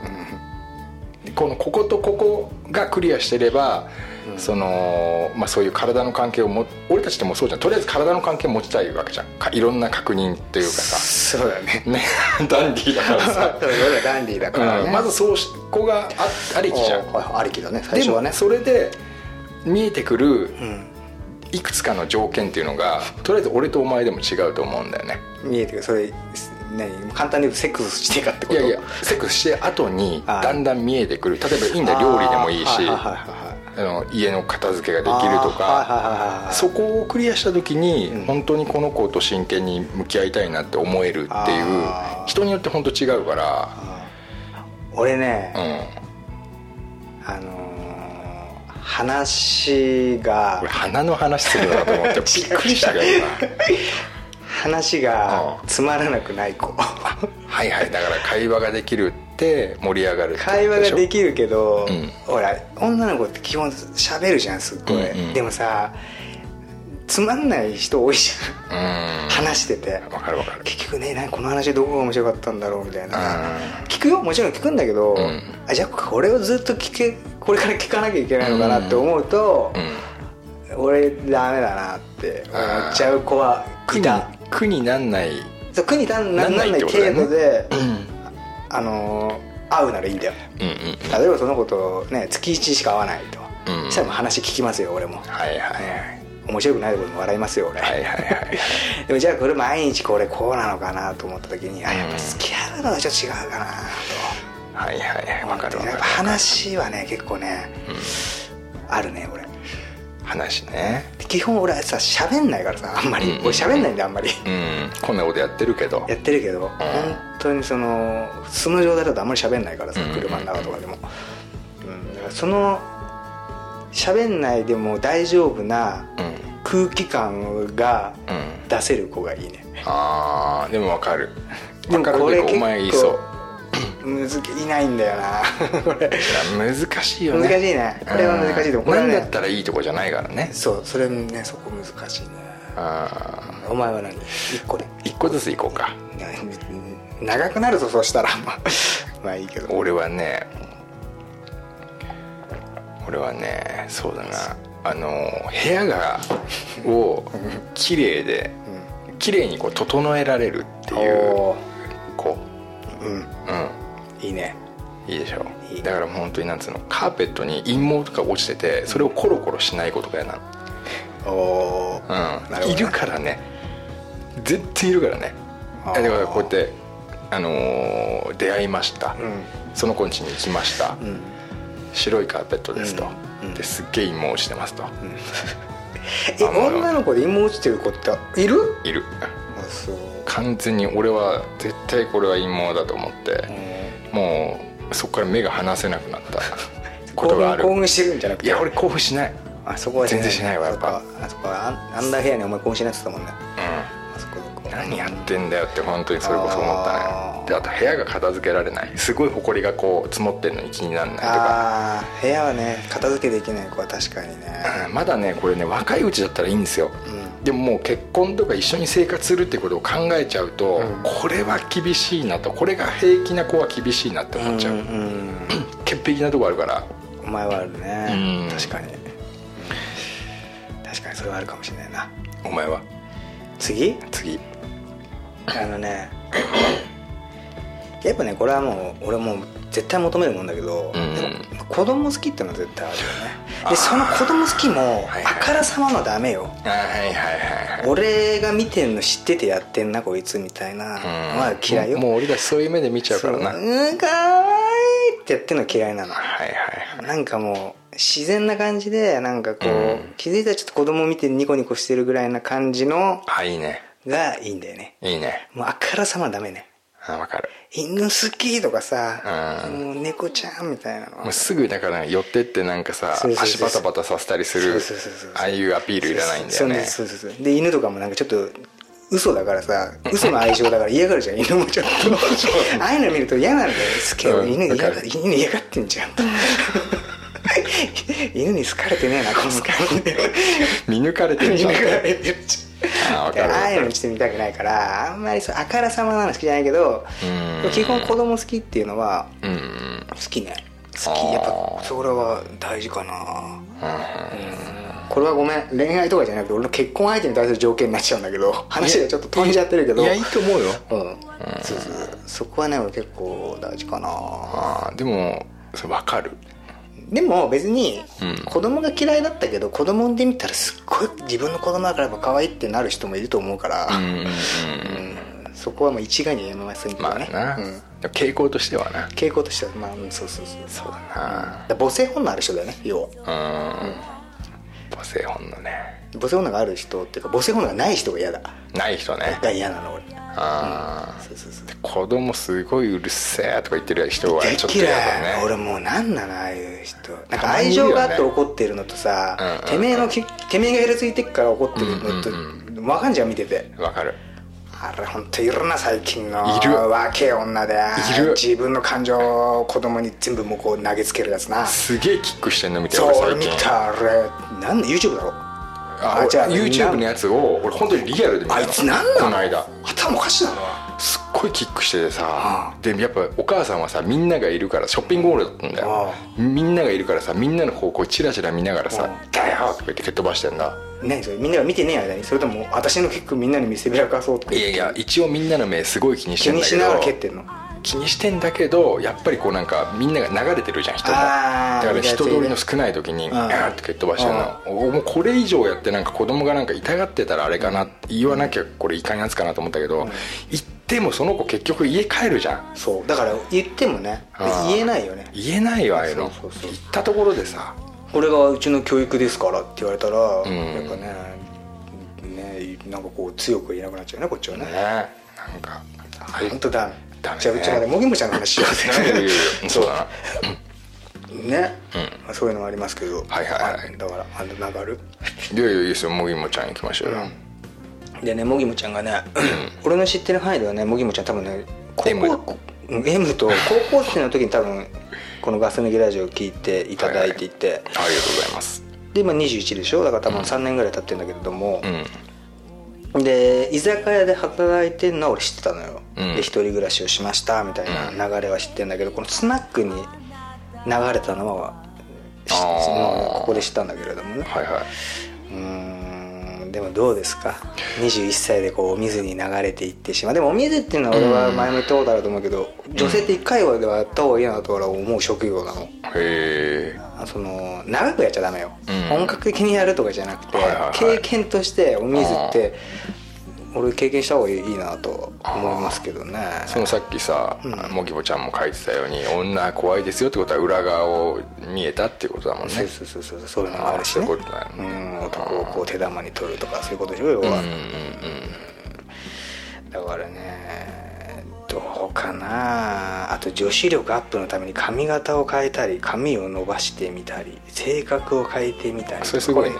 [SPEAKER 2] このこことここがクリアしてれば、そのまあ、そういう体の関係をも俺たちってもうそうじゃん。とりあえず体の関係を持ちたいわけじゃん。かいろんな確認っていうかさ。
[SPEAKER 3] そうだね。
[SPEAKER 2] ね。ダンディーだからさ、
[SPEAKER 3] そうだダンディーだからね、
[SPEAKER 2] うん。まずそうしこがあありきじゃん。
[SPEAKER 3] ありきだね。最初はね。
[SPEAKER 2] それで見えてくる
[SPEAKER 3] うん。
[SPEAKER 2] いくつかの条件っていうのがとりあえず俺とお前でも違うと思うんだよね。
[SPEAKER 3] 見えてくる。それ何簡単に言うとセックスしてかってこと？
[SPEAKER 2] いやいやセックスして後にだんだん見えてくる。例えばいいんだよ料理でもいいし
[SPEAKER 3] あ
[SPEAKER 2] の家の片付けができるとかそこをクリアした時に
[SPEAKER 3] うん。
[SPEAKER 2] 本当にこの子と真剣に向き合いたいなって思えるっていう人によって本当違うから。
[SPEAKER 3] 俺ね、
[SPEAKER 2] うん。
[SPEAKER 3] あのー話が
[SPEAKER 2] 俺鼻の話するのかと思って びっくりしたけどな
[SPEAKER 3] 話がつまらなくない子。
[SPEAKER 2] はいはいだから会話ができるって盛り上がる
[SPEAKER 3] 会話がで
[SPEAKER 2] る
[SPEAKER 3] きるけど、
[SPEAKER 2] うん。
[SPEAKER 3] ほら女の子って基本喋るじゃんすっごい、
[SPEAKER 2] うん。うん
[SPEAKER 3] でもさつまんない人多いじゃん。
[SPEAKER 2] うん。
[SPEAKER 3] 話してて。
[SPEAKER 2] わかるわかる。
[SPEAKER 3] 結局ね何この話どこが面白かったんだろうみたいな。
[SPEAKER 2] うん。
[SPEAKER 3] 聞くよ？もちろん聞くんだけど、
[SPEAKER 2] ん。
[SPEAKER 3] あじゃあこれをずっと聞けこれから聞かなきゃいけないのかなって思うと
[SPEAKER 2] う、ん。
[SPEAKER 3] 俺ダメだなって思っちゃう子はいた
[SPEAKER 2] 苦になんない。
[SPEAKER 3] そう苦になんなん
[SPEAKER 2] な
[SPEAKER 3] い程度で、
[SPEAKER 2] うん。
[SPEAKER 3] あのー会うならいいんだよ。
[SPEAKER 2] うんうん
[SPEAKER 3] 例えばその子とね月1しか会わないと、
[SPEAKER 2] うん
[SPEAKER 3] そしたらもう話聞きますよ俺も、
[SPEAKER 2] はいはい。はい
[SPEAKER 3] 面白くないところも笑いますよ俺、
[SPEAKER 2] はいはいはい。
[SPEAKER 3] でもじゃあこれ毎日これこうなのかなと思った時に、あやっぱ付き合うのはちょっと違うかな
[SPEAKER 2] はいはいはい
[SPEAKER 3] と
[SPEAKER 2] わかるわかる。
[SPEAKER 3] やっぱ話はね結構ね、あるね俺
[SPEAKER 2] 話ね。
[SPEAKER 3] 基本俺はさ喋んないからさあんまり、
[SPEAKER 2] うんうんうん。
[SPEAKER 3] 俺喋んないんだあんまり。
[SPEAKER 2] うん。こんなことやってるけど。
[SPEAKER 3] やってるけど、本当にその素の状態だとあんまり喋んないからさ
[SPEAKER 2] うんうんうん。
[SPEAKER 3] 車の中とかでも、うん、だからその喋んないでも大丈夫な
[SPEAKER 2] うん。
[SPEAKER 3] 空気感が
[SPEAKER 2] うん。
[SPEAKER 3] 出せる子がいいね。
[SPEAKER 2] あーでもわかる。
[SPEAKER 3] でも
[SPEAKER 2] わかる
[SPEAKER 3] これ結
[SPEAKER 2] けどお前言いそう
[SPEAKER 3] いないんだよな。これ。
[SPEAKER 2] 難しいよね。
[SPEAKER 3] 難しいね。これは難しいと思う。これ
[SPEAKER 2] 何だったらいいとこじゃないからね。
[SPEAKER 3] そうそれねそこ難しいね
[SPEAKER 2] あ
[SPEAKER 3] お前は何？一個で。
[SPEAKER 2] ー一個ずついこうか。
[SPEAKER 3] 長くなるぞそしたら。まあまあいいけど。
[SPEAKER 2] 俺はね俺はねそうだな。あの部屋がを綺麗で綺麗にこう整えられるっていう
[SPEAKER 3] お
[SPEAKER 2] 子
[SPEAKER 3] ーうん。
[SPEAKER 2] うん。
[SPEAKER 3] いいね。
[SPEAKER 2] いいでしょ
[SPEAKER 3] いい。
[SPEAKER 2] だから本当になんつうのカーペットに陰毛とか落ちててそれをコロコロしないことが嫌な
[SPEAKER 3] おお
[SPEAKER 2] の、
[SPEAKER 3] なるほどね。
[SPEAKER 2] うん、いるからね。絶対いるからね。
[SPEAKER 3] あー。
[SPEAKER 2] だからこうやって、あのー出会いました、
[SPEAKER 3] うん。
[SPEAKER 2] その子ん家に行きました、
[SPEAKER 3] うん。
[SPEAKER 2] 白いカーペットですと、
[SPEAKER 3] うん。うん。
[SPEAKER 2] ですっげえ陰毛落ちてますと、
[SPEAKER 3] え女の子で陰毛落ちてる子っている？
[SPEAKER 2] いる。
[SPEAKER 3] あそう
[SPEAKER 2] 完全に俺は絶対これは陰毛だと思って、もうそこから目が離せなくなった ことがある。
[SPEAKER 3] 興奮してるんじゃなくて？
[SPEAKER 2] いや俺興奮しない。
[SPEAKER 3] あそこは
[SPEAKER 2] 全然しないわやっぱ。
[SPEAKER 3] あそこはアンダーヘアにお前興奮しないって言ってたもんね。
[SPEAKER 2] う
[SPEAKER 3] あそこで
[SPEAKER 2] 何やってんだよって本当にそれこそ思ったね。であと部屋が片付けられない。すごい埃がこう積もってるのに気にならないとか。
[SPEAKER 3] ああ部屋はね片付けできない子は確かにね。
[SPEAKER 2] うんまだねこれね若いうちだったらいいんですよ、でももう結婚とか一緒に生活するってことを考えちゃうと、
[SPEAKER 3] うん。
[SPEAKER 2] これは厳しいなとこれが平気な子は厳しいなって思っちゃう、
[SPEAKER 3] うんうん。
[SPEAKER 2] 潔癖なとこあるから。
[SPEAKER 3] お前はあるね。
[SPEAKER 2] うん。
[SPEAKER 3] 確かに。確かにそれはあるかもしれないな。
[SPEAKER 2] お前は？
[SPEAKER 3] 次？
[SPEAKER 2] 次。
[SPEAKER 3] あのねやっぱねこれはもう俺もう絶対求めるもんだけど、
[SPEAKER 2] うん。
[SPEAKER 3] でも子供好きってのは絶対あるよね。でその子供好きも
[SPEAKER 2] はいはい。
[SPEAKER 3] あからさまのダメよ。
[SPEAKER 2] あはいはいはいはい。
[SPEAKER 3] 俺が見てんの知っててやってんなこいつみたいなのは嫌いよ。
[SPEAKER 2] もう俺たちそういう目で見ちゃうからな。
[SPEAKER 3] そう。んかわいいってやってんの嫌いなの。
[SPEAKER 2] はい。
[SPEAKER 3] なんかもう自然な感じでなんかこう、
[SPEAKER 2] うん。
[SPEAKER 3] 気づいたらちょっと子供見てニコニコしてるぐらいな感じの
[SPEAKER 2] あいいね。
[SPEAKER 3] がいいんだよね。
[SPEAKER 2] いいね。
[SPEAKER 3] もうあからさまダメね
[SPEAKER 2] あわかる。
[SPEAKER 3] 犬好きとかさ、
[SPEAKER 2] うん。
[SPEAKER 3] もう猫ちゃんみたいなの
[SPEAKER 2] もうすぐだから寄ってってなんかさ足バタバタさせたりするああいうアピールいらないんだよね。
[SPEAKER 3] そうそうそう。そうで犬とかもなんかちょっと嘘だからさ嘘の愛情だから嫌がるじゃん 犬もちょっと。ああいうの見ると嫌なんだよ好き犬嫌がってんじゃん 犬に好かれてねえなこの
[SPEAKER 2] 見抜かれてるじゃん。
[SPEAKER 3] 見抜かれて る。
[SPEAKER 2] あ
[SPEAKER 3] ああいうのしてみたくないからあんまりそうあからさまなの好きじゃないけど
[SPEAKER 2] うん。
[SPEAKER 3] 基本子供好きっていうのは
[SPEAKER 2] うん。
[SPEAKER 3] 好きね。好き。やっぱそれは大事かな。これはごめん恋愛とかじゃなくて俺の結婚相手に対する条件になっちゃうんだけど話がちょっと飛んじゃってるけど。
[SPEAKER 2] いやいいと思うよ。
[SPEAKER 3] うん。そうそうそこはね俺結構大事かな。
[SPEAKER 2] あーでもそれ分かる
[SPEAKER 3] でも別に
[SPEAKER 2] うん。
[SPEAKER 3] 子供が嫌いだったけど子供産んでみたらすっごい自分の子供だからやっぱ可愛いってなる人もいると思うから、
[SPEAKER 2] うんうんうん。
[SPEAKER 3] うん。そこはもう一概にはやめませんけどね、
[SPEAKER 2] まあな、
[SPEAKER 3] うん、
[SPEAKER 2] 傾向としてはな。
[SPEAKER 3] 傾向としてはまあうんそうそうそう
[SPEAKER 2] そう。だな。
[SPEAKER 3] だ母性本能ある人だよね要は。
[SPEAKER 2] うん。母性本能ね。
[SPEAKER 3] 母性本能がある人っていうか母性本能がない人が嫌だ。
[SPEAKER 2] ない人ね。
[SPEAKER 3] が嫌なの俺。
[SPEAKER 2] あ
[SPEAKER 3] そうそうそう。
[SPEAKER 2] ー子供すごいうるせえとか言ってる人は
[SPEAKER 3] 大
[SPEAKER 2] ちょっと嫌だね。
[SPEAKER 3] 俺もうなんなのああいう人。なんか愛情があって怒ってるのとさ、
[SPEAKER 2] うんうんうん。
[SPEAKER 3] てめえのきてめえがヘルついてっから怒ってるのと、
[SPEAKER 2] うん
[SPEAKER 3] 分かんじゃん見てて。
[SPEAKER 2] わかる。
[SPEAKER 3] あれ本当いるな最近の
[SPEAKER 2] いる。
[SPEAKER 3] 若え女で。
[SPEAKER 2] いる。
[SPEAKER 3] 自分の感情を子供に全部もうこう投げつけるやつな。
[SPEAKER 2] すげえキックしてんの見て
[SPEAKER 3] そう
[SPEAKER 2] 俺
[SPEAKER 3] 俺見たあれ。なんで YouTube だろ
[SPEAKER 2] あ
[SPEAKER 3] あじゃあ
[SPEAKER 2] YouTube のやつを俺本当にリアルで見た。の
[SPEAKER 3] あいつなんなの？
[SPEAKER 2] この間。
[SPEAKER 3] 頭おかしいなの
[SPEAKER 2] すっごいキックしててさ。
[SPEAKER 3] う
[SPEAKER 2] でやっぱお母さんはさみんながいるからショッピングモールだったんだよ。みんながいるからさみんなの方向チラチラ見ながらさ
[SPEAKER 3] うん「
[SPEAKER 2] だよ!」とか言って蹴っ飛ばしてんだ
[SPEAKER 3] 何それみんなが見てねえ間にそれとも私の結構みんなに見せびらかそうとか
[SPEAKER 2] いやいや一応みんなの目すごい気にしてんだけ
[SPEAKER 3] 気にしながら
[SPEAKER 2] ど
[SPEAKER 3] 蹴ってんの
[SPEAKER 2] 気にしてんだけどやっぱりこうなんかみんなが流れてるじゃん人もだから人通りの少ない時に
[SPEAKER 3] ん。
[SPEAKER 2] ガーッて蹴っ飛ばしてるの。おもうこれ以上やってなんか子供がなんか痛がってたらあれかな言わなきゃこれいかんやつかなと思ったけど言ってもその子結局家帰るじゃん。
[SPEAKER 3] そう。だから言ってもね言えないよね。
[SPEAKER 2] 言えないよああいうの言ったところでさ。
[SPEAKER 3] これがうちの教育ですからって言われたら、
[SPEAKER 2] ん。
[SPEAKER 3] やっぱねねなんかこう強く言えなくなっちゃうねこっちはね。
[SPEAKER 2] ねなんか。
[SPEAKER 3] 本当だ
[SPEAKER 2] ダメね。
[SPEAKER 3] じゃあうちまでもぎもちゃんの話しようぜ。
[SPEAKER 2] そう。だな。
[SPEAKER 3] ね、まあそういうのもありますけど。
[SPEAKER 2] はいはいはい。
[SPEAKER 3] あだからあの流る。
[SPEAKER 2] いやいやいいですよ。もぎもちゃん行きましょうよ、
[SPEAKER 3] でねもぎもちゃんがね俺の知ってる範囲ではねもぎもちゃん多分ね高
[SPEAKER 2] M
[SPEAKER 3] 校うん M と高校生の時に多分このガス抜きラジオを聞いていただいていて、
[SPEAKER 2] ありがとうございます。
[SPEAKER 3] で今21でしょだから多分3年ぐらい経ってるんだけれども、
[SPEAKER 2] うん。
[SPEAKER 3] で居酒屋で働いてるのは俺知ってたのよ、
[SPEAKER 2] うん
[SPEAKER 3] で一人暮らしをしましたみたいな流れは知ってるんだけどこのスナックに流れたのはここで知ったんだけれどもね。
[SPEAKER 2] はいはい。う
[SPEAKER 3] ーんでもどうですか？21歳でこうお水に流れていってしまう。でもお水っていうのは俺は前も言ったことあると思うけど、女性って1回はではやった方がいいなと俺は思う職業なの。
[SPEAKER 2] へえ
[SPEAKER 3] あその長くやっちゃダメよ、
[SPEAKER 2] うん。
[SPEAKER 3] 本格的にやるとかじゃなくて、
[SPEAKER 2] はいはいはい。
[SPEAKER 3] 経験としてお水って俺経験した方がいいなと思いますけどね。
[SPEAKER 2] そのさっきさ、もぎぼちゃんも書いてたように女は怖いですよってことは裏側を見えたっていうことだもんね。
[SPEAKER 3] そうそうそうそうそういうのもあるしね。
[SPEAKER 2] そういうことだよ
[SPEAKER 3] う
[SPEAKER 2] ね
[SPEAKER 3] ん男をこう手玉に取るとかそういうことでしょ要は、
[SPEAKER 2] うんうん。
[SPEAKER 3] だからねどうかな。あと女子力アップのために髪型を変えたり髪を伸ばしてみたり性格を変えてみたり。
[SPEAKER 2] それすごいね。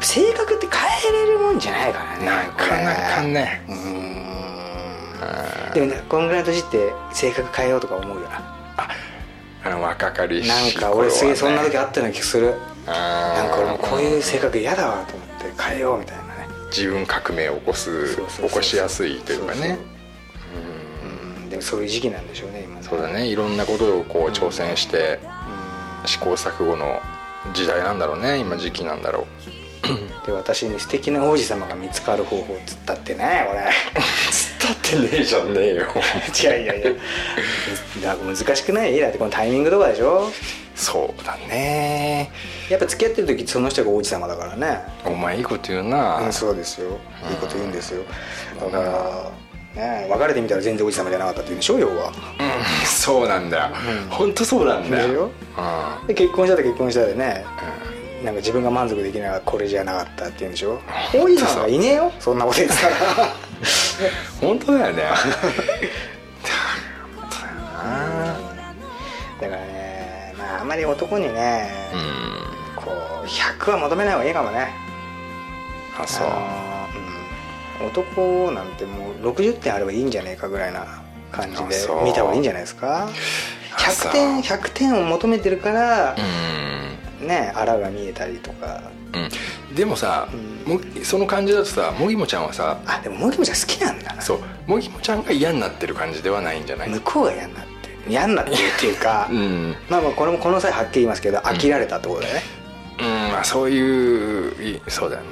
[SPEAKER 3] 性格って変えれるもんじゃないからね
[SPEAKER 2] なかなかね。
[SPEAKER 3] うーん。でもねこんぐらいの年って性格変えようとか思うよな。
[SPEAKER 2] あの若かりし
[SPEAKER 3] なんか俺すげえそんな時
[SPEAKER 2] あ
[SPEAKER 3] あったような気する。なんか俺もこういう性格嫌だわと思って変えようみたいなね
[SPEAKER 2] 自分革命を起こす
[SPEAKER 3] そうそうそうそう
[SPEAKER 2] 起こしやすいというかね
[SPEAKER 3] うんでもそういう時期なんでしょうね今ね。
[SPEAKER 2] そうだね。いろんなことをこう挑戦して試行錯誤の時代なんだろうね今時期なんだろう。
[SPEAKER 3] で私に素敵な王子様が見つかる方法っつったってねこれ
[SPEAKER 2] つったってねえじゃんねえよ。
[SPEAKER 3] いやいや。いやだ難しくない？だってこのタイミングとかでしょ？
[SPEAKER 2] そうだね。
[SPEAKER 3] やっぱ付き合ってる時その人が王子様だからね。
[SPEAKER 2] お前いいこと言うな、
[SPEAKER 3] うんそうですよ。いいこと言うんですよ。だからね別れてみたら全然王子様じゃなかったって言うんでしょ要は。
[SPEAKER 2] うん。そうなんだ。よ、本当そうなんだ。よ
[SPEAKER 3] で結婚したら結婚したでねなんか自分が満足できないからこれじゃなかったって言うんでしょ？王子様がいねえよそんなこと言ってたら。
[SPEAKER 2] ん 本当だよね。
[SPEAKER 3] だからねまああんまり男にね
[SPEAKER 2] うん。
[SPEAKER 3] こう100は求めない方がいいかもね。
[SPEAKER 2] あそう
[SPEAKER 3] 男なんてもう60点あればいいんじゃねえかぐらいな感じで見た方がいいんじゃないですか？
[SPEAKER 2] あそう。
[SPEAKER 3] 100点100点を求めてるから
[SPEAKER 2] うん。
[SPEAKER 3] ねあらが見えたりとか。
[SPEAKER 2] うん、でもさ、もその感じだとさもぎもちゃんはさ
[SPEAKER 3] あでももぎもちゃん好きなんだな。
[SPEAKER 2] そう。もぎもちゃんが嫌になってる感じではないんじゃない？
[SPEAKER 3] 向こうが嫌になってる。嫌になってるっていうか、
[SPEAKER 2] うん、
[SPEAKER 3] まあまあこれもこの際はっきり言いますけど飽きられたってことだよね、
[SPEAKER 2] うん。まあ、そういういそうだよね、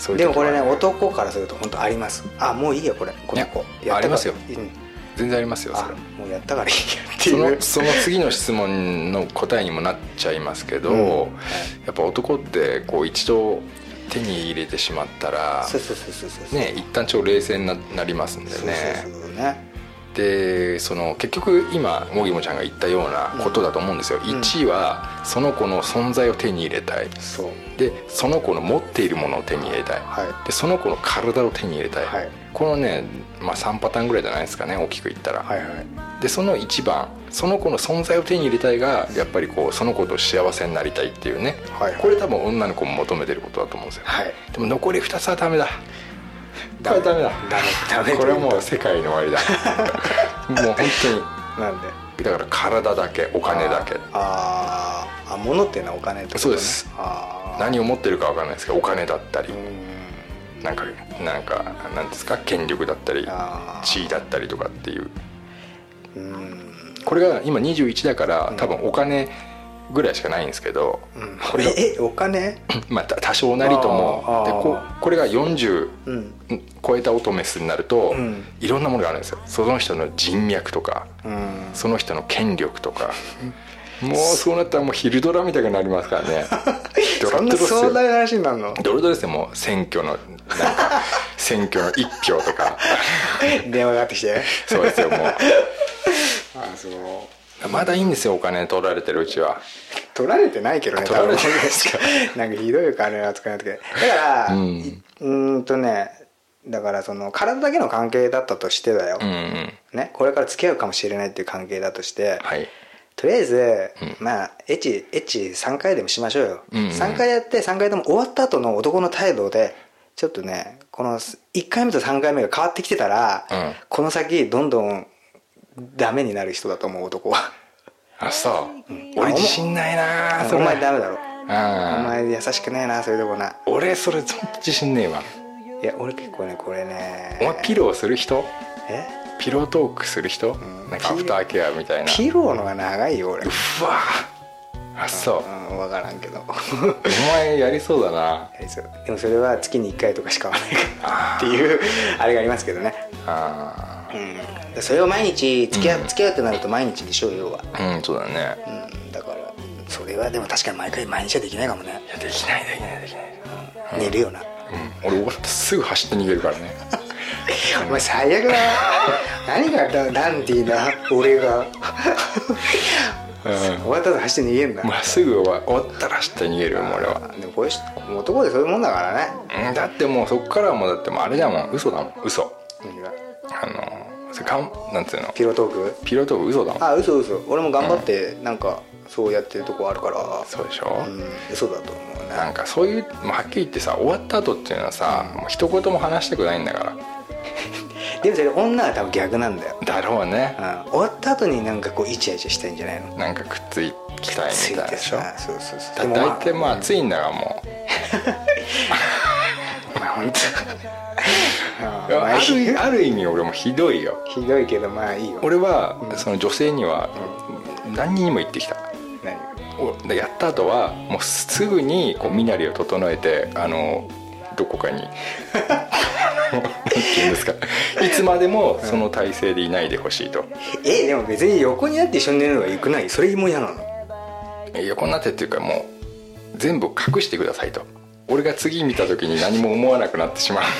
[SPEAKER 2] そういう
[SPEAKER 3] でもこれね男からすると本当あります。あもういいよこれ。この子。
[SPEAKER 2] いやありますよ。
[SPEAKER 3] うん。
[SPEAKER 2] 全然ありますよそ
[SPEAKER 3] あ
[SPEAKER 2] れ
[SPEAKER 3] もうやったからいいやって
[SPEAKER 2] そ
[SPEAKER 3] いう。
[SPEAKER 2] のその次の質問の答えにもなっちゃいますけど、
[SPEAKER 3] うん。
[SPEAKER 2] やっぱ男ってこう一度手に入れてしまったら
[SPEAKER 3] そうそうそうそうそう
[SPEAKER 2] ね一旦超冷静にななりますんで
[SPEAKER 3] そう
[SPEAKER 2] ね
[SPEAKER 3] そうそうね。
[SPEAKER 2] でその結局今もぎもちゃんが言ったようなことだと思うんですよ、
[SPEAKER 3] ん。
[SPEAKER 2] 1はその子の存在を手に入れたい。
[SPEAKER 3] そう
[SPEAKER 2] でその子の持っているものを手に入れたい、
[SPEAKER 3] はい。
[SPEAKER 2] でその子の体を手に入れたい、
[SPEAKER 3] はい。
[SPEAKER 2] このね、まあ、3パターンぐらいじゃないですかね大きく言ったら、
[SPEAKER 3] はいはい。
[SPEAKER 2] でその1番その子の存在を手に入れたいがやっぱりこうその子と幸せになりたいっていうね、
[SPEAKER 3] はいはい。
[SPEAKER 2] これ多分女の子も求めてることだと思うんですよ、
[SPEAKER 3] はい。
[SPEAKER 2] でも残り2つはダメだ。これはダメだ。
[SPEAKER 3] ダメ。ダメ
[SPEAKER 2] これはもう世界の終わりだ。もう本
[SPEAKER 3] なんで？
[SPEAKER 2] 当にだから体だけお金だけ。
[SPEAKER 3] あー。あ物っていうのはお金ってこと、ね、
[SPEAKER 2] そうです。
[SPEAKER 3] あー
[SPEAKER 2] 何を持ってるか分かんないですけどお金だったり
[SPEAKER 3] うん。
[SPEAKER 2] なんかなんかなんですか権力だったり地位だったりとかっていう。
[SPEAKER 3] うん。
[SPEAKER 2] これが今21だから多分お金ぐらいしかないんですけど、これが
[SPEAKER 3] ええお金？
[SPEAKER 2] まあ多多少なりとも。でここれが40
[SPEAKER 3] うん。
[SPEAKER 2] 超えたオトメスになると、
[SPEAKER 3] うん。
[SPEAKER 2] いろんなものがあるんですよ。その人の人脈とか
[SPEAKER 3] うん。
[SPEAKER 2] その人の権力とか もうそうなったらもう昼ドラみたいになりますからね。
[SPEAKER 3] そんな壮大な話になるの？
[SPEAKER 2] ドロドロですよもう選挙のなんか選挙の一票とか。
[SPEAKER 3] 電話がかってきて。
[SPEAKER 2] そうですよも
[SPEAKER 3] あそう。
[SPEAKER 2] うまだいいんですよお金取られてるうちは。
[SPEAKER 3] 取られてないけどね
[SPEAKER 2] 取られてない。
[SPEAKER 3] 多分。なんかひどい金扱いなってだから、
[SPEAKER 2] うん。
[SPEAKER 3] いうんんとねだからその体だけの関係だったとしてだよ、
[SPEAKER 2] うんうん。
[SPEAKER 3] ね、これから付き合うかもしれないっていう関係だとして、
[SPEAKER 2] はい
[SPEAKER 3] とりあえず、まあエッチエッチ3回でもしましょうよ、
[SPEAKER 2] うんうん
[SPEAKER 3] 3回やって3回とも終わった後の男の態度でちょっとねこの1回目と3回目が変わってきてたら、
[SPEAKER 2] うん。
[SPEAKER 3] この先どんどんダメになる人だと思う男は。
[SPEAKER 2] あそう、俺自信ないなそ
[SPEAKER 3] お
[SPEAKER 2] れ
[SPEAKER 3] 前ダメだろ。お
[SPEAKER 2] あ
[SPEAKER 3] 前優しくねえなそういうとこな。
[SPEAKER 2] 俺それ自信ねえわ。
[SPEAKER 3] いや俺結構ねこれね。
[SPEAKER 2] お前ピローする人？
[SPEAKER 3] え？
[SPEAKER 2] ピロートークする人、なんかアフターケアみたいな。
[SPEAKER 3] ピローのが長いよ俺。
[SPEAKER 2] うわあそう。
[SPEAKER 3] うん分からんけど。
[SPEAKER 2] お前やりそうだな。
[SPEAKER 3] やりそう。でもそれは月に1回とかしか買わないっていうあれがありますけどね。
[SPEAKER 2] あ
[SPEAKER 3] うん。それを毎日付き合,、う付き合うってなると毎日でしょう要は、
[SPEAKER 2] ーうんそうだね。
[SPEAKER 3] うん、だからそれはでも確かに毎回毎日はできないかもね。
[SPEAKER 2] いやできないできないできない。
[SPEAKER 3] 寝るよな、
[SPEAKER 2] うん。俺終わってすぐ走って逃げるからね
[SPEAKER 3] お前最悪だ。な何がダダンディーな俺が。
[SPEAKER 2] うん。
[SPEAKER 3] 終わった後走って逃げんだ、
[SPEAKER 2] まあすぐ終わ終わったら走って逃げるよ俺は。
[SPEAKER 3] でもこういう人男でそういうもんだからね。
[SPEAKER 2] うんだってもうそっからはもうだってもうあれだもん。嘘だもん。嘘。
[SPEAKER 3] 何が？
[SPEAKER 2] あのそれかんなんつうの？
[SPEAKER 3] ピロートーク？
[SPEAKER 2] ピロートーク嘘だもん。
[SPEAKER 3] あ嘘嘘。俺も頑張ってなんかそうやってるとこあるから。
[SPEAKER 2] そうでしょ、
[SPEAKER 3] うん嘘だと思うね。
[SPEAKER 2] なんかそういう、まあ、はっきり言ってさ終わった後っていうのはさ、もう一言も話したくないんだから
[SPEAKER 3] でもそれ女は多分逆なんだよ、
[SPEAKER 2] だろうね。
[SPEAKER 3] うん、終わった後になんかこうイチャイチャしたいんじゃないの？
[SPEAKER 2] なんかくっついきたいみたいでしょ
[SPEAKER 3] さそうそうそう
[SPEAKER 2] だ大体まあ暑いんだがも
[SPEAKER 3] まあ本当。
[SPEAKER 2] う あるある意味俺もひどいよ。
[SPEAKER 3] ひどいけどまあいいよ。
[SPEAKER 2] 俺はその女性には何にも言ってきた。
[SPEAKER 3] 何？
[SPEAKER 2] やった後はもうすぐにこう身なりを整えてあのどこかに ていうんですか。いつまでもその体勢でいないでほしいと。
[SPEAKER 3] えでも別に横になって一緒に寝るのがよくない？それも嫌なの？
[SPEAKER 2] え横になってっていうかもう全部隠してくださいと。俺が次見た時に何も思わなくなってしまうん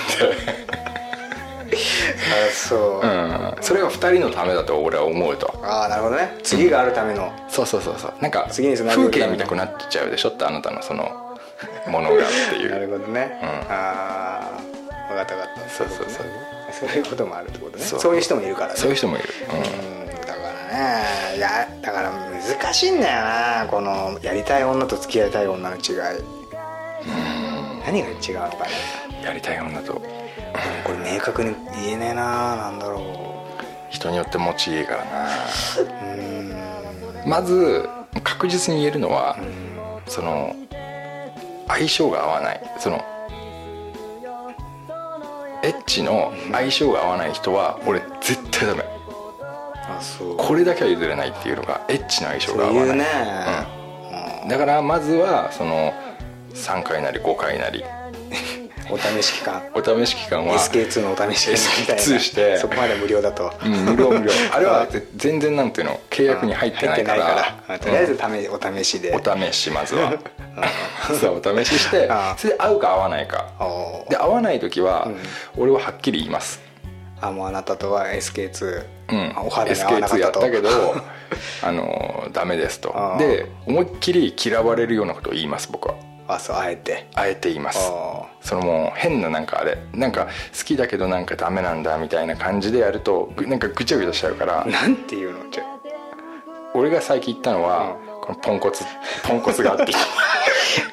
[SPEAKER 3] あそう、
[SPEAKER 2] で、うん、それが2人のためだと俺は思うと。
[SPEAKER 3] ああなるほどね。次があるための、
[SPEAKER 2] そうそうそうそう。なんか
[SPEAKER 3] 次に
[SPEAKER 2] 風景見たくなっちゃうでしょってあなたのそのものがってい
[SPEAKER 3] な
[SPEAKER 2] う
[SPEAKER 3] るほどね、
[SPEAKER 2] うん。
[SPEAKER 3] ああ分かった分かった。
[SPEAKER 2] そうそうそう。
[SPEAKER 3] そういうこともあるってことね。
[SPEAKER 2] そ
[SPEAKER 3] そうういう人もいるからね。
[SPEAKER 2] そういう人もいる、
[SPEAKER 3] うん。だからね。いやだから難しいんだよな。このやりたい女と付き合いたい女の違い。何が違うのかね
[SPEAKER 2] うん、やりたい女と。
[SPEAKER 3] これ明確に言えねえな。なんだろ
[SPEAKER 2] 人によって持ちいいからな。
[SPEAKER 3] ううん。
[SPEAKER 2] まず確実に言えるのは、その相性が合わない。そのエッチの相性が合わない人は俺絶対ダメ。
[SPEAKER 3] あそう。
[SPEAKER 2] これだけは譲れないっていうのがエッチの相性が合わない。
[SPEAKER 3] ね、
[SPEAKER 2] うん、だからまずはその3回なり5回なり
[SPEAKER 3] お試し期間。
[SPEAKER 2] お試し期間は。
[SPEAKER 3] SK2 のお試し期間みたいな。
[SPEAKER 2] SK2 して。
[SPEAKER 3] そこまで無料だと。
[SPEAKER 2] うん、無料無料。あれはぜ全然なんていうの？契約に入ってないから。
[SPEAKER 3] とりあえず試お試しで、
[SPEAKER 2] お試しまずは。そうお試ししてそれで合うか合わないか。で合わない時は、俺ははっきり言います。
[SPEAKER 3] あもうあなたとは SK2、
[SPEAKER 2] うん。
[SPEAKER 3] お肌に合わなか
[SPEAKER 2] SK2
[SPEAKER 3] っと。
[SPEAKER 2] やったたけど あのダメですと。で思いっきり嫌われるようなことを言います僕は
[SPEAKER 3] あそうあえて。
[SPEAKER 2] あえて言います。
[SPEAKER 3] あ
[SPEAKER 2] そのもう変ななんかあれ。なんか好きだけどなんかダメなんだみたいな感じでやるとぐなんかぐちゃぐちゃしちゃうから。
[SPEAKER 3] なんていうの？じゃ
[SPEAKER 2] 俺が最近言ったのは、このポンコツ。ポンコツがあって。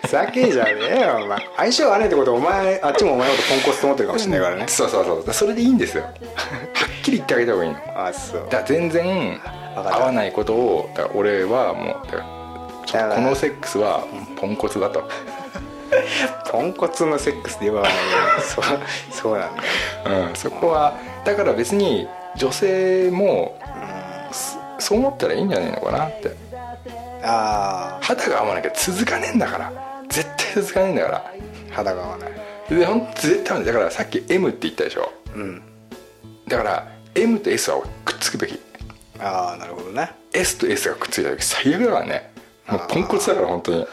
[SPEAKER 3] ふざけじゃねえよお前。相性合わないってことはお前あっちもお前のことポンコツと思ってるかもしれないからね。
[SPEAKER 2] そうそうそう。それでいいんですよ。はっきり言ってあげた方がいいの。
[SPEAKER 3] あそう。
[SPEAKER 2] だ全然合わないことをだ俺はもうだからちょっとこのセックスはポンコツだと、
[SPEAKER 3] ポンコツのセックスでわないそう そうなんだ。
[SPEAKER 2] うん、そこはだから別に女性も、そそう思ったらいいんじゃないのかなって。
[SPEAKER 3] あ
[SPEAKER 2] 肌が合わなきゃ続かねえんだから。絶対続かねえんだから。
[SPEAKER 3] あ肌が合わない。
[SPEAKER 2] でほんと絶対合わない。だからさっき M って言ったでしょ。
[SPEAKER 3] うん。
[SPEAKER 2] だから M と S はくっつくべき。
[SPEAKER 3] ああなるほどね。
[SPEAKER 2] S と S がくっついた時最悪だからねもうポンコツだから本当に。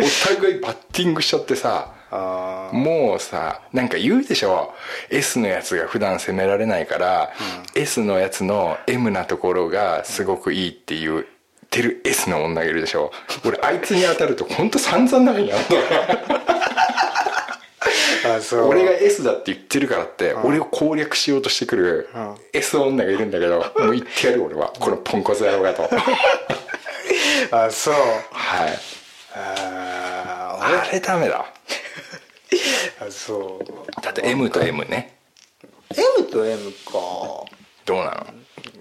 [SPEAKER 2] お互いバッティングしちゃってさ
[SPEAKER 3] あ
[SPEAKER 2] もうさなんか言うでしょ。S のやつが普段攻められないから、S のやつの M なところがすごくいいって言ってる S の女がいるでしょ。俺あいつに当たると本当散々な目にあん
[SPEAKER 3] ああそう。
[SPEAKER 2] の俺が S だって言ってるからって、俺を攻略しようとしてくる S 女がいるんだけど、もう言ってやる俺は。このポンコツ野郎がと。はい
[SPEAKER 3] あそう。ああ
[SPEAKER 2] あれダメだ。
[SPEAKER 3] あそう。
[SPEAKER 2] だって M と M ね。
[SPEAKER 3] M と M か。
[SPEAKER 2] どうな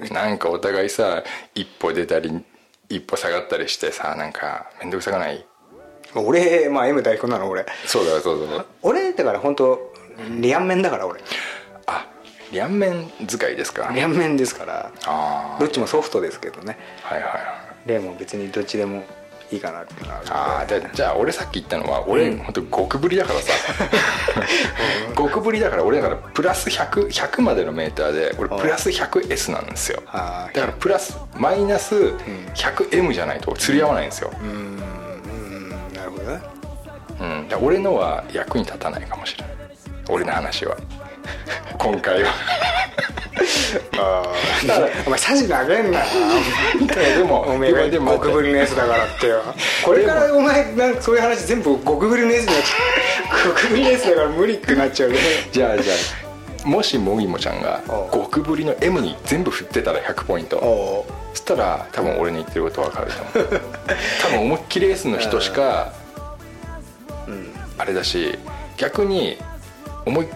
[SPEAKER 2] の？なんかお互いさ一歩出たり一歩下がったりしてさなんか面倒くさくない？
[SPEAKER 3] 俺まあ M 代表なの俺。
[SPEAKER 2] そうだよそうだよ。
[SPEAKER 3] 俺だから本当リアンメンだから俺。
[SPEAKER 2] あ両面使いですか？
[SPEAKER 3] リアンメンですから。
[SPEAKER 2] あ
[SPEAKER 3] どっちもソフトですけどね。
[SPEAKER 2] あはいはいはい
[SPEAKER 3] レも別にどっちでもいいかなって
[SPEAKER 2] ああじゃじゃあ俺さっき言ったのは俺、本当極ぶりだからさ。極ぶりだから俺だからプラス100100 100までのメーターで俺プラス 100S なんですよ。だからプラスマイナス 100M じゃないと釣り合わないんですよ、
[SPEAKER 3] うん。なるほどね。
[SPEAKER 2] うん、俺のは役に立たないかもしれない。俺の話は 今回は。
[SPEAKER 3] ああお前サジ投げんなよ。
[SPEAKER 2] でも
[SPEAKER 3] おめえ
[SPEAKER 2] も
[SPEAKER 3] 極ぶりのやつだからってよ。これからお前なんかそういう話全部極ぶりのやつになっちゃう。極ぶりのやつだから無理ってなっちゃうね。
[SPEAKER 2] じゃあじゃあもしもぎもちゃんが極ぶりの M に全部振ってたら100ポイント。そしたら多分俺の言ってること分かると思う。多分思いっきり S の人しかあれだし逆に思い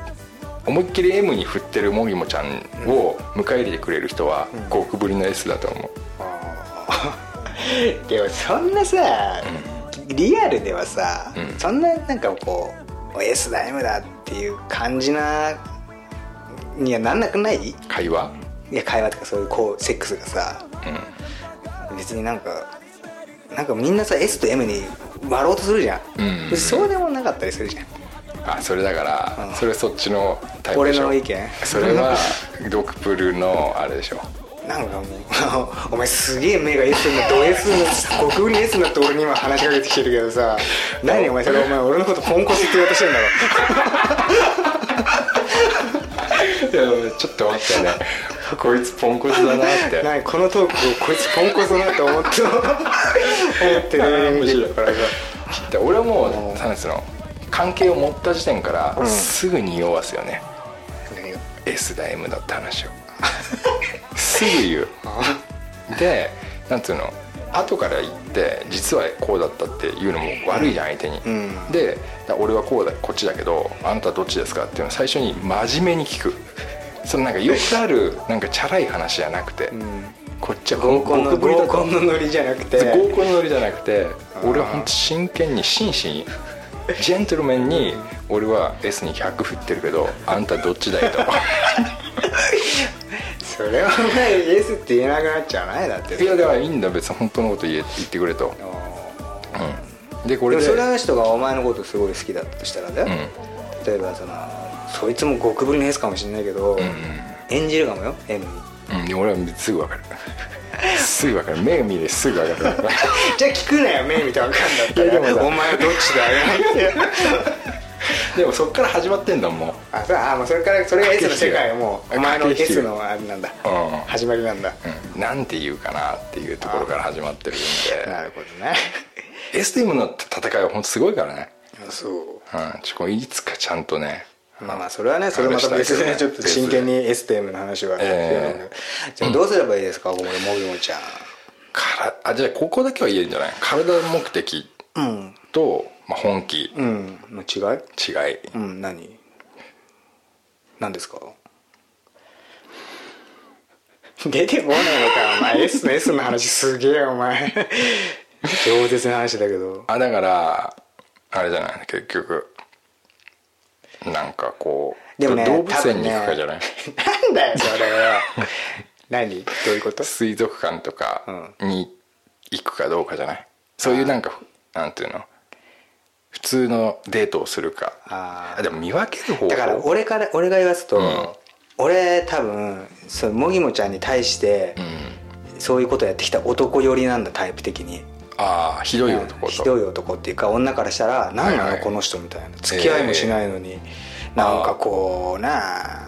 [SPEAKER 2] 思いっきり M に振ってるもぎもちゃんを迎え入れてくれる人は極ぶりの S だと思う。
[SPEAKER 3] でもそんなさ、リアルではさ、
[SPEAKER 2] うん。
[SPEAKER 3] そんななんかこう S だ M だっていう感じなにはなんなくない？い
[SPEAKER 2] 会話。
[SPEAKER 3] や会話とかそういうこうセックスがさ。
[SPEAKER 2] うん。
[SPEAKER 3] 別になんかなんかみんなさ S と M に割ろうとするじゃん、
[SPEAKER 2] うん。
[SPEAKER 3] 別にそうでもなかったりするじゃん
[SPEAKER 2] あそれだから、
[SPEAKER 3] うん。
[SPEAKER 2] それそっちのタイプでしょ。
[SPEAKER 3] 俺の意見？
[SPEAKER 2] それはドクプルのあれでしょ。
[SPEAKER 3] なんかもうお前すげえ目が S になってド S になって極風に S になって俺に今話しかけてきてるけどさ 何お前それお前。俺のことポンコツって言おうとしてんだろ？
[SPEAKER 2] いやちょっと待ってね。こいつポンコツだなって。
[SPEAKER 3] 何このトークをこいつポンコツだなって思って思ってね
[SPEAKER 2] 俺はもうなんつうの？関係を持った時点からすぐ匂わすよね、
[SPEAKER 3] 何が
[SPEAKER 2] S だ M だって話を。すぐ言う。でなんつうの？後から言って実はこうだったっていうのも悪いじゃん相手に、
[SPEAKER 3] ん。
[SPEAKER 2] でだ俺はこうだこっちだけどあなたはどっちですかっていうのを最初に真面目に聞く。そのなんかよくあるなんかチャラい話じゃなくて、こっちは
[SPEAKER 3] 合コンの合コンのノリじゃなくて。
[SPEAKER 2] 合コンのノリじゃなくて俺は本当真剣に真摯にジェントルメンに俺は S に100振ってるけどあんたどっちだよと。
[SPEAKER 3] それはお前 S って言えなくなっちゃうない？だって。
[SPEAKER 2] いやだからいいんだ別に本当のこと言え言ってくれと、うん、でこれで
[SPEAKER 3] それは人がお前のことすごい好きだとしたらね、例えばそのそいつも極ぶりの S かもしれないけど、演じるかもよ M
[SPEAKER 2] うん、俺はすぐ分かるすぐ分かる。目見れすぐ分かる。
[SPEAKER 3] じゃあ聞くなよ目見てわかんだったら。お前はどっちだよ
[SPEAKER 2] でもそっから始まってんだもん。
[SPEAKER 3] あそうあもうそれからそれが S の世界もお前の S のあれなんだ、
[SPEAKER 2] うん。
[SPEAKER 3] 始まりなんだ、
[SPEAKER 2] うん、なんて言うかなっていうところから始まってるんで。
[SPEAKER 3] なるほどね。
[SPEAKER 2] S と M の戦いは本当すごいからね。
[SPEAKER 3] あそう。
[SPEAKER 2] うん。ちょいつかちゃんとね
[SPEAKER 3] まあまあそれはねそれまた別でねちょっと真剣に S と M の話は
[SPEAKER 2] え
[SPEAKER 3] じゃあどうすればいいですかここでもぎもちゃん。
[SPEAKER 2] からあじゃあここだけは言えるんじゃない？体目的
[SPEAKER 3] うん。
[SPEAKER 2] と、まあ、本気。
[SPEAKER 3] うん。の違い？
[SPEAKER 2] 違い。
[SPEAKER 3] うん何？何ですか？出てこないのかお前。S の S の話すげえお前。超絶な話だけど。
[SPEAKER 2] あだからあれじゃない？結局なんかこう
[SPEAKER 3] でもね
[SPEAKER 2] 動物園に行くかじゃない、
[SPEAKER 3] ねなんだよそれは。何？どういうこと？
[SPEAKER 2] 水族館とかに行くかどうかじゃない？そういうなんかなんていうの？普通のデートをするか。
[SPEAKER 3] あー。
[SPEAKER 2] でも見分ける方法。
[SPEAKER 3] だから俺から俺が言わすと、
[SPEAKER 2] ん。
[SPEAKER 3] 俺多分そのもぎもちゃんに対して、そういうことやってきた男寄りなんだタイプ的に
[SPEAKER 2] ああひどい男と。
[SPEAKER 3] ひどい男っていうか女からしたら何なのこの人みたいな。付き合いもしないのに、なんかこうな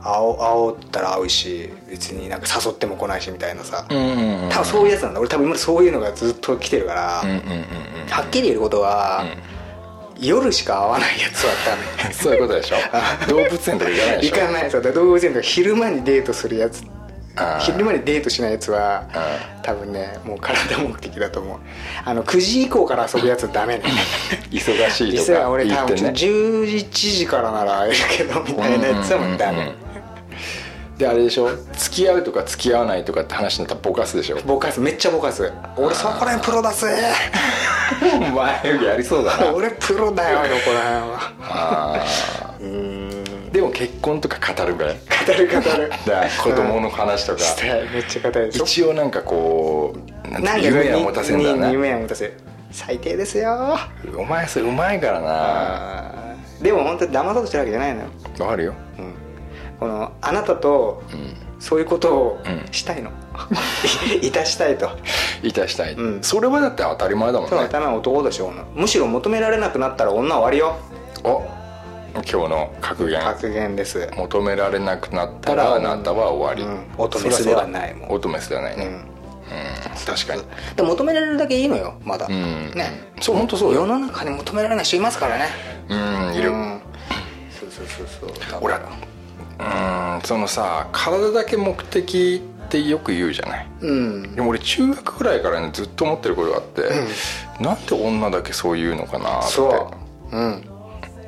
[SPEAKER 3] あ煽ったら会うし別になんか誘っても来ないしみたいなさ、
[SPEAKER 2] うん
[SPEAKER 3] 多分そういうやつなんだ。俺多分今そういうのがずっと来てるから、
[SPEAKER 2] うんうんうん
[SPEAKER 3] はっきり言えることは、夜しか会わないやつはダメ。
[SPEAKER 2] そういうことでしょ。動物園とか行かないでしょ。
[SPEAKER 3] 行かない。そ動物園とか昼間にデートするやつ
[SPEAKER 2] あー
[SPEAKER 3] 昼間にデートしないやつは多分ねもう体目的だと思う。あの9時以降から遊ぶやつダメね。
[SPEAKER 2] 忙しいと
[SPEAKER 3] 実は
[SPEAKER 2] か
[SPEAKER 3] 俺多分
[SPEAKER 2] 言ってね。
[SPEAKER 3] 11時からなら会えるけどみたいなやつはもうダメ。
[SPEAKER 2] うんうんうん。であれでしょ？付き合うとか付き合わないとかって話になったらぼかすでしょ？
[SPEAKER 3] ぼかす。めっちゃぼかす。俺そこら辺プロだぜ。
[SPEAKER 2] お前よりやりそうだな。
[SPEAKER 3] 俺プロだよ横ら辺は。
[SPEAKER 2] あーでも結婚とか語るから
[SPEAKER 3] 語る語る。
[SPEAKER 2] だ子供の話とか。
[SPEAKER 3] めっちゃ語る
[SPEAKER 2] 一応なんかこうなん
[SPEAKER 3] か
[SPEAKER 2] 夢は持たせるんだ
[SPEAKER 3] に
[SPEAKER 2] な
[SPEAKER 3] 夢は持たせる。最低ですよ。
[SPEAKER 2] お前それうまいからな。
[SPEAKER 3] でも本当に騙そうとしてるわけじゃないのよ。
[SPEAKER 2] わかるよ。
[SPEAKER 3] うん。このあなたとそういうことを
[SPEAKER 2] うん
[SPEAKER 3] したいの、いたしたいと。
[SPEAKER 2] いたしたい、
[SPEAKER 3] うん。
[SPEAKER 2] それはだって当たり前だもんね。
[SPEAKER 3] そう頭は男として女。むしろ求められなくなったら女は終わりよ。
[SPEAKER 2] お今日の格言。
[SPEAKER 3] 格言です。
[SPEAKER 2] 求められなくなったらあなたは終わり、
[SPEAKER 3] うん。オトメスではないもん。
[SPEAKER 2] オトメスではないね、
[SPEAKER 3] う
[SPEAKER 2] うん。ん確かに。
[SPEAKER 3] でも求められるだけいいのよまだ、
[SPEAKER 2] うん。
[SPEAKER 3] ね。
[SPEAKER 2] そう本当そうよ。
[SPEAKER 3] 世の中に求められない人いますからね。
[SPEAKER 2] うんいる、
[SPEAKER 3] うん。そうそうそうそう。
[SPEAKER 2] 俺うんそのさ体だけ目的ってよく言うじゃない？
[SPEAKER 3] うん。
[SPEAKER 2] でも俺中学ぐらいからねずっと思ってることがあって、なんで女だけそう言うのかなって。
[SPEAKER 3] そう。うん。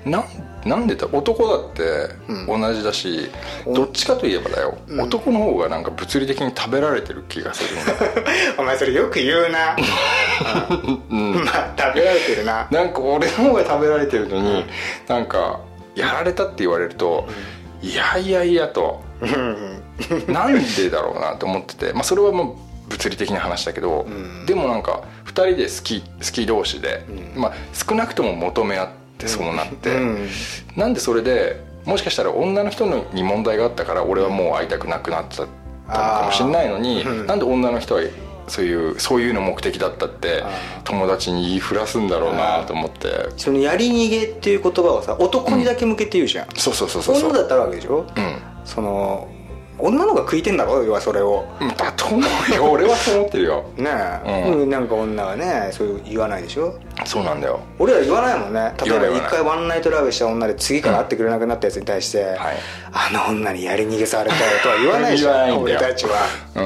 [SPEAKER 2] なんなんでだ男だって同じだし、どっちかといえばだよ、男の方がなんか物理的に食べられてる気がするんだ
[SPEAKER 3] お前それよく言うな、うん。まあ食べられてるな。
[SPEAKER 2] なんか俺の方が食べられてるのに、なんかやられたって言われると、いやいやいやと。なんでだろうなと思ってて、まあ、それはもう物理的な話だけど、
[SPEAKER 3] ん。
[SPEAKER 2] でもなんか2人で好き好き同士で、
[SPEAKER 3] うん。
[SPEAKER 2] まあ、少なくとも求め合ってそうなって、
[SPEAKER 3] うん。
[SPEAKER 2] なんでそれでもしかしたら女の人に問題があったから俺はもう会いたくなくなっちゃったのかもしれないのに、
[SPEAKER 3] うん。
[SPEAKER 2] なんで女の人はそういうそういうの目的だったって
[SPEAKER 3] あ
[SPEAKER 2] 友達に言いふらすんだろうなと思って。
[SPEAKER 3] そのやり逃げっていう言葉をさ男にだけ向けて言うじゃん、
[SPEAKER 2] そうそうそうそうそう。
[SPEAKER 3] 女だったらわけでしょ、
[SPEAKER 2] うん。
[SPEAKER 3] その女の方が食いてんだろ？要はそれを。
[SPEAKER 2] うん。だと思うよ。俺はそう思ってるよ。
[SPEAKER 3] ねえ、
[SPEAKER 2] うん。
[SPEAKER 3] うん。なんか女はねそういう言わないでしょ？
[SPEAKER 2] そうなんだよ。
[SPEAKER 3] 俺ら言わないもんね。例えば一回ワンナイトラブした女で次から会ってくれなくなったやつに対して、
[SPEAKER 2] はい。
[SPEAKER 3] あの女にやり逃げされたよとは言わないじゃん俺たちは。
[SPEAKER 2] うん。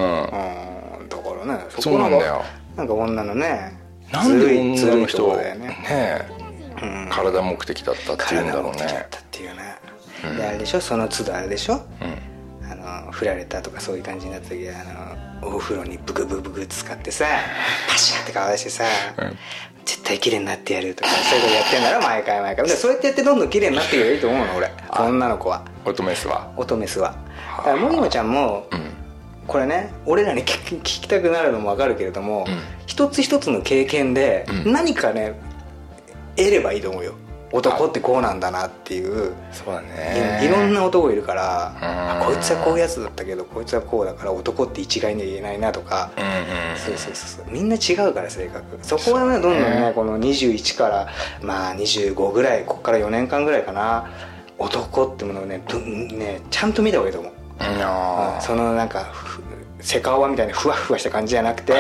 [SPEAKER 3] うん。だからね
[SPEAKER 2] そうなんだよ。
[SPEAKER 3] なんか女のね
[SPEAKER 2] なんで
[SPEAKER 3] ずるいず
[SPEAKER 2] 女の人をね。
[SPEAKER 3] ね
[SPEAKER 2] え
[SPEAKER 3] うん。
[SPEAKER 2] 体目的だったっていうんだろう
[SPEAKER 3] 体を持ってきちゃっ
[SPEAKER 2] ね
[SPEAKER 3] たっていうね、であれでしょ？その都度あれでしょ？
[SPEAKER 2] うん。
[SPEAKER 3] あの振られたとかそういう感じになった時あのお風呂にブクブクブク使ってさパシャって顔出してさ、
[SPEAKER 2] うん。
[SPEAKER 3] 絶対綺麗になってやるとかそういうことやってんだろ毎回毎回。でそうやってやってどんどん綺麗になってくればいいと思うの俺。女の子は。
[SPEAKER 2] 乙女スは？
[SPEAKER 3] 乙女スは。だからもぎもちゃんも、
[SPEAKER 2] うん。
[SPEAKER 3] これね俺らに聞きたくなるのも分かるけれども、
[SPEAKER 2] うん。
[SPEAKER 3] 一つ一つの経験で
[SPEAKER 2] うん。
[SPEAKER 3] 何かね得ればいいと思うよ男ってこうなんだなっていう
[SPEAKER 2] そうだ
[SPEAKER 3] い
[SPEAKER 2] ね。
[SPEAKER 3] いろんな男いるからこいつはこういうやつだったけどこいつはこうだから男って一概には言えないなとか。
[SPEAKER 2] うんうん
[SPEAKER 3] そうそうそうみんな違うから性格。そこはねどんどんねこの21からまあ25ぐらいここから4年間ぐらいかな。男ってものをねどねちゃんと見た方がいいと思う。
[SPEAKER 2] うん。
[SPEAKER 3] そのなんかふセカオワみたいにふわふわした感じじゃなくて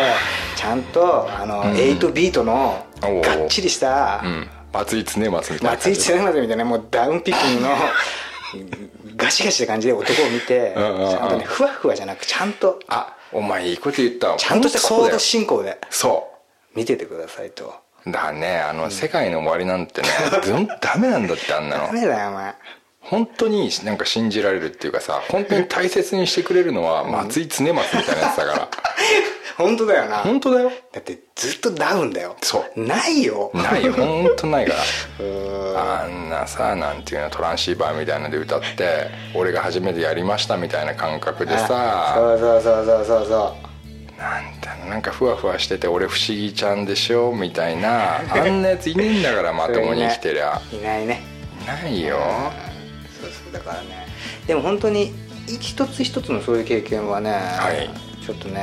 [SPEAKER 3] ちゃんとあの、
[SPEAKER 2] うん。
[SPEAKER 3] 8ビートのがっちりした
[SPEAKER 2] うん松井常松みたいな
[SPEAKER 3] 松井千奈みたいなもうダウンピッキングの ガシガシした感じで男を見てち
[SPEAKER 2] うんうんうん。
[SPEAKER 3] ゃんとねふわふわじゃなくちゃんと。
[SPEAKER 2] あお前いいこと言ったわ。
[SPEAKER 3] ちゃんとしたコード進行で。
[SPEAKER 2] そ
[SPEAKER 3] 見ててくださいと。
[SPEAKER 2] うだねあの、世界の終わりなんてねダメなんだってあんなの。
[SPEAKER 3] ダメだよお前。
[SPEAKER 2] 本当になんか信じられるっていうかさ本当に大切にしてくれるのは松井常松みたいなやつだから
[SPEAKER 3] 本当だよな。
[SPEAKER 2] 本当だよ。
[SPEAKER 3] だってずっとダウンだよ。
[SPEAKER 2] そう。
[SPEAKER 3] ないよ。
[SPEAKER 2] ないよ。本当ないから。あんなさなんていうのトランシーバーみたいので歌って俺が初めてやりましたみたいな感覚で
[SPEAKER 3] あ
[SPEAKER 2] さ
[SPEAKER 3] そうそうそうそうそうそ
[SPEAKER 2] なんだなんかふわふわしてて俺不思議ちゃんでしょみたいなあんなやついねえんだから まともに生きてりゃ。
[SPEAKER 3] ういないね。
[SPEAKER 2] いないよ。
[SPEAKER 3] そうそうだからね。でも本当に一つ一つのそういう経験はね、
[SPEAKER 2] い
[SPEAKER 3] ちょっとね、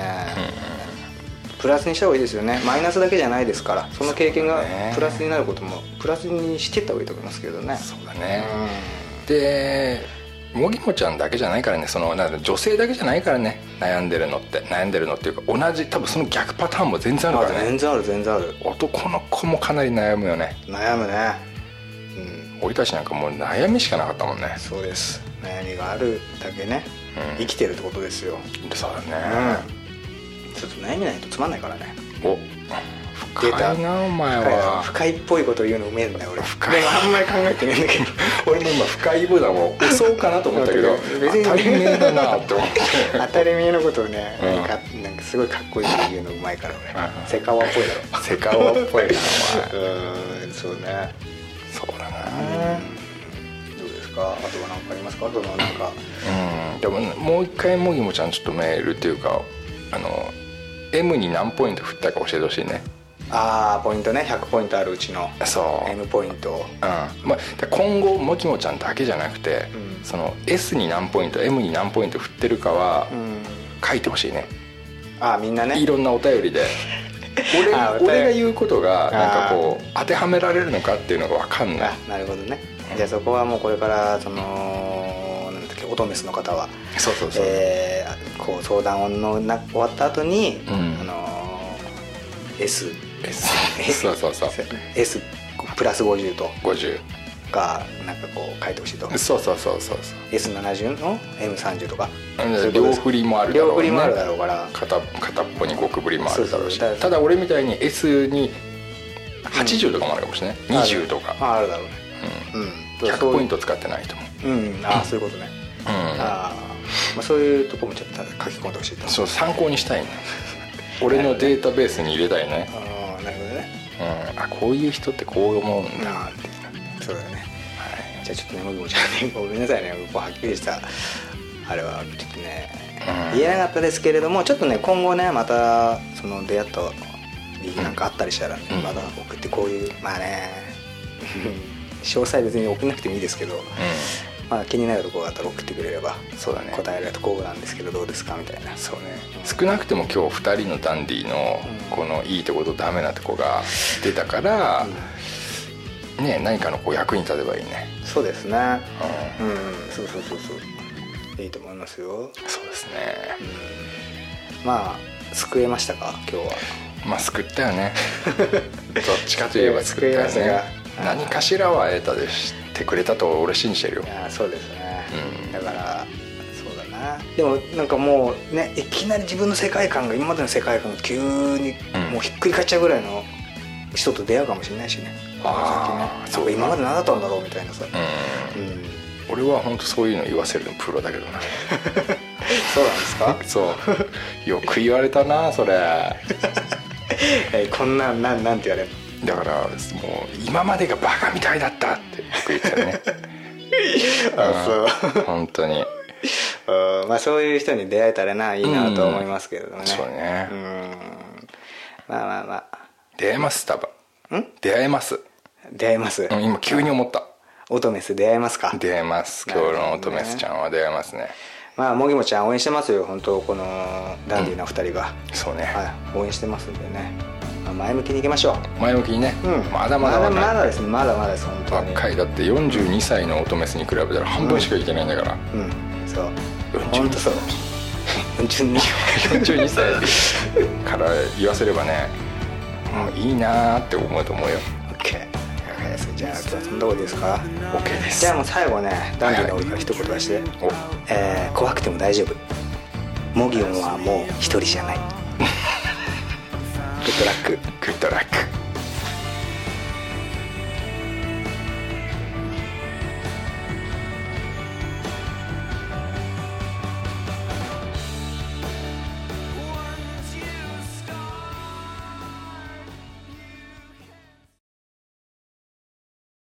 [SPEAKER 3] プラスにした方がいいですよね。マイナスだけじゃないですから。その経験がプラスになることもプラスにしていった方がいいと思いますけどね。
[SPEAKER 2] そうだね。でもぎもちゃんだけじゃないからね。その女性だけじゃないからね。悩んでるのって。悩んでるのっていうか同じ多分その逆パターンも全然ある
[SPEAKER 3] あ
[SPEAKER 2] からね。
[SPEAKER 3] 全然ある全然ある。
[SPEAKER 2] 男の子もかなり悩むよね。
[SPEAKER 3] 悩むね。うん。
[SPEAKER 2] 俺たちなんかもう悩みしかなかったもんね。
[SPEAKER 3] そうです。悩みがあるだけね、
[SPEAKER 2] うん
[SPEAKER 3] 生きてるってことですよ。
[SPEAKER 2] そうだ
[SPEAKER 3] うん。
[SPEAKER 2] ね、
[SPEAKER 3] ちょっと悩みないとつまんないからね。
[SPEAKER 2] お。深いなお前
[SPEAKER 3] 深い
[SPEAKER 2] は
[SPEAKER 3] 深いっぽいこと言うのうめえんだよ俺。
[SPEAKER 2] 深い。
[SPEAKER 3] でもあんまり考えてないんだけど。
[SPEAKER 2] 俺も今深いボタンを押そうかなと思ったけど。
[SPEAKER 3] 別に
[SPEAKER 2] 当たり前だなって思って。
[SPEAKER 3] 当たり前のことをね、
[SPEAKER 2] うん。
[SPEAKER 3] なんかなんかすごいかっこいいこと言うのうまいから
[SPEAKER 2] うん。
[SPEAKER 3] 俺セカワっぽいだろ。
[SPEAKER 2] セカオっぽいな
[SPEAKER 3] うんそうね。
[SPEAKER 2] そうだな。
[SPEAKER 3] どうですかあとは何かありますか？そのなんか
[SPEAKER 2] うん。でももう一回もぎもちゃんちょっとメールっていうかあの M に何ポイント振ったか教えてほしいね。
[SPEAKER 3] ああポイントね。100ポイントあるうちの
[SPEAKER 2] そう。
[SPEAKER 3] M ポイント。を
[SPEAKER 2] うん。まあ、で今後もきもちゃんだけじゃなくて、
[SPEAKER 3] うん。
[SPEAKER 2] その S に何ポイント M に何ポイント振ってるかは
[SPEAKER 3] うん。
[SPEAKER 2] 書いてほしいね、
[SPEAKER 3] ああみんなね。
[SPEAKER 2] いろんなお便りで。俺俺が言うことがなんかこう当てはめられるのかっていうのが分かんない。
[SPEAKER 3] あなるほどねじゃあそこはもうこれからそのなんだっけオトメスの方は
[SPEAKER 2] そうそうそう、
[SPEAKER 3] えーこう相談のな終わった後に、
[SPEAKER 2] うん。
[SPEAKER 3] あのー S
[SPEAKER 2] S そうそうそう。
[SPEAKER 3] S プラス50と。
[SPEAKER 2] 50
[SPEAKER 3] かなんかこう書いてほしいと。
[SPEAKER 2] そうそうそうそう
[SPEAKER 3] S70 の M30 とか。
[SPEAKER 2] うん
[SPEAKER 3] そういうことです。
[SPEAKER 2] 両振りもあるだろうね。
[SPEAKER 3] 両振りもあるだろうから。
[SPEAKER 2] 片片っぽに極振りもあるだろうし。ただ俺みたいに S に80とかもあるかもしれない、20とか、
[SPEAKER 3] ああるだろうね。
[SPEAKER 2] うん。
[SPEAKER 3] うん
[SPEAKER 2] 100ポイント使ってないと思う。
[SPEAKER 3] うん。ああそういうことね、
[SPEAKER 2] うん。
[SPEAKER 3] ああまあそういうとこもちょっと書き込んでほしいと。
[SPEAKER 2] そう参考にしたいね。俺のデータベースに入れたいね、
[SPEAKER 3] ああなるほどね。
[SPEAKER 2] うん、あこういう人ってこう思うんだ。っていうね、
[SPEAKER 3] そうだよねじゃあちょっとねもぎもちゃんねごめんなさいね。こうはっきりしたあれはちょっとね言えなかったですけれどもちょっとね今後ねまたその出会ったりなんかあったりしたらまだ送ってこういうまあね詳細別に送んなくてもいいですけど、まあ、気になるところがあったら送ってくれれば
[SPEAKER 2] そうだね。
[SPEAKER 3] 答えられるとこうなんですけどどうですかみたいな。
[SPEAKER 2] そうね。少なくても今日2人のダンディの
[SPEAKER 3] うん。
[SPEAKER 2] このいいとことダメなとこが出たから、ね何かのこう役に立てばいいね。
[SPEAKER 3] そうですね。
[SPEAKER 2] う
[SPEAKER 3] うん、そうそうそうそう。いいと思いますよ。
[SPEAKER 2] んそうですね。
[SPEAKER 3] まあ救えましたか？今日は。
[SPEAKER 2] まあ救ったよね。どっちかといえば救ったよね何かしらは得たでしてくれたと俺信じてるよ。
[SPEAKER 3] いやそうですね、
[SPEAKER 2] うん。
[SPEAKER 3] だからそうだな。でもなんかもうねいきなり自分の世界観が今までの世界観が急に
[SPEAKER 2] うん。
[SPEAKER 3] もうひっくり返っちゃうぐらいの人と出会うかもしれないしね。
[SPEAKER 2] あー
[SPEAKER 3] この先ね。なんか今まで何だったんだろうみたいなさ、
[SPEAKER 2] うん。
[SPEAKER 3] うん
[SPEAKER 2] 俺は本当そういうの言わせるのプロだけどな。
[SPEAKER 3] そうなんですか？
[SPEAKER 2] そう。よく言われたなそれ。
[SPEAKER 3] えこんなんなんなんて言われる
[SPEAKER 2] だからもう今までがバカみたいだったってよく言ってたね。
[SPEAKER 3] あ
[SPEAKER 2] う。ん本当に。
[SPEAKER 3] そ ううんまあそういう人に出会えたらないいなと思いますけれどもね、
[SPEAKER 2] そうね。
[SPEAKER 3] うん。まあまあまあ。
[SPEAKER 2] 出会えます？多分。
[SPEAKER 3] ん？
[SPEAKER 2] 出会えます、
[SPEAKER 3] 出会えます、
[SPEAKER 2] うん、今急に思った。
[SPEAKER 3] オトメス出会えますか？
[SPEAKER 2] 出会えます。今日の乙女スちゃんは出会えますね。
[SPEAKER 3] まあもぎもちゃん応援してますよ本当このダンディーな二人が、
[SPEAKER 2] そうね、
[SPEAKER 3] はい応援してますんでね、まあ、前向きにいきましょ
[SPEAKER 2] 前向きにね、
[SPEAKER 3] う、うん、
[SPEAKER 2] まだまだ
[SPEAKER 3] まだまだですね。まだまだです本当に。
[SPEAKER 2] 若い。だって42歳の乙女スに比べたら半分しかいけないんだから、
[SPEAKER 3] うん。そう。
[SPEAKER 2] 42
[SPEAKER 3] 本当そう。42
[SPEAKER 2] 42歳。から言わせればね、うん、いいなーって思うと思うよ。
[SPEAKER 3] OK じゃあ今日はそんなとこでいいですか
[SPEAKER 2] OK です。
[SPEAKER 3] じゃあもう最後ねダンディーの俺から一言出して、
[SPEAKER 2] お。
[SPEAKER 3] えー怖くても大丈夫。モギオンはもう一人じゃないグッドラック。
[SPEAKER 2] グッドラック。